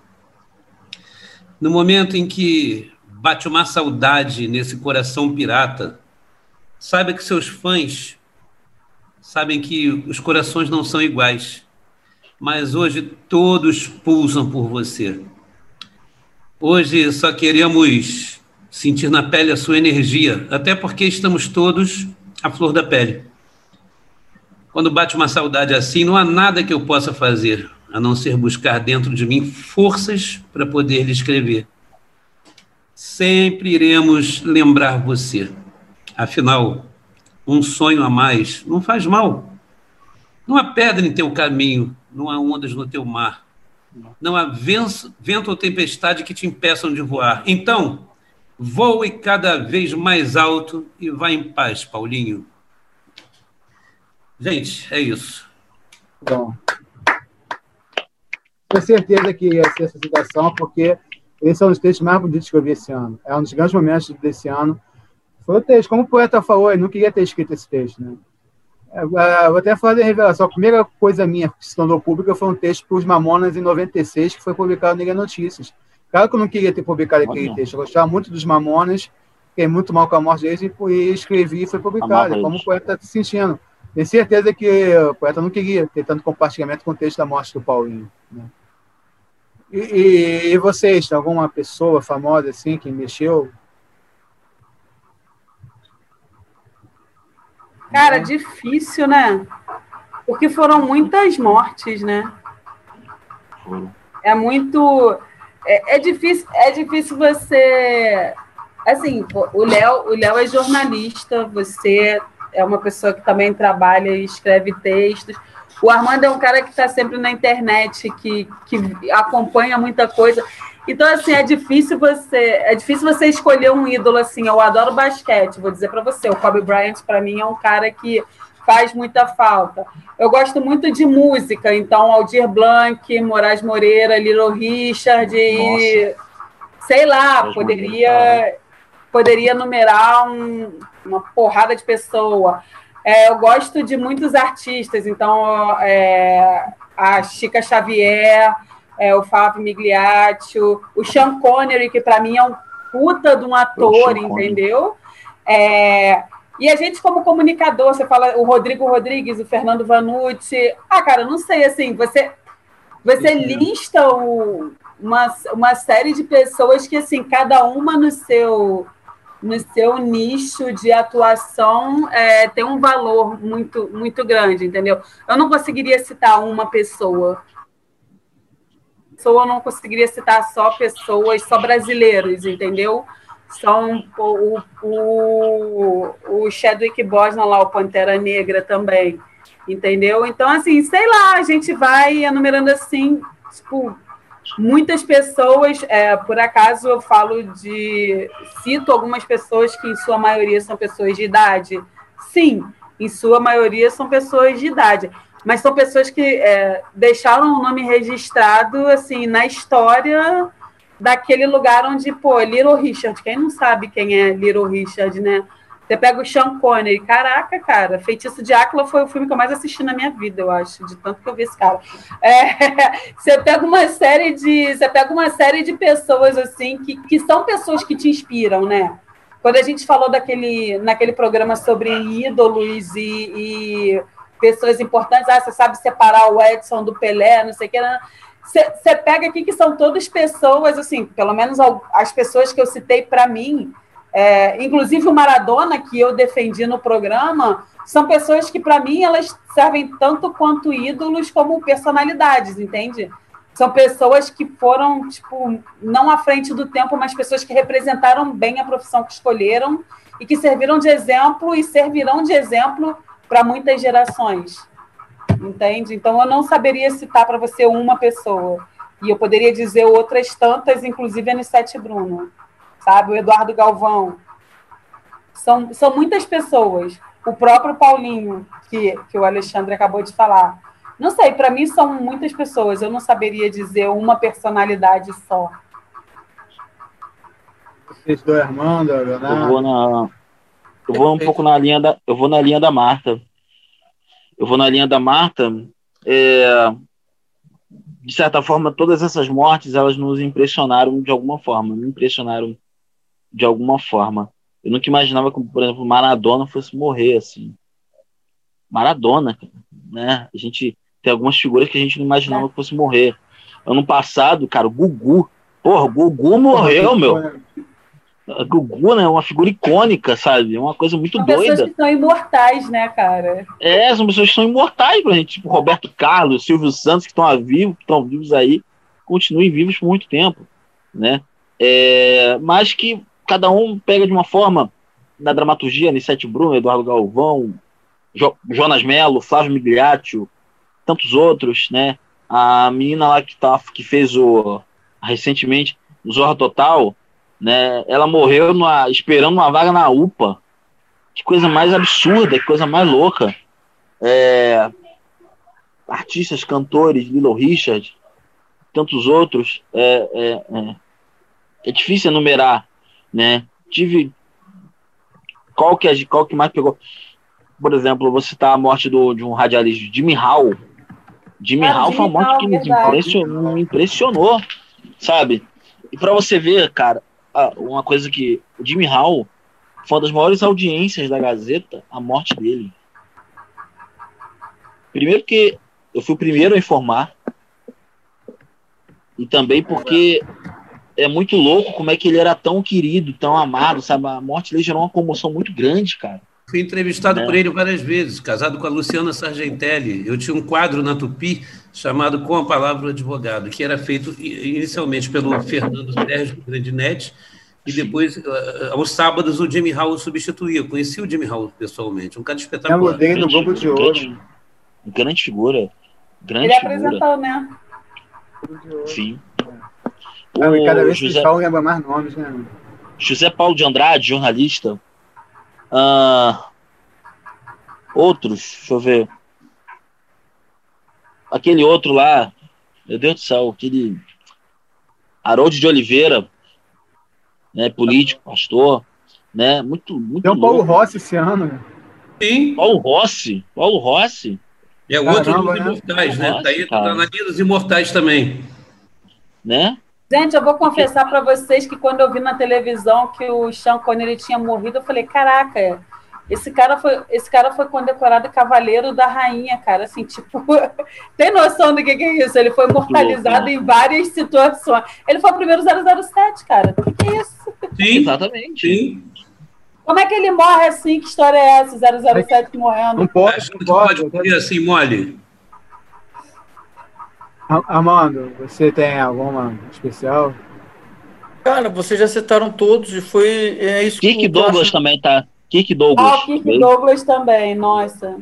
No momento em que bate uma saudade nesse coração pirata, saiba que seus fãs sabem que os corações não são iguais mas hoje todos pulsam por você. Hoje só queremos sentir na pele a sua energia, até porque estamos todos à flor da pele. Quando bate uma saudade assim, não há nada que eu possa fazer a não ser buscar dentro de mim forças para poder lhe escrever. Sempre iremos lembrar você. Afinal, um sonho a mais não faz mal. Não há pedra em teu caminho não há ondas no teu mar, não há vento ou tempestade que te impeçam de voar. Então, voe cada vez mais alto e vá em paz, Paulinho. Gente, é isso. Bom. Tenho certeza que ia ser essa citação, porque esse é um dos textos mais bonitos que eu vi esse ano. É um dos grandes momentos desse ano. Foi o texto. Como o poeta falou, ele não queria ter escrito esse texto, né? É, é, vou até fazer a revelação. A primeira coisa minha que se tornou pública foi um texto para os Mamonas em 96, que foi publicado no Liga Notícias. Claro que eu não queria ter publicado aquele texto. Eu gostava muito dos Mamonas, fiquei muito mal com a morte deles e escrevi e foi publicado. Como o poeta está se sentindo. Tenho certeza que o poeta não queria ter tanto compartilhamento com o texto da morte do Paulinho. Né? E, e, e, vocês, tem alguma pessoa famosa assim que mexeu Cara, difícil, né? Porque foram muitas mortes, né? É muito. É, é, difícil, é difícil você. Assim, o Léo, o Léo é jornalista, você é uma pessoa que também trabalha e escreve textos. O Armando é um cara que está sempre na internet, que, que acompanha muita coisa. Então, assim, é difícil você é difícil você escolher um ídolo assim. Eu adoro basquete, vou dizer para você. O Kobe Bryant, para mim, é um cara que faz muita falta. Eu gosto muito de música, então Aldir Blanc, Moraes Moreira, Little Richard, e, sei lá, poderia poderia numerar um, uma porrada de pessoa. É, eu gosto de muitos artistas, então é, a Chica Xavier, é, o Fábio Migliaccio, o Sean Connery, que para mim é um puta de um ator, entendeu? É, e a gente, como comunicador, você fala o Rodrigo Rodrigues, o Fernando Vanucci. Ah, cara, não sei, assim, você, você lista o, uma, uma série de pessoas que, assim, cada uma no seu no seu nicho de atuação é, tem um valor muito muito grande, entendeu? Eu não conseguiria citar uma pessoa pessoa, eu não conseguiria citar só pessoas, só brasileiros, entendeu? São o, o, o Chadwick Boseman lá, o Pantera Negra também, entendeu? Então, assim, sei lá, a gente vai enumerando assim, tipo, muitas pessoas, é, por acaso eu falo de, cito algumas pessoas que em sua maioria são pessoas de idade, sim, em sua maioria são pessoas de idade, mas são pessoas que é, deixaram o nome registrado assim na história daquele lugar onde, pô, Little Richard, quem não sabe quem é Little Richard, né? Você pega o Sean Connery, caraca, cara, Feitiço de Áquila foi o filme que eu mais assisti na minha vida, eu acho, de tanto que eu vi esse cara. É, você pega uma série de, você pega uma série de pessoas assim que, que são pessoas que te inspiram, né? Quando a gente falou daquele, naquele programa sobre ídolos e, e pessoas importantes, ah, você sabe separar o Edson do Pelé, não sei o que. Você pega aqui que são todas pessoas, assim, pelo menos as pessoas que eu citei para mim, é, inclusive o Maradona, que eu defendi no programa, são pessoas que, para mim, elas servem tanto quanto ídolos como personalidades, entende? São pessoas que foram, tipo, não à frente do tempo, mas pessoas que representaram bem a profissão que escolheram e que serviram de exemplo e servirão de exemplo para muitas gerações. Entende? Então, eu não saberia citar para você uma pessoa. E eu poderia dizer outras tantas, inclusive a Anissete Bruno sabe? O Eduardo Galvão. São, são muitas pessoas. O próprio Paulinho, que, que o Alexandre acabou de falar. Não sei, para mim são muitas pessoas. Eu não saberia dizer uma personalidade só. Vocês dois, Armando, Leonardo. Eu vou na. Eu vou um pouco na linha da. Eu vou na linha da Marta. Eu vou na linha da Marta. É, de certa forma, todas essas mortes elas nos impressionaram de alguma forma. Me impressionaram de alguma forma. Eu nunca imaginava que, por exemplo, Maradona fosse morrer assim. Maradona, né? A gente tem algumas figuras que a gente não imaginava é. que fosse morrer. Ano passado, cara, o Gugu. Porra, o Gugu morreu, meu. O Gugu, né? Uma figura icônica, sabe? É uma coisa muito são doida. pessoas que são imortais, né, cara? É, são pessoas que são imortais pra gente. Tipo, Roberto Carlos, Silvio Santos, que estão vivos, estão vivos aí, continuem vivos por muito tempo, né? É, mas que cada um pega de uma forma na dramaturgia, Nissete Bruno, Eduardo Galvão, jo Jonas Melo, Flávio Migliaccio, tantos outros, né? A menina lá que, tá, que fez o recentemente o Zorra Total, né? Ela morreu numa, esperando uma vaga na UPA. Que coisa mais absurda, que coisa mais louca. É, artistas, cantores, Lilo Richard, tantos outros. É, é, é, é difícil enumerar né? Tive qual que é, qual que mais pegou? Por exemplo, você tá a morte do, de um radialista, Jimmy Hall. Jimmy ah, Hall foi uma morte que me impressionou, me impressionou, sabe? E para você ver, cara, uma coisa que o Jimmy Hall foi uma das maiores audiências da Gazeta, a morte dele. Primeiro que eu fui o primeiro a informar, e também porque é muito louco como é que ele era tão querido, tão amado, sabe? A morte dele gerou uma comoção muito grande, cara. Fui entrevistado é. por ele várias vezes, casado com a Luciana Sargentelli. Eu tinha um quadro na Tupi chamado Com a Palavra do Advogado, que era feito inicialmente pelo Fernando Sérgio Grandinetti, e depois, eh, eh, aos sábados, o Jimmy Howell substituía. Eu conheci o Jimmy Howell pessoalmente, um cara espetacular. É no Globo de Ouro. Grande, grande figura. Grande ele figura. apresentou, né? Sim. Não, e cada vez José... que falam, lembra mais nomes, né? José Paulo de Andrade, jornalista. Ah, outros, deixa eu ver. Aquele outro lá, meu Deus do céu, aquele Harold de Oliveira, né, político, pastor, né, muito, muito Tem o Paulo Rossi esse ano, né? Sim. Paulo Rossi, Paulo Rossi. É outro dos né? imortais, né? Rossi, tá aí, tá na linha dos imortais também. Né? Gente, eu vou confessar para vocês que quando eu vi na televisão que o Sean Connery tinha morrido, eu falei, caraca, esse cara foi, esse cara foi condecorado cavaleiro da rainha, cara. Assim, tipo, tem noção do que, que é isso? Ele foi imortalizado né? em várias situações. Ele foi o primeiro 007, cara. O que, que é isso? Sim, exatamente. Sim. Como é que ele morre assim? Que história é essa? 007 morrendo? Não pode, não pode. Não pode assim, mole. Amando, você tem alguma especial? Cara, vocês já citaram todos e foi é isso que Douglas acho... também tá. Kirk Douglas. Ah, Kirk Douglas também, nossa.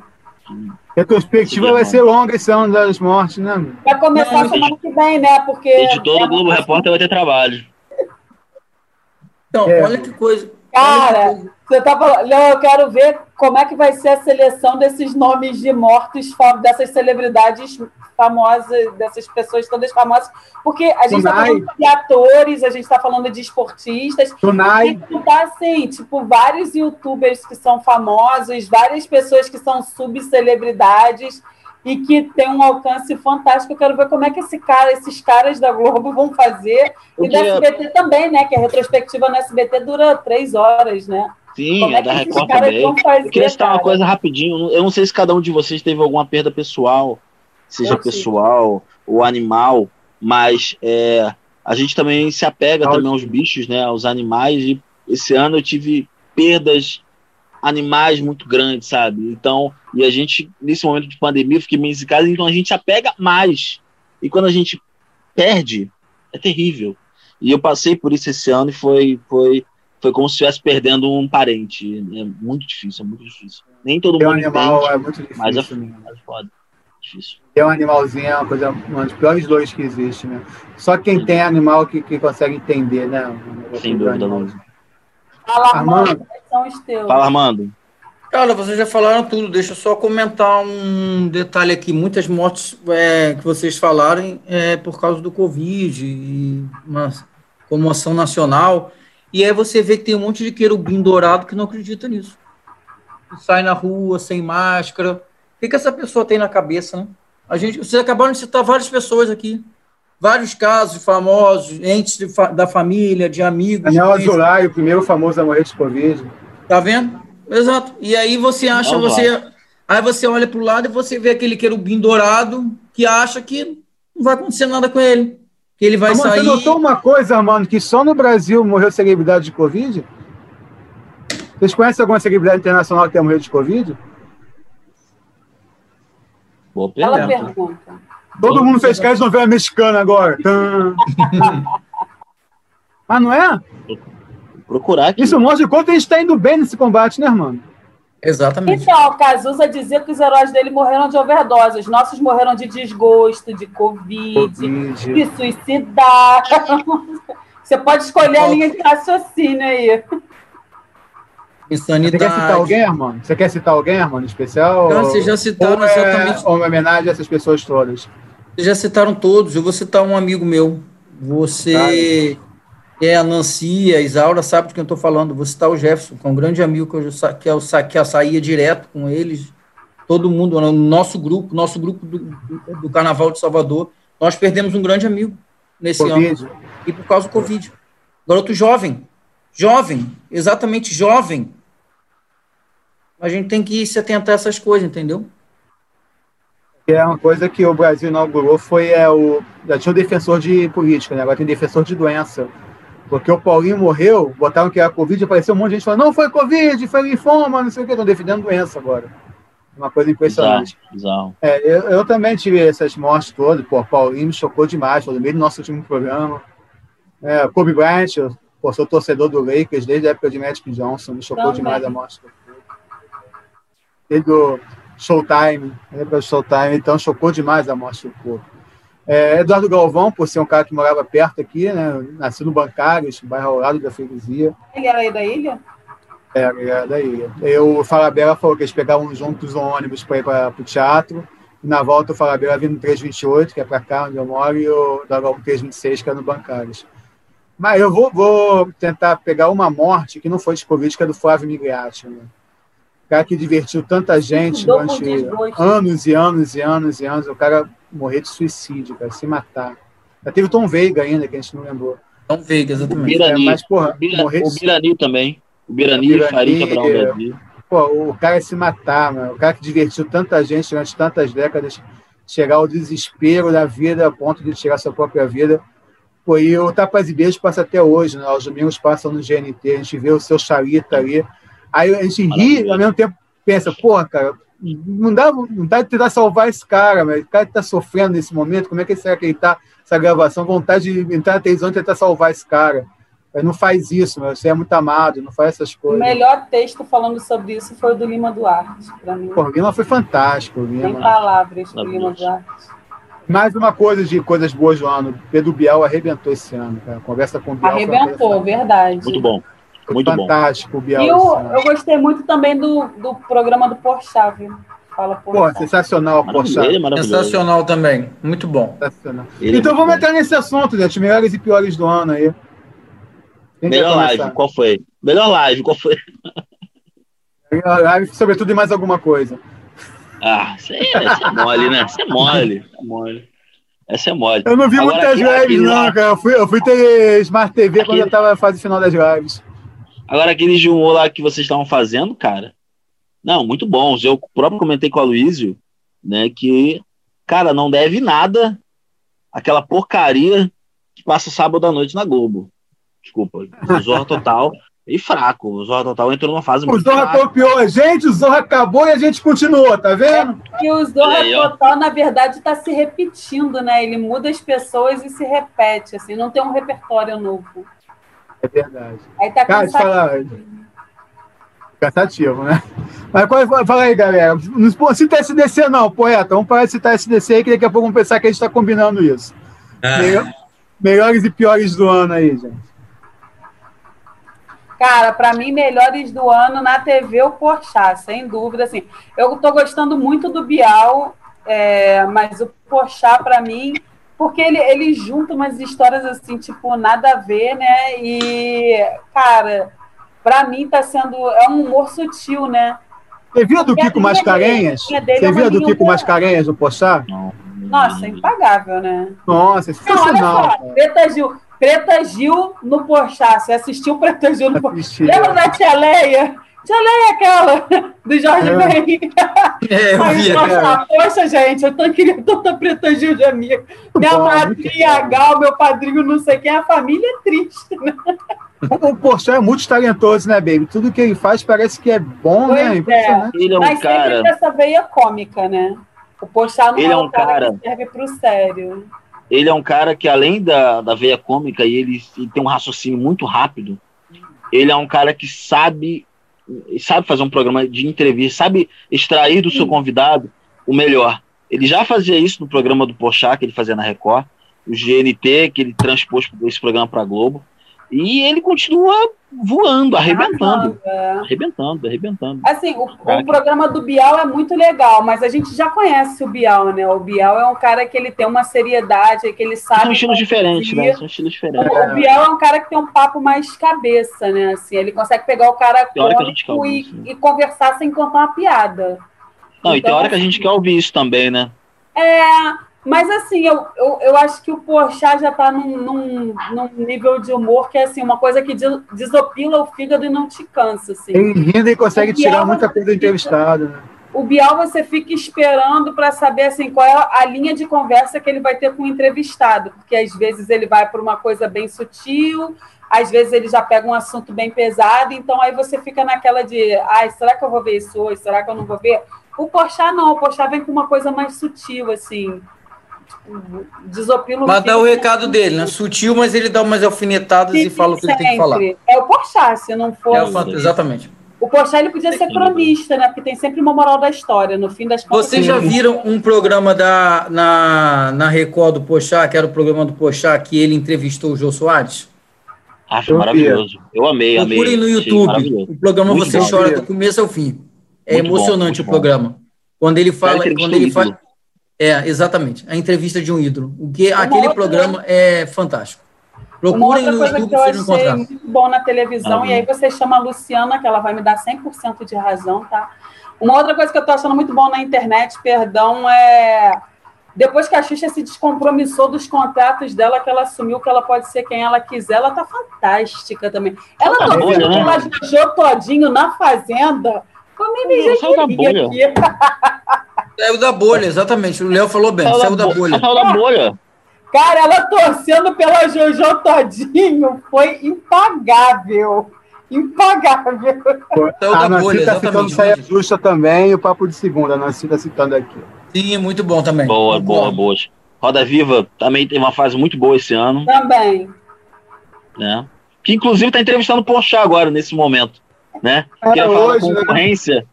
A perspectiva vai ser longa esse ano das mortes, né? Vai começar Não, semana que vem, né? Porque. Editor do Globo Repórter vai ter trabalho. Então, é. olha que coisa. Cara, você tá falando. eu quero ver como é que vai ser a seleção desses nomes de mortos, dessas celebridades famosas, dessas pessoas todas famosas, porque a gente está falando de atores, a gente está falando de esportistas. Tunai. E tá assim, tipo, vários youtubers que são famosos, várias pessoas que são subcelebridades. e que tem um alcance fantástico. Eu quero ver como é que esse cara, esses caras da Globo vão fazer. E da SBT também, né? Que a retrospectiva no SBT dura três horas, né? Sim, como é, é da Record também. Fazer, eu queria citar uma coisa rapidinho. Eu não sei se cada um de vocês teve alguma perda pessoal, seja eu pessoal ou animal, mas é, a gente também se apega também aos bichos, né? Aos animais. E esse ano eu tive perdas animais muito grandes, sabe? Então, e a gente, nesse momento de pandemia, eu fiquei meio em casa, então a gente apega mais. E quando a gente perde, é terrível. E eu passei por isso esse ano e foi, foi, foi como se estivesse perdendo um parente. É muito difícil, é muito difícil. Nem todo Tem mundo um animal entende, é muito difícil. Mas é, mas foda. Difícil. Ter um animalzinho é uma coisa, uma das piores dores que existe, né? Só quem Sim. tem animal que, que consegue entender, né? Sem dúvida, não. Fala, Armando. Fala, Armando. Cara, vocês já falaram tudo. Deixa eu só comentar um detalhe aqui. Muitas mortes é, que vocês falaram é por causa do Covid e uma comoção nacional. E aí você vê que tem um monte de querubim dourado que não acredita nisso. Sai na rua sem máscara. O que, que essa pessoa tem na cabeça, né? A gente, vocês acabaram de citar várias pessoas aqui vários casos famosos, entes de, da família, de amigos. Daniel Azulay, o primeiro famoso a morrer de Covid. Tá vendo? Exato. E aí você acha, você. Aí você olha para o lado e você vê aquele querubim dourado que acha que não vai acontecer nada com ele. Que ele vai sair. Você notou uma coisa, mano, que só no Brasil morreu celebridade de Covid? Vocês conhecem alguma celebridade internacional que tenha morrido de Covid? Boa pergunta. Ela pergunta. Todo mundo fez cara de novela mexicana agora. Mas não é? Procurar aqui. Isso mostra o quanto a gente está indo bem nesse combate, né, irmão? Exatamente. Então, o Cazuza dizia que os heróis dele morreram de overdose. Os nossos morreram de desgosto, de Covid, COVID. de suicidar. Você pode escolher a linha de raciocínio aí. Insanidade. Você quer citar alguém, irmão? Você quer citar alguém, irmão, especial? Não, vocês já citaram ou é, exatamente. Uma homenagem a essas pessoas todas. Vocês já citaram todos. Eu vou citar um amigo meu. Você é a Nancy, a Isaura, sabe de quem eu estou falando. Vou citar o Jefferson, que é um grande amigo que eu, que eu, que eu saía direto com eles. Todo mundo, no nosso grupo, nosso grupo do, do Carnaval de Salvador. Nós perdemos um grande amigo nesse COVID. ano. E por causa do Covid. Garoto jovem. Jovem, exatamente jovem, a gente tem que se atentar a essas coisas, entendeu? É uma coisa que o Brasil inaugurou foi é, o já tinha um defensor de política, né? agora tem defensor de doença. Porque o Paulinho morreu, botaram que era Covid, apareceu um monte de gente falando, não foi Covid, foi linfoma, não sei o que, estão defendendo doença agora. Uma coisa impressionante. Exato, É, eu, eu, também tive essas mortes todas, pô, Paulinho me chocou demais, foi no meio do nosso último programa. É, Kobe Bryant, eu pô, sou torcedor do Lakers desde a época de Magic Johnson, me chocou também. demais a morte do desde o Showtime, lembra do Showtime, então chocou demais a morte do corpo. É, Eduardo Galvão, por ser um cara que morava perto aqui, né, nasceu no Bancários, bairro ao lado da freguesia. Ele era aí da ilha? É, ele era da ilha. Eu, o Falabella falou que eles pegavam juntos um ônibus para ir para o teatro, e na volta o Falabella vinha no 328, que é para cá onde eu moro, e o Galvão 326, que é no Bancários. Mas eu vou, vou, tentar pegar uma morte que não foi de Covid, que é do Flávio Migliatti. Né? Cara que divertiu tanta gente durante anos e anos e anos e anos, o cara morrer de suicídio, cara, se matar. Já teve o Tom Veiga ainda, que a gente não lembrou. Tom Veiga, exatamente. O Birani, é, mas, porra, o, Bira, o Birani também. O Birani, Birani Faria para o Pô, o cara se matar, mano. O cara que divertiu tanta gente durante tantas décadas, chegar ao desespero da vida, a ponto de chegar à sua própria vida. Pô, e o Tapas e Beijos passa até hoje, né? Os domingos passam no GNT, a gente vê o seu Charita ali, Aí a gente ri e ao mesmo tempo pensa, porra, cara, não dá, não dá de tentar salvar esse cara, mas o cara está sofrendo nesse momento, como é que será que ele está, essa gravação, vontade de entrar na televisão e tentar salvar esse cara. Mas não faz isso, mas você é muito amado, não faz essas coisas. O melhor texto falando sobre isso foi o do Lima Duarte, para mim. Pô, o Lima foi fantástico. Lima. Tem palavras do Lima Duarte. Mais uma coisa de coisas boas do ano. Pedro Bial arrebentou esse ano, cara. Conversa com o Bial. Arrebentou, verdade. Muito bom. Muito fantástico, bom. Biel. E eu, eu gostei muito também do, do programa do Porchat, Fala Pô, sensacional, Porchat. É sensacional também. Muito bom. Sensacional. então é vamos entrar nesse assunto, gente. Melhores e piores do ano aí. Quem Melhor live, qual foi? Melhor live, qual foi? Melhor live, sobretudo, e mais alguma coisa. Ah, isso aí, essa é mole, né? Essa é mole. Essa é mole. Essa é mole. Eu não vi Agora, muitas aqui- lives, não, lá- cara. Eu fui, eu fui ter Smart TV quando eu tava fazendo final das lives. Agora, aquele de humor lá que vocês estavam fazendo, cara. Não, muito bons. Eu próprio comentei com o Aloysio, né, que, cara, não deve nada aquela porcaria que passa sábado à noite na Globo. Desculpa. O Zorra Total e fraco. O Zorra Total entrou numa fase O muito Zorra fraca. copiou a gente, o Zorra acabou e a gente continuou, tá vendo? E o Zorra aí. Total, na verdade, está se repetindo, né? Ele muda as pessoas e se repete, assim, não tem um repertório novo. É verdade. Aí tá Cara, cansativo. Cansativo, né? Mas qual- fala aí, galera. Não cita SDC, não, poeta. Vamos parar de citar SDC aí, que daqui a pouco vamos pensar que a gente está combinando isso. Ah, Melhor- melhores e piores do ano aí, gente. Cara, para mim, melhores do ano na TV, o Porchat, sem dúvida. Assim, eu tô gostando muito do Bial, é, mas o Porchat, para mim, porque ele, ele junta umas histórias assim, tipo, nada a ver, né? E, cara, para mim tá sendo. É um humor sutil, né? Você viu do Porque a Kiko Mascarenhas? a Você é viu do linha Kiko Mascarenhas no Pochá? Não. Nossa, impagável, né? Nossa, Não, olha sensacional. Preta Gil. Preta Gil no Porchat. Você assistiu Preta Gil no Porchat? Lembra da Tia Leia? Leia é aquela do Jorge É. Ben. É, eu Aí vi. Porchat, poxa, gente, eu tô querendo tanta Preta Gil de amigo. Minha madrinha Gal, meu padrinho não sei quem, a família é triste, né? O Pochá é muito talentoso, né, baby? Tudo que ele faz parece que é bom, Pois né? é. Impressionante. Ele é um Mas sempre cara. tem essa veia cômica, né? O Porchat não Ele é, é um um cara, cara- que serve pro sério. ele é um cara que, além da, da veia cômica, e ele, ele tem um raciocínio muito rápido, ele é um cara que sabe sabe fazer um programa de entrevista, sabe extrair do seu convidado o melhor. Ele já fazia isso no programa do Pochá, que ele fazia na Record, o GNT, que ele transpôs esse programa para Globo, e ele continua voando, arrebentando, É. arrebentando, arrebentando. Assim, o, o programa do Bial é muito legal, mas a gente já conhece o Bial, né? O Bial é um cara que ele tem uma seriedade, que ele sabe. São estilos diferentes, né? São estilos diferentes. O Bial é um cara que tem um papo mais cabeça, né? Assim, ele consegue pegar o cara cômico quer e, isso, né? e conversar sem contar uma piada. Não, e tem Então, hora que a gente assim, quer ouvir isso também, né? É, mas assim, eu, eu, eu acho que o Porchat já tá num, num, num nível de humor que é assim, uma coisa que des- desopila o fígado e não te cansa, assim. Ele rindo e consegue Bial tirar muita coisa do entrevistado, né? O Bial você fica esperando para saber assim qual é a linha de conversa que ele vai ter com o entrevistado, porque às vezes ele vai por uma coisa bem sutil, às vezes ele já pega um assunto bem pesado, então aí você fica naquela de, ai, será que eu vou ver isso hoje? Será que eu não vou ver? O Porchat não, o Porchat vem com uma coisa mais sutil assim. Desopila o Mas dá o recado dele, né? Sutil, mas ele dá umas alfinetadas e Sim, fala o que ele tem que falar. É o Porchat, se não for. É o fato, exatamente. O Porchat ele podia ser cronista, né? Porque tem sempre uma moral da história. No fim das contas. Vocês já viram um programa da, na, na Record do Pochá, que era o programa do Pochá, que ele entrevistou o Jô Soares? Foi Eu maravilhoso. Eu amei, amei. Procurem no YouTube. maravilhoso. O programa Muito Você bom. Chora do começo ao fim. É Muito bom, emocionante muito o bom. programa. Quando ele fala. Quando ele faz. É, exatamente. A entrevista de um ídolo. O que, Uma aquele outra- programa é fantástico. Uma Procurem no coisa YouTube que eu achei encontrar. muito bom na televisão, Ah, e aí você chama a Luciana, que ela vai me dar 100% de razão, tá? Uma outra coisa que eu tô achando muito bom na internet, perdão, é. Depois que a Xuxa se descompromissou dos contratos dela, que ela assumiu que ela pode ser quem ela quiser, ela tá fantástica também. Ela Tá tá bolha, né? jogou todinho na fazenda. Como ele Saiu da bolha. aqui. Saiu da bolha, exatamente. O Léo falou bem, Saiu saiu da bo- bolha. Saiu da bolha. Cara, ela torcendo pela Jojo Todinho foi impagável. Impagável. Saiu a da bolha, tá exatamente. Saia Justa também e o Papo de Segunda. A Nancy tá citando aqui. Sim, muito bom também. Boa, Muito boa, bom. boa. Roda Viva também tem uma fase muito boa esse ano, Também. né? Que inclusive tá entrevistando o Porchat agora, nesse momento, né? É, Queria falar hoje, da né? concorrência,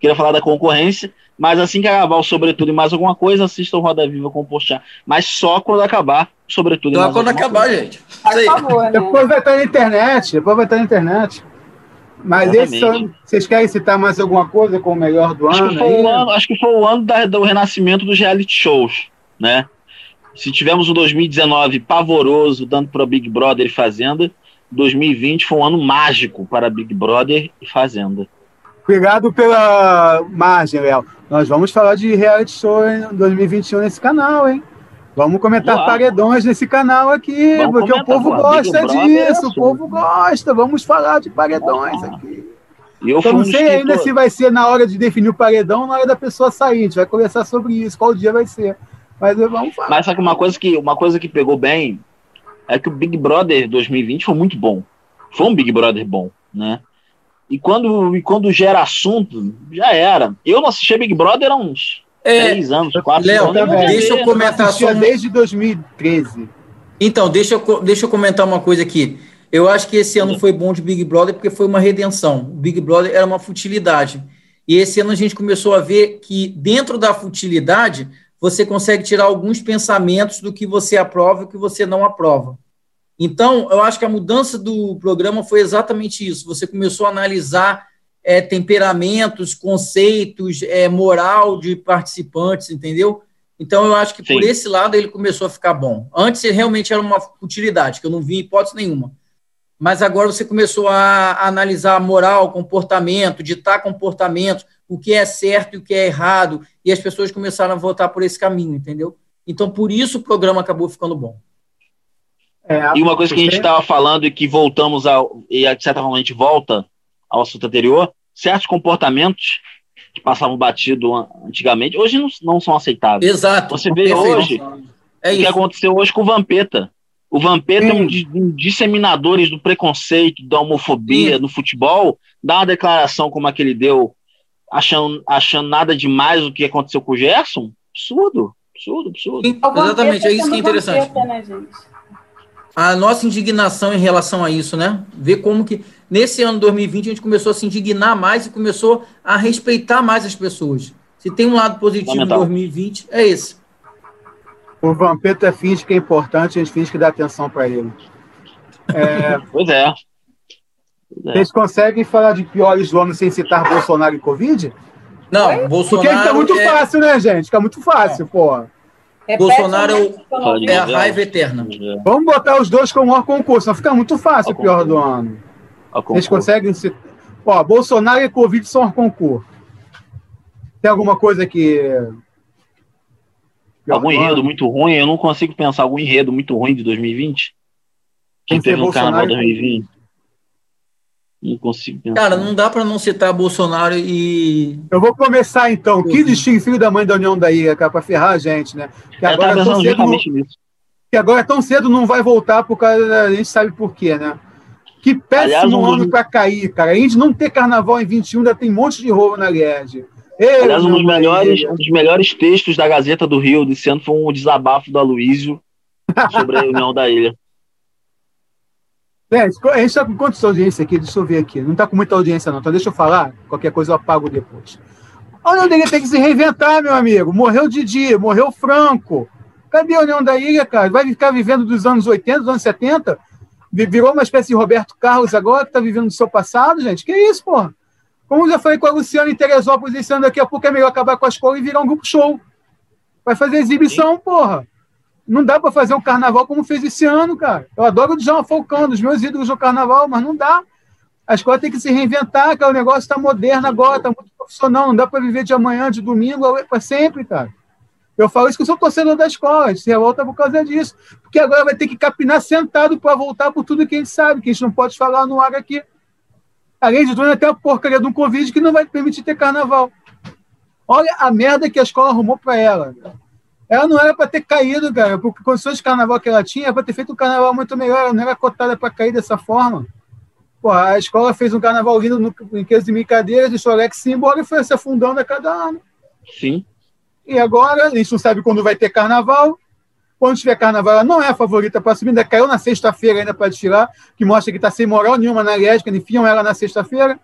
queria falar da concorrência, mas assim que acabar o Sobretudo e mais alguma coisa, assistam o Roda Viva com o Porchat. Mas só quando acabar o Sobretudo e Só mais quando alguma acabar, coisa. gente. Aí. favor, né? Depois vai estar na internet. Depois vai estar na internet. Mas esse são, vocês querem citar mais alguma coisa com o melhor do Acho ano? que foi aí? o ano, acho que foi o ano da- do renascimento dos reality shows, né? Se tivemos um 2019 pavoroso, dando para Big Brother e Fazenda, 2020 foi um ano mágico para Big Brother e Fazenda. Obrigado pela margem, Léo. Nós vamos falar de reality show em 2021 nesse canal, hein? Vamos comentar Uau. paredões nesse canal aqui, vamos porque o povo gosta disso, o povo gosta. Vamos falar de paredões aqui. Eu, eu não sei ainda se vai ser na hora de definir o paredão ou na hora da pessoa sair. A gente vai conversar sobre isso, qual dia vai ser. Mas vamos falar. Mas só que uma coisa que, uma coisa que pegou bem é que o Big Brother 2020 foi muito bom. Foi um Big Brother bom, né? E quando, e quando gera assunto, já era. Eu não assisti Big Brother há uns é, três anos, quatro Léo, anos. Também. Deixa eu comentar só. Desde 2013. Então, deixa eu, deixa eu comentar uma coisa aqui. Eu acho que esse ano foi bom de Big Brother porque foi uma redenção. O Big Brother era uma futilidade. E esse ano a gente começou a ver que dentro da futilidade você consegue tirar alguns pensamentos do que você aprova e o que você não aprova. Então, eu acho que a mudança do programa foi exatamente isso. Você começou a analisar é, temperamentos, conceitos, é, moral de participantes, entendeu? Então, eu acho que Sim. por esse lado ele começou a ficar bom. Antes, ele realmente era uma utilidade, que eu não vi hipótese nenhuma. Mas agora você começou a, a analisar moral, comportamento, ditar comportamento, o que é certo e o que é errado, e as pessoas começaram a votar por esse caminho, entendeu? Então, por isso o programa acabou ficando bom. É, e uma coisa que a gente estava falando e que voltamos ao, e de certa forma a gente volta ao assunto anterior, certos comportamentos que passavam batido antigamente, hoje não, não são aceitáveis. Exato. Você vê hoje é o que aconteceu hoje com o Vampeta. O Vampeta é um, um disseminador do preconceito, da homofobia Sim. no futebol, dá uma declaração como a que ele deu, achando, achando nada demais o que aconteceu com o Gerson. Absurdo, absurdo, absurdo. Exatamente, é isso que é interessante. Vampeta, né, gente? A nossa indignação em relação a isso, né? Ver como que nesse ano 2020 a gente começou a se indignar mais e começou a respeitar mais as pessoas. Se tem um lado positivo em 2020, é esse. O Vampeta finge que é importante, a gente finge que dá atenção para ele. É... pois é. Vocês conseguem falar de piores do ano sem citar Bolsonaro e Covid? Não, Oi? Bolsonaro. Porque fica muito é... fácil, né, gente? Fica muito fácil, é. pô. Bolsonaro é a raiva eterna. Vamos botar os dois como maior concurso, vai ficar muito fácil o pior do ano. Eles conseguem se. Ó, Bolsonaro e Covid são um concurso. Tem alguma coisa que. Algum enredo muito ruim? Eu não consigo pensar algum enredo muito ruim de 2020. Que teve no carnaval 2020. Não consigo pensar. Cara, não dá para não citar Bolsonaro e. Eu vou começar então. Que destino filho da mãe da União da Ilha, cara, para ferrar a gente, né? Que agora, tá tão cedo não... que agora tão cedo não vai voltar por causa. A gente sabe por quê, né? Que péssimo Aliás, ano para cair, cara. A gente não ter carnaval em 21 ainda tem um monte de roubo na Liege. Aliás, um dos, melhores, um dos melhores textos da Gazeta do Rio desse ano foi um desabafo do Aloísio sobre a União da Ilha. É, a gente está com quantas audiências aqui? Deixa eu ver aqui. Não está com muita audiência, não. Então deixa eu falar. Qualquer coisa eu apago depois. A União da Ilha tem que se reinventar, meu amigo. Morreu Didi, morreu Franco. Cadê a União da Ilha, cara? Vai ficar vivendo dos anos 80, dos anos 70? Virou uma espécie de Roberto Carlos agora, que está vivendo do seu passado, gente? Que isso, porra? Como eu já falei com a Luciana em Teresópolis, esse ano daqui a pouco é melhor acabar com a escola e virar um grupo show. Vai fazer exibição, Sim. porra. Não dá para fazer um carnaval como fez esse ano, cara. Eu adoro o Djalma Falcão, dos meus ídolos do carnaval, mas não dá. A escola tem que se reinventar, cara. O negócio está moderno agora, está muito profissional. Não dá para viver de amanhã, de domingo, para sempre, cara. Eu falo isso que eu sou torcedor da escola, se revolta por causa disso. Porque agora vai ter que capinar sentado para voltar por tudo que a gente sabe, que a gente não pode falar no ar aqui. Além de tudo, tem a porcaria de um Covid que não vai permitir ter carnaval. Olha a merda que a escola arrumou para ela. Ela não era para ter caído, cara, porque condições de carnaval que ela tinha, era para ter feito um carnaval muito melhor, ela não era cotada para cair dessa forma. Pô, a escola fez um carnaval lindo no brinquedos de brincadeiras, deixou o Alex embora e foi se afundando a cada ano. Sim. E agora, a gente não sabe quando vai ter carnaval. Quando tiver carnaval, ela não é a favorita para subir, ainda caiu na sexta-feira ainda para tirar, que mostra que está sem moral nenhuma na Alérgica, enfiam ela na sexta-feira.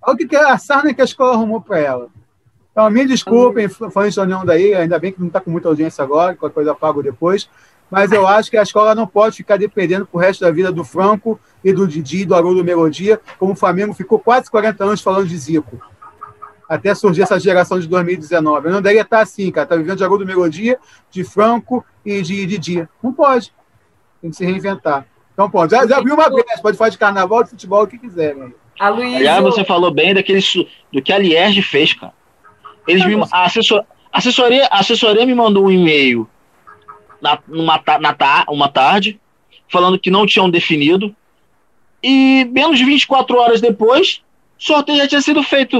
Olha o que, que é a sarna que a escola arrumou para ela. Então, me desculpem, fãs da União daí, ainda bem que não está com muita audiência agora, qualquer coisa pago depois, mas eu acho que a escola não pode ficar dependendo pro resto da vida do Franco e do Didi, do Haroldo Melodia, como o Flamengo ficou quase 40 anos falando de Zico. Até surgir essa geração de 2019. Eu não deveria estar assim, cara. Está vivendo de Haroldo Melodia, de Franco e de Didi. Não pode. Tem que se reinventar. Então, pode. Já, já viu uma vez, pode falar de carnaval, de futebol, o que quiser. Né? Aliás, você falou bem daquele, do que a Lierge fez, cara. Eles me, a, assessor, a assessoria, a assessoria me mandou um e-mail na, numa, na, uma tarde, falando que não tinham definido. E menos de 24 horas depois, o sorteio já tinha sido feito.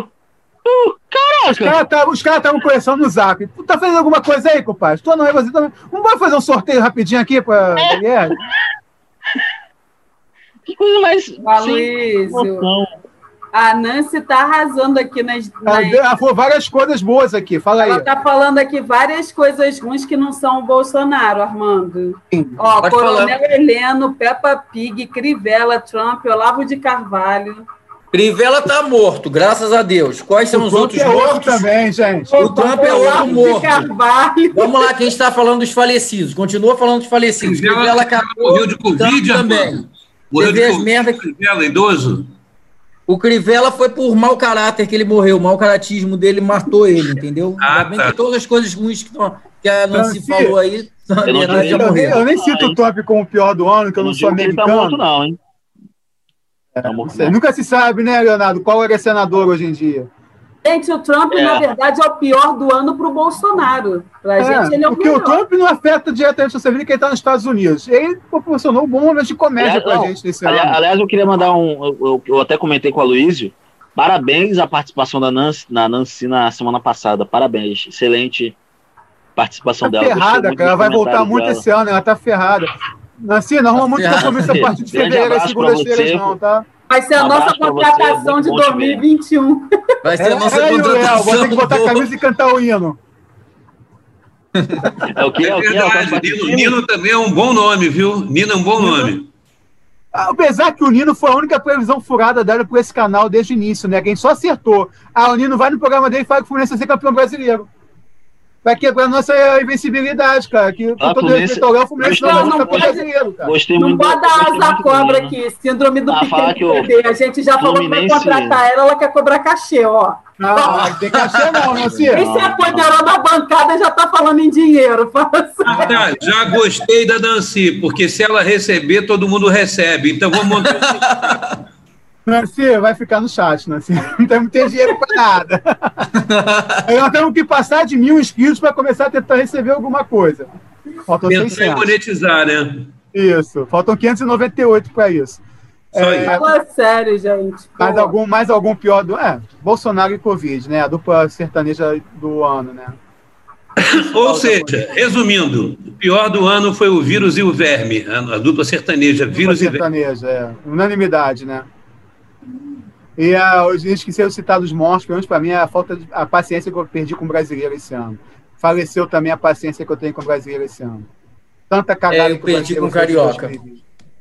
Uh, caraca! Os caras estavam tá, conversando no zap. Tu tá fazendo alguma coisa aí, compadre? Tu não é você também. Vamos fazer um sorteio rapidinho aqui pra é. Que coisa mais. Aloysio. A Nancy tá arrasando aqui nas. nas... Ela falou várias coisas boas aqui, fala aí. Ela tá falando aqui várias coisas ruins que não são o Bolsonaro, Armando. Sim, Ó, Coronel falar. Heleno, Peppa Pig, Crivella, Trump, Olavo de Carvalho. Crivella tá morto, graças a Deus. Quais são o os Trump outros é mortos? também, gente. O, o Trump é outro morto. Vamos lá, quem está falando dos falecidos. Continua falando dos falecidos. Crivella morreu de Covid também. Morreu de Covid. Merda... Crivella, idoso. O Crivella foi por mau caráter que ele morreu. O mau caratismo dele matou ele, entendeu? Ah, Ainda bem tá. que todas as coisas ruins que, que a Nancy falou aí, eu, não, eu, já morreu. Eu nem cito o top como o pior do ano, que eu não, sou americano. Ele tá morto, não, hein? É, tá morto, não. Nunca se sabe, né, Leonardo, qual era senador hoje em dia. Gente, o Trump, é. na verdade, é o pior do ano para o Bolsonaro. Para é, gente, ele é o Porque melhor. o Trump não afeta diretamente a vida que ele está nos Estados Unidos. Ele proporcionou um bom momento de comédia para a gente nesse aliás, ano. Aliás, eu queria mandar um. Eu, eu até comentei com a Luísio. Parabéns à participação da Nancy, na Nancy na semana passada. Parabéns. Excelente participação tá dela. Ferrada, cara. Ela vai voltar muito dela. esse ano, ela tá ferrada. Nancy, não arruma tá muito compromisso a partir de fevereiro, segunda-feira, não, tá? Vai ser a um nossa contratação você, de 2021. Vai ser a nossa é, contratação. Vou ter que botar a camisa e cantar o hino. É o que é, o que é, Nino, Nino também é um bom nome, viu? Nino é um bom nome. Apesar que o Nino foi a única previsão furada dada por esse canal desde o início, né? Quem só acertou. Ah, o Nino vai no programa dele e fala que o Fluminense vai ser campeão brasileiro vai quebrar a nossa invencibilidade, cara. Que ah, todo respeito ao Fluminense não, não, não pode, brasileiro, cara. Gostei não pode dar asa cobra aqui, síndrome do ah, pequeno bebê. A gente já falou que vai contratar ela, ela quer cobrar cachê, ó. Não, não tem cachê não, Nancy. Quem se apoderou da bancada já tá falando em dinheiro. Assim. Ah, tá. Já gostei da Nancy, porque se ela receber, todo mundo recebe. Então vamos montar. Nancy, vai ficar no chat, Nancy. Não temos ter dinheiro para nada. Nós temos que passar de mil inscritos para começar a tentar receber alguma coisa. Faltam Tentar monetizar, né? Isso, faltam 598 para isso. Só é, Fala sério, gente. Mais algum, mais algum pior do. É, Bolsonaro e Covid, né? A dupla sertaneja do ano, né? Ou seja, resumindo, o pior do ano foi o vírus e o verme, a, a dupla sertaneja, vírus dupla e verme. Sertaneja, é. Unanimidade, né? E a, os que serão citados mortos, pelo menos para mim, é a falta de a paciência que eu perdi com o brasileiro esse ano. Faleceu também a paciência que eu tenho com o brasileiro esse ano. Tanta cagada é, eu perdi com o carioca.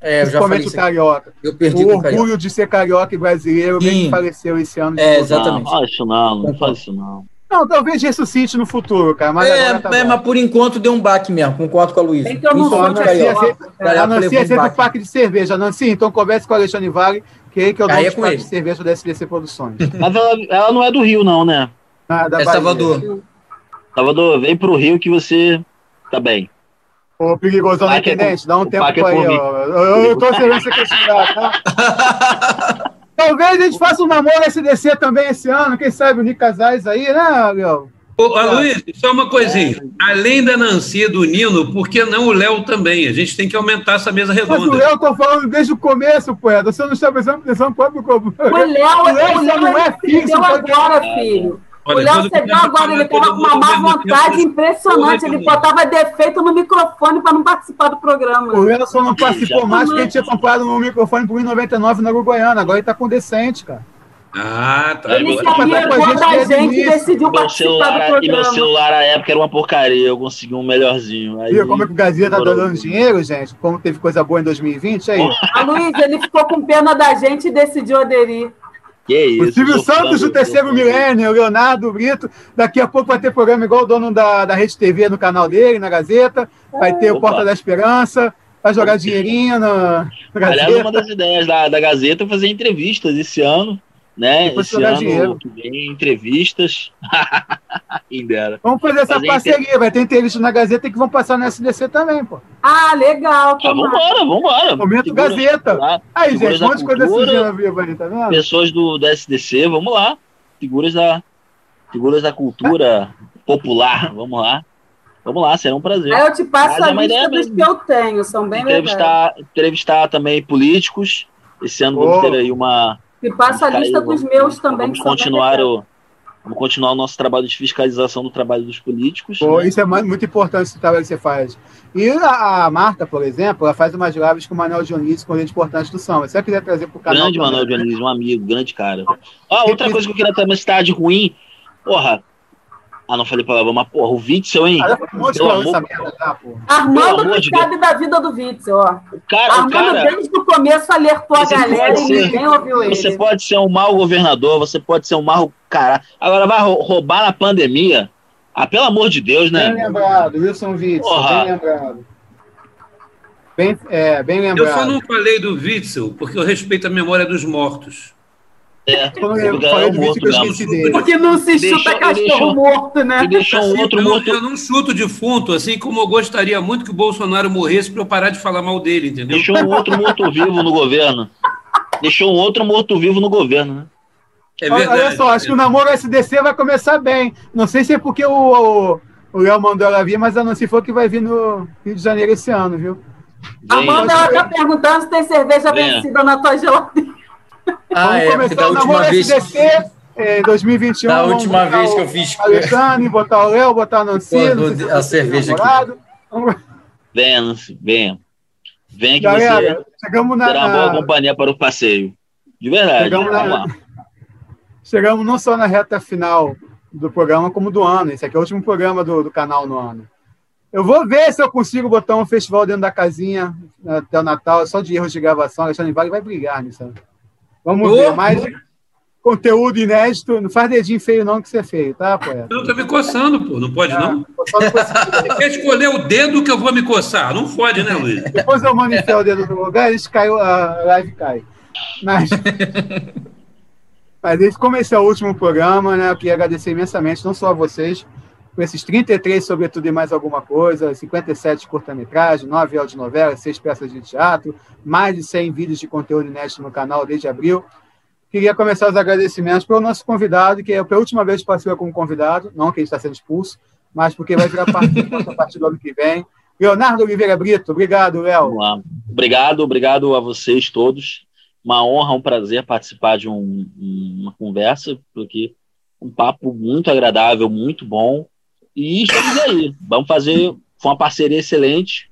É, eu já falei o carioca. Eu perdi o orgulho carioca. de ser carioca e brasileiro, bem que faleceu esse ano. É, exatamente. Não, faz isso não, não faz isso não. Não, talvez ressuscite no futuro, cara. Mas é, tá é mas por enquanto deu um baque mesmo, concordo com a Luísa. Então, não sou a Nancy é sempre, a Nancy é sempre o pack de cerveja. Nancy, então converse com a Alexandre Vale que, que é o dono é de cerveja da SBC Produções. Mas ela, ela, não é do Rio, não, né? Ah, é Salvador. Salvador, vem pro Rio que você tá bem. Ô, perigosão da internet, é dá um tempo é aí, ó. Eu, eu tô servindo você questionar, tá? Talvez a gente faça um namoro SDC também esse ano, quem sabe o Nick Casais aí, né, Léo? Ô, Luiz, só uma coisinha. Além da Nancy e do Nino, por que não o Léo também? A gente tem que aumentar essa mesa redonda. Mas o Léo, tô falando desde o começo, poeta. Você não está prestando atenção próprio como. O Léo, o Léo, não é fixo. agora, filho. Olha, o Léo chegou agora, ele estava com uma má vontade impressionante. Ele botava defeito no microfone para não participar do programa. O Léo só não participou mais porque ele tinha comprado um microfone por 1,99 na Uruguaiana. Agora ele está com decente, cara. Ah, tá. Ele sabia quando a gente decidiu meu celular, E meu celular na época era uma porcaria, eu consegui um melhorzinho. Aí, Viu como é que o Gazia tá dando dinheiro, gente? Como teve coisa boa em 2020, aí. A Luiz, ele ficou com pena da gente e decidiu aderir. Que isso, o Silvio Santos do terceiro milênio, o Leonardo Brito. Daqui a pouco vai ter programa igual o dono da, da Rede TV no canal dele, na Gazeta. Vai ter Opa. o Porta da Esperança. Vai jogar dinheirinho na, na Gazeta. Aliás, uma das ideias da, da Gazeta é fazer entrevistas esse ano né? Depois Esse ano dinheiro. que vem, entrevistas. Vamos fazer essa fazer parceria. Inter... Vai ter entrevista na Gazeta que vão passar no SDC também, pô. Ah, legal. Ah, vambora, vambora. Momento Figuras Gazeta. Aí, gente, um monte de coisa assim viva aí, tá vendo? Pessoas do, do SDC, vamos lá. Figuras da, figuras da cultura popular, vamos lá. Vamos lá, será um prazer. Aí eu te passo Mas a é lista dos que eu tenho, são bem entrevistar, legais. Entrevistar também políticos. Esse ano oh. vamos ter aí uma, e passa a lista dos meus também. Vamos continuar o, vamos continuar o nosso trabalho de fiscalização do trabalho dos políticos. Pô, né? Isso é muito importante esse trabalho que você faz. E a, a Marta, por exemplo, ela faz umas lives com o Manuel Dionísio, com gente importante do samba. Se você quiser trazer para o canal. Grande Manuel Dionísio, um amigo, grande cara. Ah, outra coisa que eu queria também citar de ruim, porra, ah, não falei palavrão, mas porra, o Witzel, hein? Ah, Pelo amor... merda, Armando que de sabe da vida do Witzel, ó. O cara, Armando, o cara... desde o começo, alertou a galera e ninguém ouviu ele. Você pode ser um mau governador, você pode ser um mau cara. Agora vai roubar na pandemia. Ah, pelo amor de Deus, né? Bem lembrado, Wilson Witzel, porra. bem lembrado. Bem, é, bem lembrado. Eu só não falei do Witzel porque eu respeito a memória dos mortos. É, porque, porque não se chuta deixou, cachorro deixou, morto, né? E deixou um outro não, morto. Eu não chuto defunto, assim como eu gostaria muito que o Bolsonaro morresse para eu parar de falar mal dele, entendeu? Deixou um outro morto-vivo no governo. Deixou um outro morto-vivo no governo, né? É verdade, Olha só, acho que o namoro SDC vai começar bem. Não sei se é porque o Léo mandou ela vir, mas ela não se for que vai vir no Rio de Janeiro esse ano, viu? Amanda, ela tá perguntando se tem cerveja vencida na tua geladeira. Ah, é, porque da última vez. SDC, é, 2021. Da última vez que eu fiz. Alexandre, botar o Léo, botar a Nancy. Pô, a cerveja aqui. Venha, Nancy, venha. Venha que Galera, você chegamos na, terá uma boa companhia para o passeio. De verdade. Chegamos, na, chegamos não só na reta final do programa, como do ano. Esse aqui é o último programa do, do canal no ano. Eu vou ver se eu consigo botar um festival dentro da casinha até o Natal, só de erros de gravação. Alexandre Vale vai brigar nisso. Vamos ver, mais conteúdo inédito. Não faz dedinho feio, não, que você é feio, tá, poeta? Não, tá me coçando, pô. Não pode, é, não. Você quer escolher o dedo que eu vou me coçar? Não pode, né, Luiz? Depois eu mando o dedo no lugar, eles caiu, a live cai. Mas. Mas como esse é o último programa, né? Eu queria agradecer imensamente, não só a vocês, por esses 33, sobretudo, e mais alguma coisa, 57 curta-metragem, 9 audionovelas, 6 peças de teatro, mais de 100 vídeos de conteúdo inédito no canal desde abril. Queria começar os agradecimentos para o nosso convidado, que é a última vez que participa como convidado, não que ele está sendo expulso, mas porque vai virar participante a partir do ano que vem. Leonardo Oliveira Brito, obrigado, Léo. Obrigado, obrigado a vocês todos. Uma honra, um prazer participar de um, uma conversa, porque um papo muito agradável, muito bom. E estamos aí. Vamos fazer. Foi uma parceria excelente.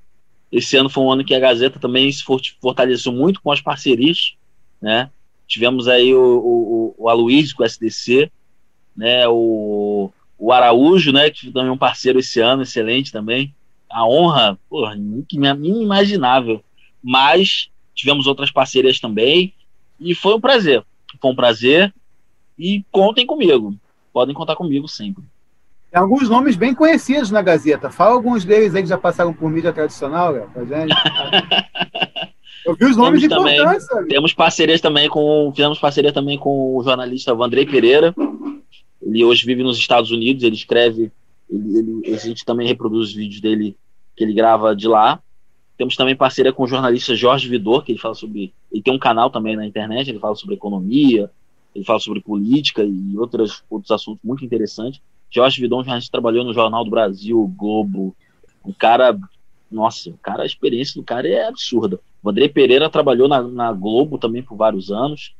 Esse ano foi um ano que a Gazeta também se fortaleceu muito com as parcerias. Né? Tivemos aí o, o, o Aloysio com o SDC, né? o, o Araújo, né? que também é um parceiro esse ano, excelente também. A honra, porra, inimaginável. Mas tivemos outras parcerias também. E foi um prazer. Foi um prazer. E contem comigo. Podem contar comigo sempre. Tem alguns nomes bem conhecidos na Gazeta. Fala alguns deles aí que já passaram por mídia tradicional, Léo, pra gente. Eu vi os nomes temos importantes. Também, temos parcerias também com. Fizemos parceria também com o jornalista Vandrei Pereira. Ele hoje vive nos Estados Unidos, ele escreve. Ele, ele, a gente também reproduz os vídeos dele que ele grava de lá. Temos também parceria com o jornalista Jorge Vidor, que ele fala sobre. Ele tem um canal também na internet, ele fala sobre economia, ele fala sobre política e outros, outros assuntos muito interessantes. Jorge Vidon já trabalhou no Jornal do Brasil, Globo. Um cara, nossa, o cara, a experiência do cara é absurda. O André Pereira trabalhou na, na Globo também por vários anos.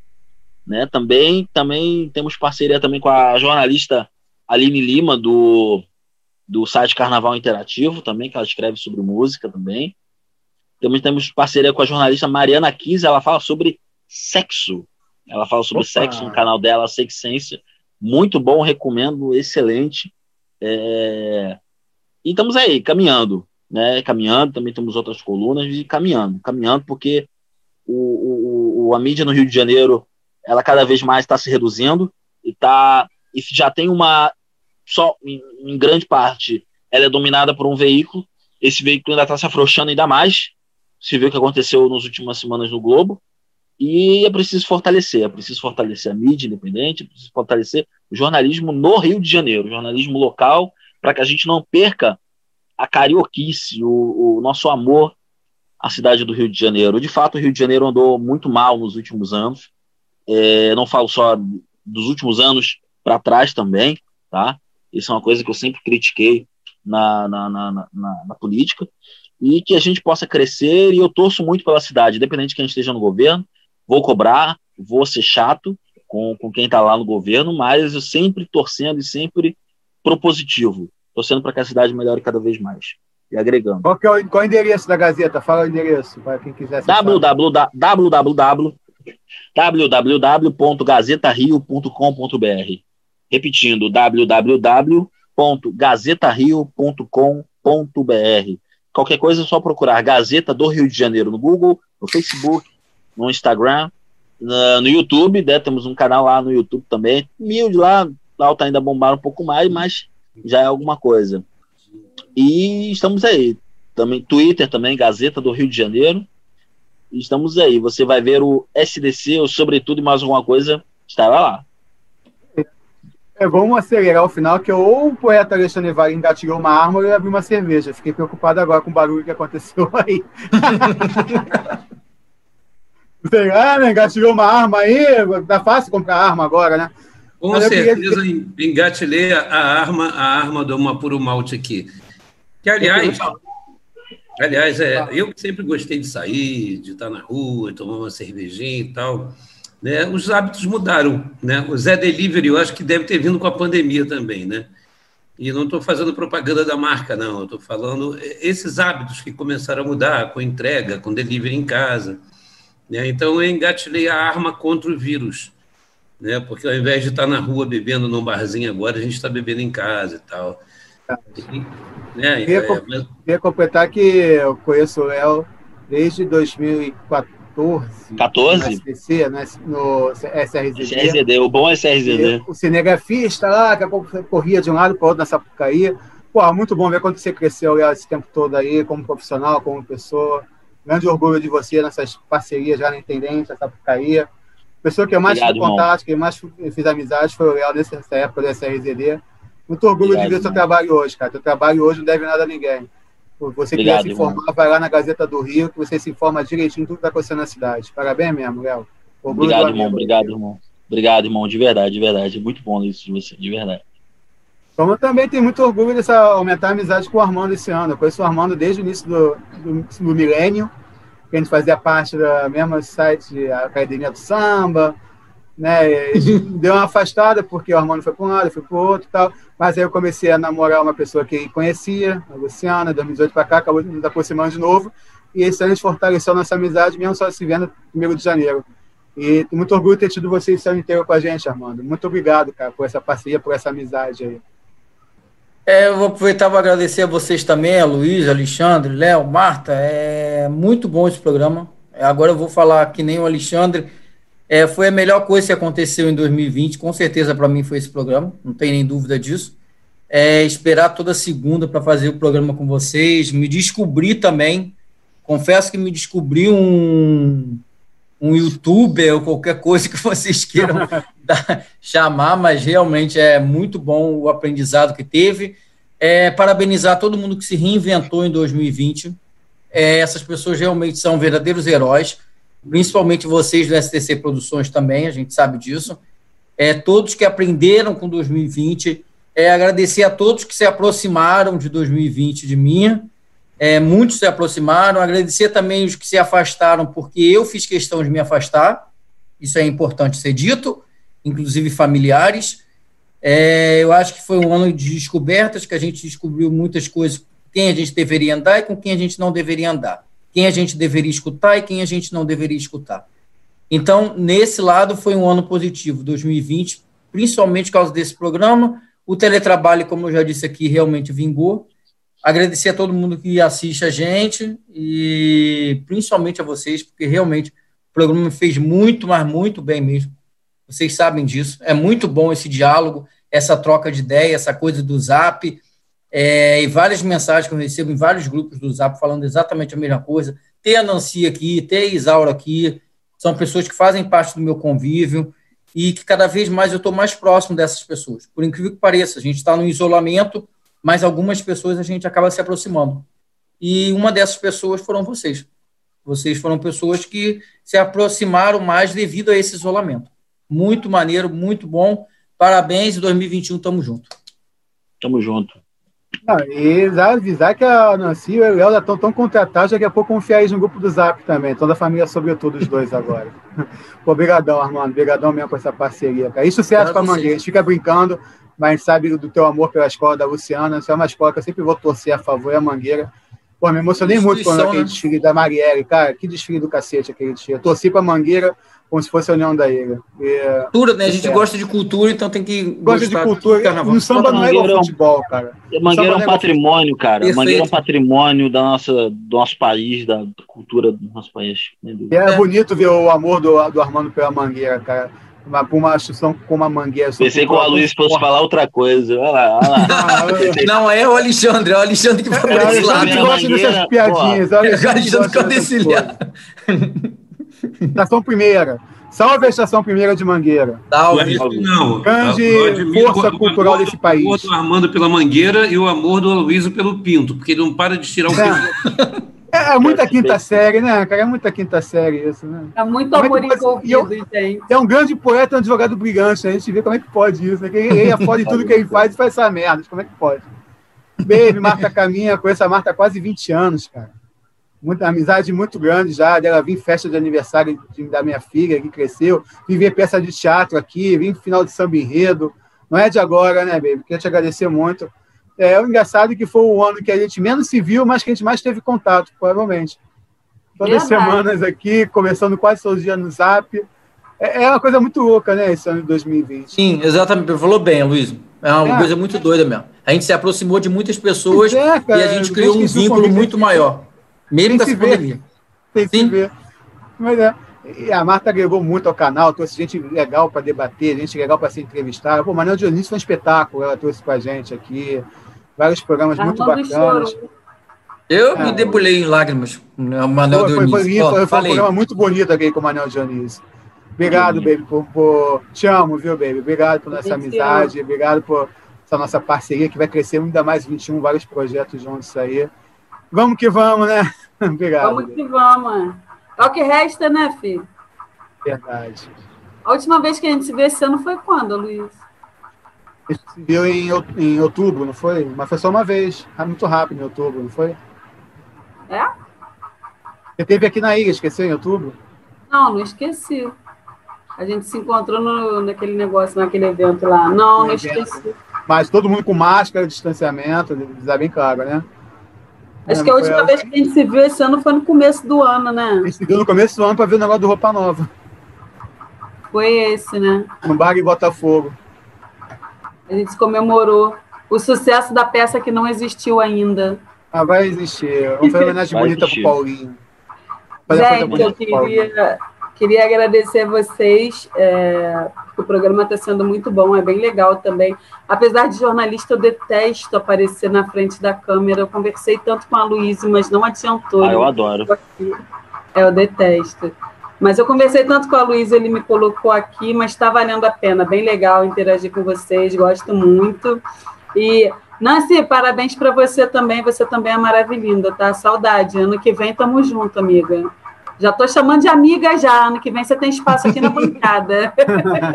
Né? Também, também temos parceria também com a jornalista Aline Lima, do, do site Carnaval Interativo, também, que ela escreve sobre música também. Também temos parceria com a jornalista Mariana Kiz, ela fala sobre sexo. Ela fala sobre Opa. sexo no canal dela, Sexência muito bom, recomendo, excelente. É... E estamos aí, caminhando, né? Caminhando, também temos outras colunas e caminhando, caminhando, porque o, o, a mídia no Rio de Janeiro, ela cada vez mais está se reduzindo e tá e já tem uma só em, em, grande parte ela é dominada por um veículo. Esse veículo ainda está se afrouxando ainda mais. Se vê o que aconteceu nas últimas semanas no Globo, E é preciso fortalecer, é preciso fortalecer a mídia independente, é preciso fortalecer o jornalismo no Rio de Janeiro, o jornalismo local, para que a gente não perca a carioquice, o, o, nosso amor à cidade do Rio de Janeiro. De fato, o Rio de Janeiro andou muito mal nos últimos anos. É, não falo só dos últimos anos para trás também, tá? Isso é uma coisa que eu sempre critiquei na, na, na, na, política e que a gente possa crescer. E eu torço muito pela cidade, independente de quem esteja no governo. Vou cobrar, vou ser chato com, com quem está lá no governo, mas eu sempre torcendo e sempre propositivo, torcendo para que a cidade melhore cada vez mais e agregando. Qual, é o, qual é o endereço da Gazeta? Fala o endereço para quem quiser. www, www.gazetario.com.br Repetindo, www.gazetario.com.br Qualquer coisa é só procurar Gazeta do Rio de Janeiro no Google, no Facebook, no Instagram, no YouTube, né? Temos um canal lá no YouTube também. Humilde lá, lá tá ainda bombar um pouco mais, mas já é alguma coisa. E estamos aí. Também Twitter também, Gazeta do Rio de Janeiro. E estamos aí. Você vai ver o SDC, ou sobretudo e mais alguma coisa, estará lá. É, vamos acelerar o final, que ou o poeta Alexandre Vale engatilhou uma ou ele abriu uma cerveja. Fiquei preocupado agora com o barulho que aconteceu aí. Sei lá, né? Engatilhou uma arma aí, tá fácil comprar arma agora, né? Com Mas certeza queria... engatilhei a arma, a arma do Mapuro Malte aqui. Que, aliás, aliás, é, eu sempre gostei de sair, de estar na rua, tomar uma cervejinha e tal né, os hábitos mudaram. Né? O Zé Delivery, eu acho que deve ter vindo com a pandemia também. Né? E não estou fazendo propaganda da marca, não. Estou falando esses hábitos que começaram a mudar com entrega, com delivery em casa. Né? Então, eu engatilhei a arma contra o vírus. Né? Porque ao invés de estar na rua bebendo num barzinho agora, a gente está bebendo em casa e tal. E, né? Queria, é, mas... queria completar que eu conheço o Léo desde 2014 14. 14? No SPC, no, SRZD. SRZD, o bom SRZD. O cinegrafista lá, que corria de um lado para o outro na Sapucaí. Pô, muito bom ver quando você cresceu esse tempo todo aí, como profissional, como pessoa. Grande orgulho de você nessas parcerias já na Intendência, Sapucaí. Pessoa que eu mais tive contato, que eu mais fiz amizade foi o Léo nessa época do SRZD. Muito orgulho Obrigado, de ver o seu trabalho hoje, cara. Seu trabalho hoje não deve nada a ninguém. Você Obrigado, quiser se informar, irmão. vai lá na Gazeta do Rio, que você se informa direitinho tudo que está acontecendo na cidade. Parabéns mesmo, Léo. Obrigado, irmão. Obrigado, irmão. Obrigado, irmão. De verdade, de verdade. Muito bom isso de você, de verdade. Como também tenho muito orgulho dessa aumentar a amizade com o Armando esse ano. Eu conheço o Armando desde o início do, do, do milênio, que a gente fazia parte da mesma site, a Academia do Samba, né? Deu uma afastada porque o Armando foi para um lado, eu fui para o outro tal. Mas aí eu comecei a namorar uma pessoa que conhecia, a Luciana, 2018 para cá, acabou nos aproximando de novo. E esse ano a gente fortaleceu a nossa amizade, mesmo só se vendo no de janeiro. E muito orgulho de ter tido você esse ano inteiro com a gente, Armando. Muito obrigado, cara, por essa parceria, por essa amizade aí. É, eu vou aproveitar para agradecer a vocês também, a Luiz, Alexandre, Léo, Marta. É muito bom esse programa. Agora eu vou falar que nem o Alexandre é, foi a melhor coisa que aconteceu em 2020, com certeza para mim foi esse programa, não tem nem dúvida disso. É, esperar toda segunda para fazer o programa com vocês, me descobrir também. Confesso que me descobri um, um youtuber ou qualquer coisa que vocês queiram dar, chamar, mas realmente é muito bom o aprendizado que teve. É, parabenizar todo mundo que se reinventou em 2020. É, essas pessoas realmente são verdadeiros heróis principalmente vocês do STC Produções também, a gente sabe disso. É, todos que aprenderam com 2020, é, agradecer a todos que se aproximaram de 2020 de mim, é, muitos se aproximaram, agradecer também os que se afastaram, porque eu fiz questão de me afastar, isso é importante ser dito, inclusive familiares. É, eu acho que foi um ano de descobertas, que a gente descobriu muitas coisas, quem a gente deveria andar e com quem a gente não deveria andar quem a gente deveria escutar e quem a gente não deveria escutar. Então, nesse lado, foi um ano positivo, 2020, principalmente por causa desse programa. O teletrabalho, como eu já disse aqui, realmente vingou. Agradecer a todo mundo que assiste a gente e principalmente a vocês, porque realmente o programa fez muito, mas muito bem mesmo. Vocês sabem disso. É muito bom esse diálogo, essa troca de ideia, essa coisa do zap é, e várias mensagens que eu recebo em vários grupos do Zap falando exatamente a mesma coisa. Ter a Nancy aqui, ter a Isaura aqui, são pessoas que fazem parte do meu convívio e que cada vez mais eu estou mais próximo dessas pessoas. Por incrível que pareça, a gente está no isolamento, mas algumas pessoas a gente acaba se aproximando. E uma dessas pessoas foram vocês. Vocês foram pessoas que se aproximaram mais devido a esse isolamento. Muito maneiro, muito bom. Parabéns, 2021, tamo junto. Tamo junto. Não, e avisar que a Nancy e o Léo já estão tão contratados, daqui a pouco confiar aí no grupo do Zap também. Toda a família, sobretudo, os dois agora. Pô, obrigadão, Armando. Obrigadão mesmo com essa parceria, cara. Isso serve para a Mangueira. A gente fica brincando, mas a gente sabe do teu amor pela escola da Luciana. Isso é uma escola que eu sempre vou torcer a favor, é a Mangueira. Pô, me emocionei muito quando aquele né? desfile da Marielle, cara. Que desfile do cacete aquele desfile. Eu torci pra Mangueira como se fosse a União da Ilha. E, cultura, né? A gente é. gosta de cultura, então tem que gosta de cultura. Carnaval. No samba não é igual é futebol, cara. Mangueira é um é patrimônio, cara. Perfeito. Mangueira é um patrimônio da nossa, do nosso país, da cultura do nosso país. E é bonito ver o amor do, do Armando pela Mangueira, cara uma, uma instituição como a Mangueira. Pensei que o Luiz fosse falar outra coisa. Olha lá, olha lá. Não, é o Alexandre, é o Alexandre que vai para esse lado. Eu gosto dessas piadinhas. Olha, o Alexandre desse lado. Estação Primeira. Salve a Estação Primeira de Mangueira. Salve. Não. Grande força cultural desse país. O amor do Armando pela Mangueira e o amor do Aloysio pelo Pinto, porque ele não para de tirar o é. É, é muita quinta série, né, cara? É muita quinta série isso, né? É muito amor é envolvido, gente. É um grande poeta, um advogado brigante, né? A gente vê como é que pode isso. Né? Ele é foda de tudo que ele faz e faz essa merda. Como é que pode? Baby, Marta Caminha, conheço a Marta há quase 20 anos, cara. Muita amizade muito grande já, dela vim festa de aniversário de, da minha filha, que cresceu, vim ver peça de teatro aqui, vim final de samba enredo. Não é de agora, né, baby? Queria te agradecer muito. É, o engraçado é que foi o ano que a gente menos se viu, mas que a gente mais teve contato, provavelmente. Todas as semanas aqui, começando quase todos os dias no Zap. É, é, uma coisa muito louca, né, esse ano de 2020. Sim, exatamente. Falou bem, Luiz. É uma é. coisa muito doida mesmo. A gente se aproximou de muitas pessoas é, cara, e a gente criou um vínculo muito maior. Mesmo com essa pandemia. Tem que ver. Mas é. E a Marta agregou muito ao canal, trouxe gente legal para debater, gente legal para ser entrevistada. Pô, Manuel Dionísio foi um espetáculo, ela trouxe com a gente aqui vários programas muito bacanas. Eu é, me debulhei em lágrimas. O Manuel foi, Dionísio. Foi, lindo, foi, foi um programa muito bonito aqui com o Manuel Dionísio. Obrigado, baby, por, por, Te amo, viu, baby? Obrigado por nossa amizade, obrigado por essa nossa parceria que vai crescer ainda mais 21, vários projetos juntos aí. Vamos que vamos, né? Obrigado. Vamos que vamos. É o que resta, né, filho? Verdade. A última vez que a gente se viu esse ano foi quando, Luiz? A gente se viu em, em outubro, não foi? Mas foi só uma vez. Muito rápido em outubro, não foi? É? Você teve aqui na ilha, esqueceu em outubro? Não, não esqueci. A gente se encontrou no, naquele negócio, naquele evento lá. Não, no não evento. esqueci. Mas todo mundo com máscara, distanciamento, dá bem claro, né? Acho que a última vez que a gente se viu esse ano foi no começo do ano, né? A gente se viu no começo do ano para ver o negócio do Roupa Nova. Foi esse, né? No Bar em Botafogo. A gente comemorou o sucesso da peça que não existiu ainda. Ah, vai existir. Vamos fazer uma homenagem bonita para o Paulinho. Gente, eu queria, queria agradecer a vocês. É, o programa está sendo muito bom, é bem legal também. Apesar de jornalista, eu detesto aparecer na frente da câmera. Eu conversei tanto com a Luísa, mas não adiantou. Ah, eu adoro. É, eu detesto. Mas eu conversei tanto com a Luísa, ele me colocou aqui, mas está valendo a pena. Bem legal interagir com vocês, gosto muito. E, Nancy, parabéns para você também. Você também é maravilhosa, tá? Saudade. Ano que vem tamo junto, amiga. Já estou chamando de amiga já. Ano que vem você tem espaço aqui na bancada.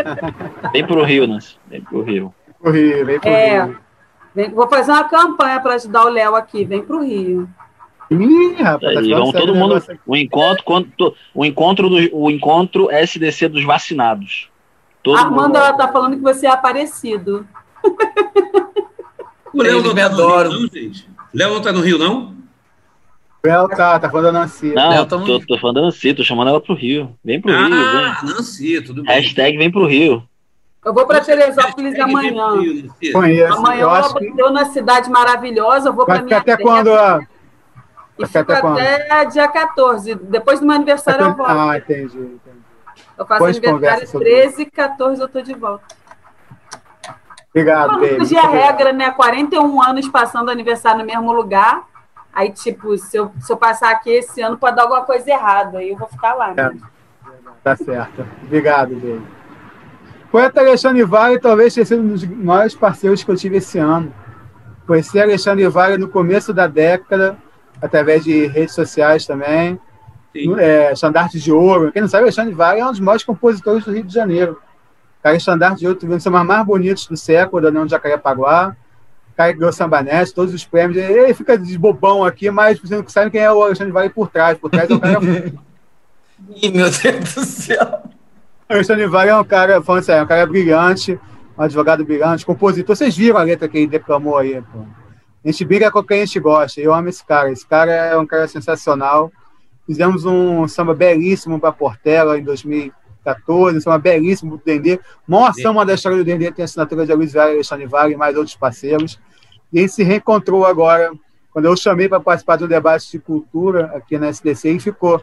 Vem para o Rio, Nancy. Vem para o Rio. Pro Rio, vem pro é, Rio. Vem, vou fazer uma campanha para ajudar o Léo aqui. Vem para o Rio. Ih, rapaz, tá vão todo mundo. O encontro, o encontro do o encontro SDC dos vacinados. Todo Armando, mundo... ela tá falando que você é aparecido. O Léo não tá adoro. Rio, não, gente? Léo não tá no Rio, não? Léo tá, tá falando da Nancy. Não, tá tô, tô falando da Nancy, tô chamando ela pro Rio. Vem pro ah, Rio. Ah, Nancy, tudo bem. Hashtag vem pro Rio. Eu vou para Teresópolis amanhã. Conheço. Amanhã eu, acho que... na cidade maravilhosa, eu vou para minha até quando? A... E até, até dia 14. Depois do meu aniversário eu volto. Ah, entendi, entendi. Eu faço Depois aniversário 13 e 14 eu tô de volta. Obrigado, Não fugir a regra, né? 41 anos passando aniversário no mesmo lugar. Aí, tipo, se eu, se eu passar aqui esse ano, pode dar alguma coisa errada. Aí eu vou ficar lá. Né? Tá certo. Obrigado, Dave. Poeta Alexandre Vale talvez tenha sido um dos maiores parceiros que eu tive esse ano. Conheci Alexandre Vale no começo da década, através de redes sociais também. É, Estandarte de Ouro. Quem não sabe, Alexandre Vale é um dos maiores compositores do Rio de Janeiro. Cara, Estandarte de Ouro, um dos mais bonitos do século, da União de Jacarepaguá. Cara que ganhou Sambanete, todos os prêmios. Ele fica de bobão aqui, mas você não sabe quem é o Alexandre Vale por trás. Por trás é o cara. Ih, meu Deus do céu. Alexandre Vale é um cara, falando sério, é um cara brilhante, um advogado brilhante, compositor. Vocês viram a letra que ele declamou aí, pô. A gente briga com quem a gente gosta. Eu amo esse cara. Esse cara é um cara sensacional. Fizemos um samba belíssimo para Portela em 2014, um samba belíssimo para o Dendê. Maior samba da história do Dendê tem a assinatura de Luiz Vale, Alexandre Vale e mais outros parceiros. E a gente se reencontrou agora, quando eu chamei para participar do debate de cultura aqui na SDC, e ficou.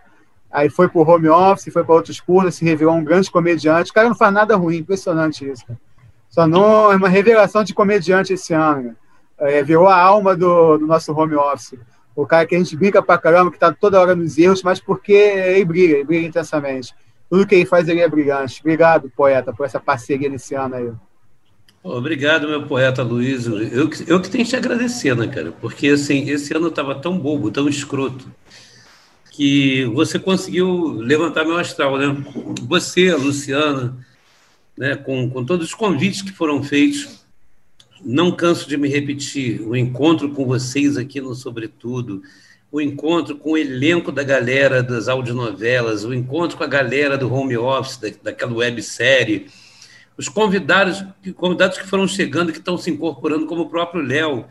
Aí foi para o home office, foi para outros cursos, se revelou um grande comediante. O cara não faz nada ruim, impressionante isso. Cara. Só não é uma revelação de comediante esse ano. É, virou a alma do, do, nosso home office. O cara que a gente brinca pra caramba, que está toda hora nos erros, mas porque ele briga, ele briga intensamente. Tudo que ele faz, ele é brilhante. Obrigado, poeta, por essa parceria nesse ano aí. Obrigado, meu poeta Luiz. Eu, eu que tenho que te agradecer, né, cara? Porque, assim, esse ano estava tão bobo, tão escroto, que você conseguiu levantar meu astral, né? Você, a Luciana, né, com, com todos os convites que foram feitos, não canso de me repetir, o encontro com vocês aqui no Sobretudo, o encontro com o elenco da galera das audionovelas, o encontro com a galera do home office, da, daquela websérie, os convidados, convidados que foram chegando, que estão se incorporando, como o próprio Léo.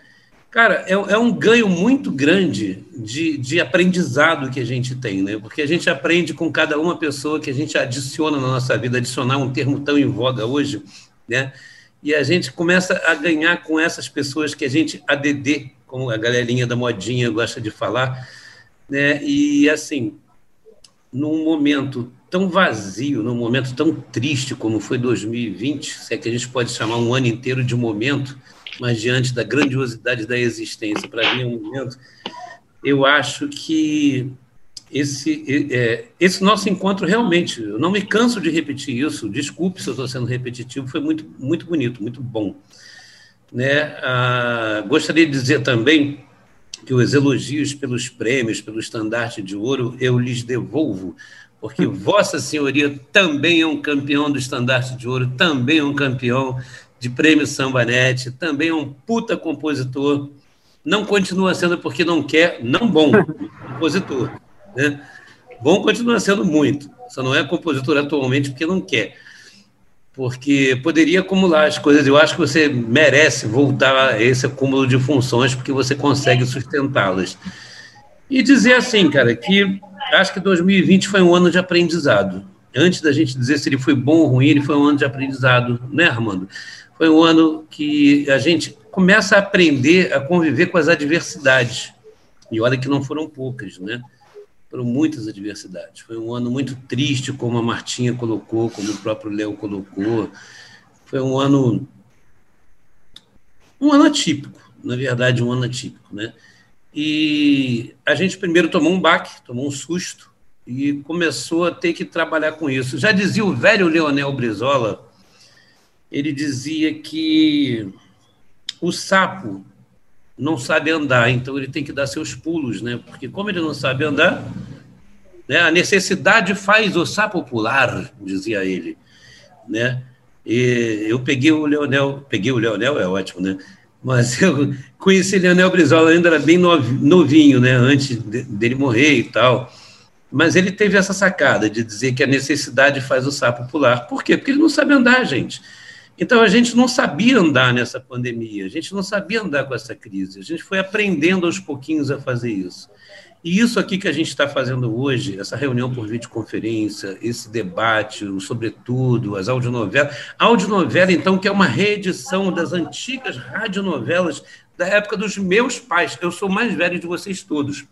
Cara, é, é, um ganho muito grande de, de aprendizado que a gente tem, né? Porque a gente aprende com cada uma pessoa que a gente adiciona na nossa vida, adicionar um termo tão em voga hoje, né? E a gente começa a ganhar com essas pessoas que a gente ADD, como a galerinha da modinha gosta de falar, né? E assim, num momento tão vazio, num momento tão triste como foi 2020, se é que a gente pode chamar um ano inteiro de momento, mas diante da grandiosidade da existência, para mim é um momento, eu acho que esse, é, esse nosso encontro realmente, eu não me canso de repetir isso, desculpe se eu estou sendo repetitivo, foi muito, muito bonito, muito bom. Né? Ah, gostaria de dizer também que os elogios pelos prêmios, pelo estandarte de ouro, eu lhes devolvo, porque Vossa Senhoria também é um campeão do estandarte de ouro, também é um campeão de prêmio Sambanete, também é um puta compositor. Não continua sendo porque não quer, não bom compositor né? Bom continua sendo muito, só não é compositor atualmente porque não quer. Porque poderia acumular as coisas. Eu acho que você merece voltar a esse acúmulo de funções porque você consegue sustentá-las. E dizer assim, cara, que acho que 2020 foi um ano de aprendizado. Antes da gente dizer se ele foi bom ou ruim, ele foi um ano de aprendizado, né, Armando? Foi um ano que a gente começa a aprender a conviver com as adversidades. E olha que não foram poucas, né? Foram muitas adversidades. Foi um ano muito triste, como a Martinha colocou, como o próprio Léo colocou. Foi um ano um ano atípico, na verdade, um ano atípico, né? E a gente primeiro tomou um baque, tomou um susto e começou a ter que trabalhar com isso. Já dizia o velho Leonel Brizola, ele dizia que o sapo não sabe andar, então ele tem que dar seus pulos, né? Porque como ele não sabe andar, né, a necessidade faz o sapo pular, dizia ele, né? E eu peguei o Leonel, peguei o Leonel, é ótimo, né? Mas eu conheci Leonel Brizola, ainda era bem novinho, né? Antes dele morrer e tal. Mas ele teve essa sacada de dizer que a necessidade faz o sapo pular. Por quê? Porque ele não sabe andar, gente. Então, a gente não sabia andar nessa pandemia, a gente não sabia andar com essa crise, a gente foi aprendendo aos pouquinhos a fazer isso. E isso aqui que a gente está fazendo hoje, essa reunião por videoconferência, esse debate, o sobretudo, as audionovelas. Audionovela, então, que é uma reedição das antigas radionovelas da época dos meus pais. Eu sou mais velho de vocês todos.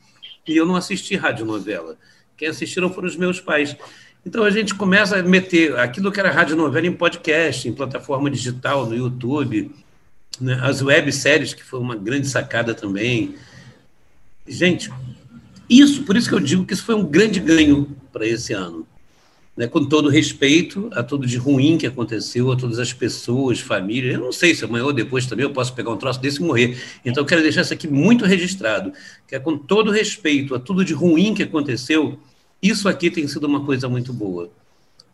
E eu não assisti radionovela. Quem assistiram foram os meus pais. Então a gente começa a meter aquilo que era rádio novela em podcast, em plataforma digital, no YouTube, né? as webséries, que foi uma grande sacada também. Gente, isso, por isso que eu digo que isso foi um grande ganho para esse ano. né, com todo respeito a tudo de ruim que aconteceu, a todas as pessoas, famílias. Eu não sei se amanhã ou depois também eu posso pegar um troço desse e morrer. Então, eu quero deixar isso aqui muito registrado, que é com todo respeito a tudo de ruim que aconteceu, isso aqui tem sido uma coisa muito boa.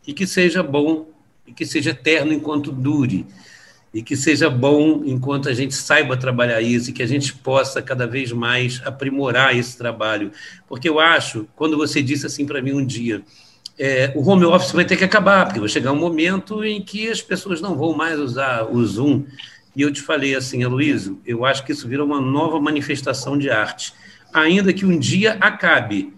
E que seja bom, e que seja eterno enquanto dure. E que seja bom enquanto a gente saiba trabalhar isso e que a gente possa cada vez mais aprimorar esse trabalho. Porque eu acho, quando você disse assim para mim um dia, é, o home office vai ter que acabar, porque vai chegar um momento em que as pessoas não vão mais usar o Zoom. E eu te falei assim, Aloysio, eu acho que isso vira uma nova manifestação de arte. Ainda que um dia acabe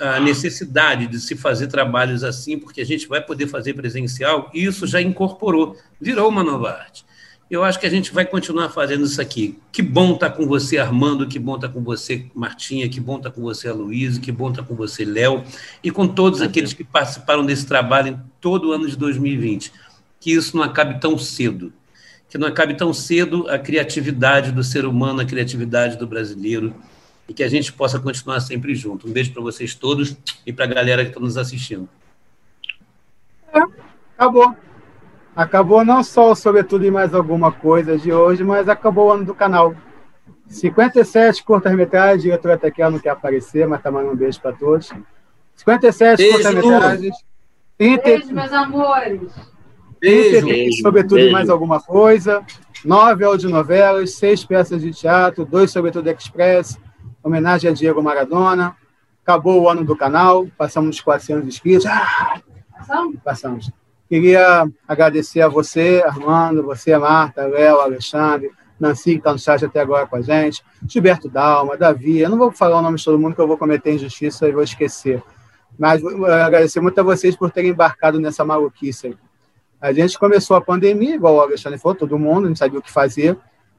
a necessidade de se fazer trabalhos assim, porque a gente vai poder fazer presencial, isso já incorporou, virou uma nova arte. Eu acho que a gente vai continuar fazendo isso aqui. Que bom estar tá com você, Armando, que bom estar tá com você, Martinha, que bom estar tá com você, Aloysio, que bom estar com você, Léo, e com todos aqueles que participaram desse trabalho em todo o ano de 2020. Que isso não acabe tão cedo. Que não acabe tão cedo a criatividade do ser humano, a criatividade do brasileiro, e que a gente possa continuar sempre junto. Um beijo para vocês todos e para a galera que está nos assistindo. É, acabou. Acabou não só o Sobretudo e Mais Alguma Coisa de hoje, mas acabou o ano do canal. 57 curtas-metragens, diretora até que não quer aparecer, mas tá mandando um beijo para todos. 57 curtas-metragens. Beijo, meus amores. Beijo. beijo sobretudo beijo. mais alguma coisa. Nove audionovelas, seis peças de teatro, dois Sobretudo Express, homenagem a Diego Maradona. Acabou o ano do canal, passamos os 400 inscritos. Ah, passamos? Passamos. Queria agradecer a você, Armando, você, Marta, Léo, Alexandre, Nancy, que está no chat até agora com a gente, Gilberto Dalma, Davi. Eu não vou falar o nome de todo mundo, que eu vou cometer injustiça e vou esquecer. Mas agradecer muito a vocês por terem embarcado nessa maluquice aí. A gente começou a pandemia, igual o Alexandre falou, todo mundo, não sabia o que fazer.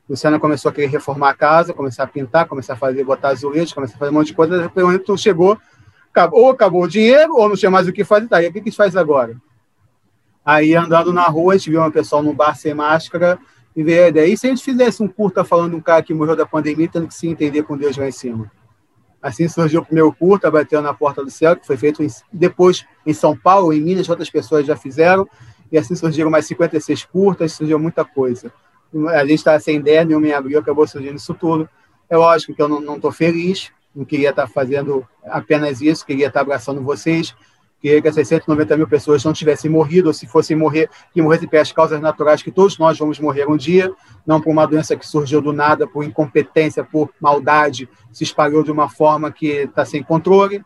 Luciana começou a querer reformar a casa, começar a pintar, começar a fazer, botar azulejos, começar a fazer um monte de coisa. Depois, momento chegou, ou acabou o dinheiro, ou não tinha mais o que fazer. Tá, o que a gente faz agora? Aí, andando na rua, a gente viu uma pessoa no bar sem máscara e veio a ideia. E se a gente fizesse um curta falando de um cara que morreu da pandemia, tendo que se entender com Deus lá em cima? Assim surgiu o primeiro curta, bateu na porta do céu, que foi feito em, depois em São Paulo, em Minas, outras pessoas já fizeram. E assim surgiram mais 56 curtas, surgiu muita coisa. A gente estava sem ideia nenhuma em abril, acabou surgindo isso tudo. É lógico que eu não estou feliz, não queria estar fazendo apenas isso, queria estar abraçando vocês, que essas 190 mil pessoas não tivessem morrido, ou se fossem morrer, que morressem pelas causas naturais, que todos nós vamos morrer um dia, não por uma doença que surgiu do nada, por incompetência, por maldade, se espalhou de uma forma que está sem controle.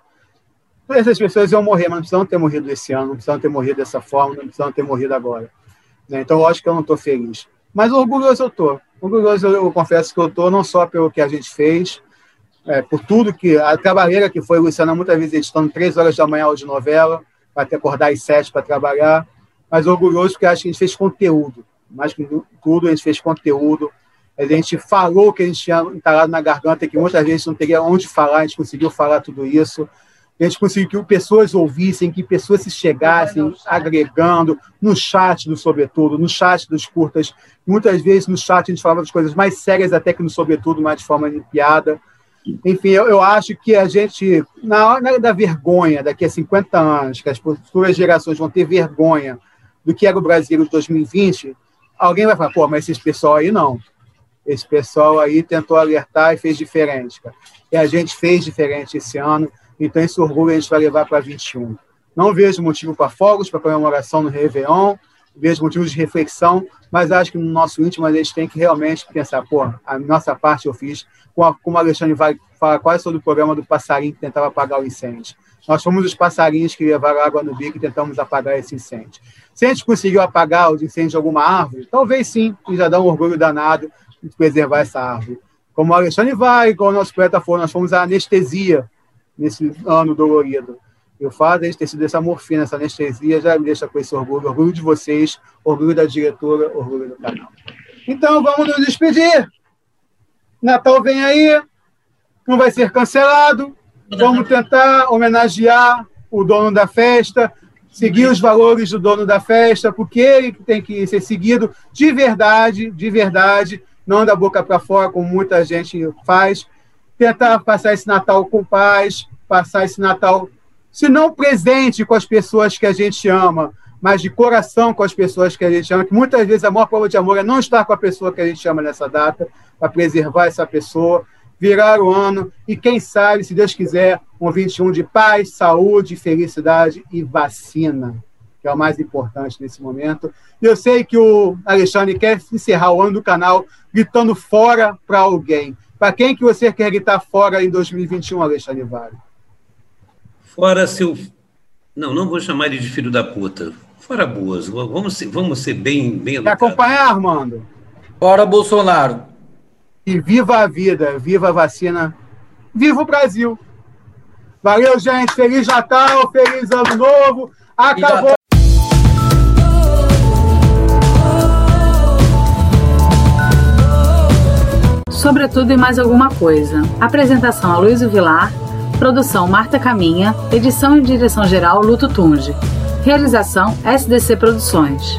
Essas pessoas iam morrer, mas não precisam ter morrido esse ano, não precisam ter morrido dessa forma, não precisam ter morrido agora. Né? Então, lógico que eu não estou feliz. Mas orgulhoso eu estou. Orgulhoso eu, confesso que eu estou, não só pelo que a gente fez, é, por tudo que a trabalheira que foi Luciana muitas vezes editando três horas da manhã de novela para ter acordar às sete para trabalhar, mas orgulhoso porque acho que a gente fez conteúdo, mais que tudo a gente fez conteúdo, a gente falou que a gente tinha entalado na garganta que muitas vezes não teria onde falar, a gente conseguiu falar tudo isso, a gente conseguiu que pessoas ouvissem, que pessoas se chegassem agregando no chat do Sobretudo, no chat dos curtas. Muitas vezes no chat a gente falava das coisas mais sérias até que no Sobretudo, mas de forma limpiada. Enfim, eu, eu acho que a gente, na hora da vergonha, daqui a 50 anos, que as futuras gerações vão ter vergonha do que era o Brasil de 2020, alguém vai falar, pô, mas esse pessoal aí não. Esse pessoal aí tentou alertar e fez diferente, cara. E a gente fez diferente esse ano, então esse orgulho a gente vai levar para 21. Não vejo motivo para fogos, para comemoração no Réveillon, vejo motivos de reflexão, mas acho que no nosso íntimo a gente tem que realmente pensar, pô, a nossa parte eu fiz, como o Alexandre vai falar quase sobre o programa do passarinho que tentava apagar o incêndio. Nós fomos os passarinhos que levaram água no bico e tentamos apagar esse incêndio. Se a gente conseguiu apagar o incêndio de alguma árvore, talvez sim, e já dá um orgulho danado de preservar essa árvore. Como o Alexandre vai, como o nosso poeta for, nós fomos a anestesia nesse ano dolorido. E o fato de ter sido essa morfina, essa anestesia, já me deixa com esse orgulho. Orgulho de vocês, orgulho da diretora, orgulho do canal. Então, vamos nos despedir. Natal vem aí, não vai ser cancelado. Vamos tentar homenagear o dono da festa, seguir os valores do dono da festa, porque ele tem que ser seguido de verdade, de verdade, não da boca para fora, como muita gente faz. Tentar passar esse Natal com paz, passar esse Natal se não presente com as pessoas que a gente ama, mas de coração com as pessoas que a gente ama, que muitas vezes a maior prova de amor é não estar com a pessoa que a gente ama nessa data, para preservar essa pessoa, virar o ano e, quem sabe, se Deus quiser, um 21 de paz, saúde, felicidade e vacina, que é o mais importante nesse momento. Eu sei que o Alexandre quer encerrar o ano do canal gritando fora para alguém. Para quem que você quer gritar fora em 2021, Alexandre Vale? Fora seu. Não, não vou chamar ele de filho da puta. Fora boas. Vamos ser, vamos ser bem, bem. Quer acompanhar, Armando? Fora Bolsonaro. E viva a vida, viva a vacina, viva o Brasil. Valeu, gente. Feliz Natal, feliz Ano Novo. Acabou. Sobretudo e mais alguma coisa. Apresentação a Luiz Vilar. Produção Marta Caminha. Edição e direção geral Luto Tunge. Realização SDC Produções.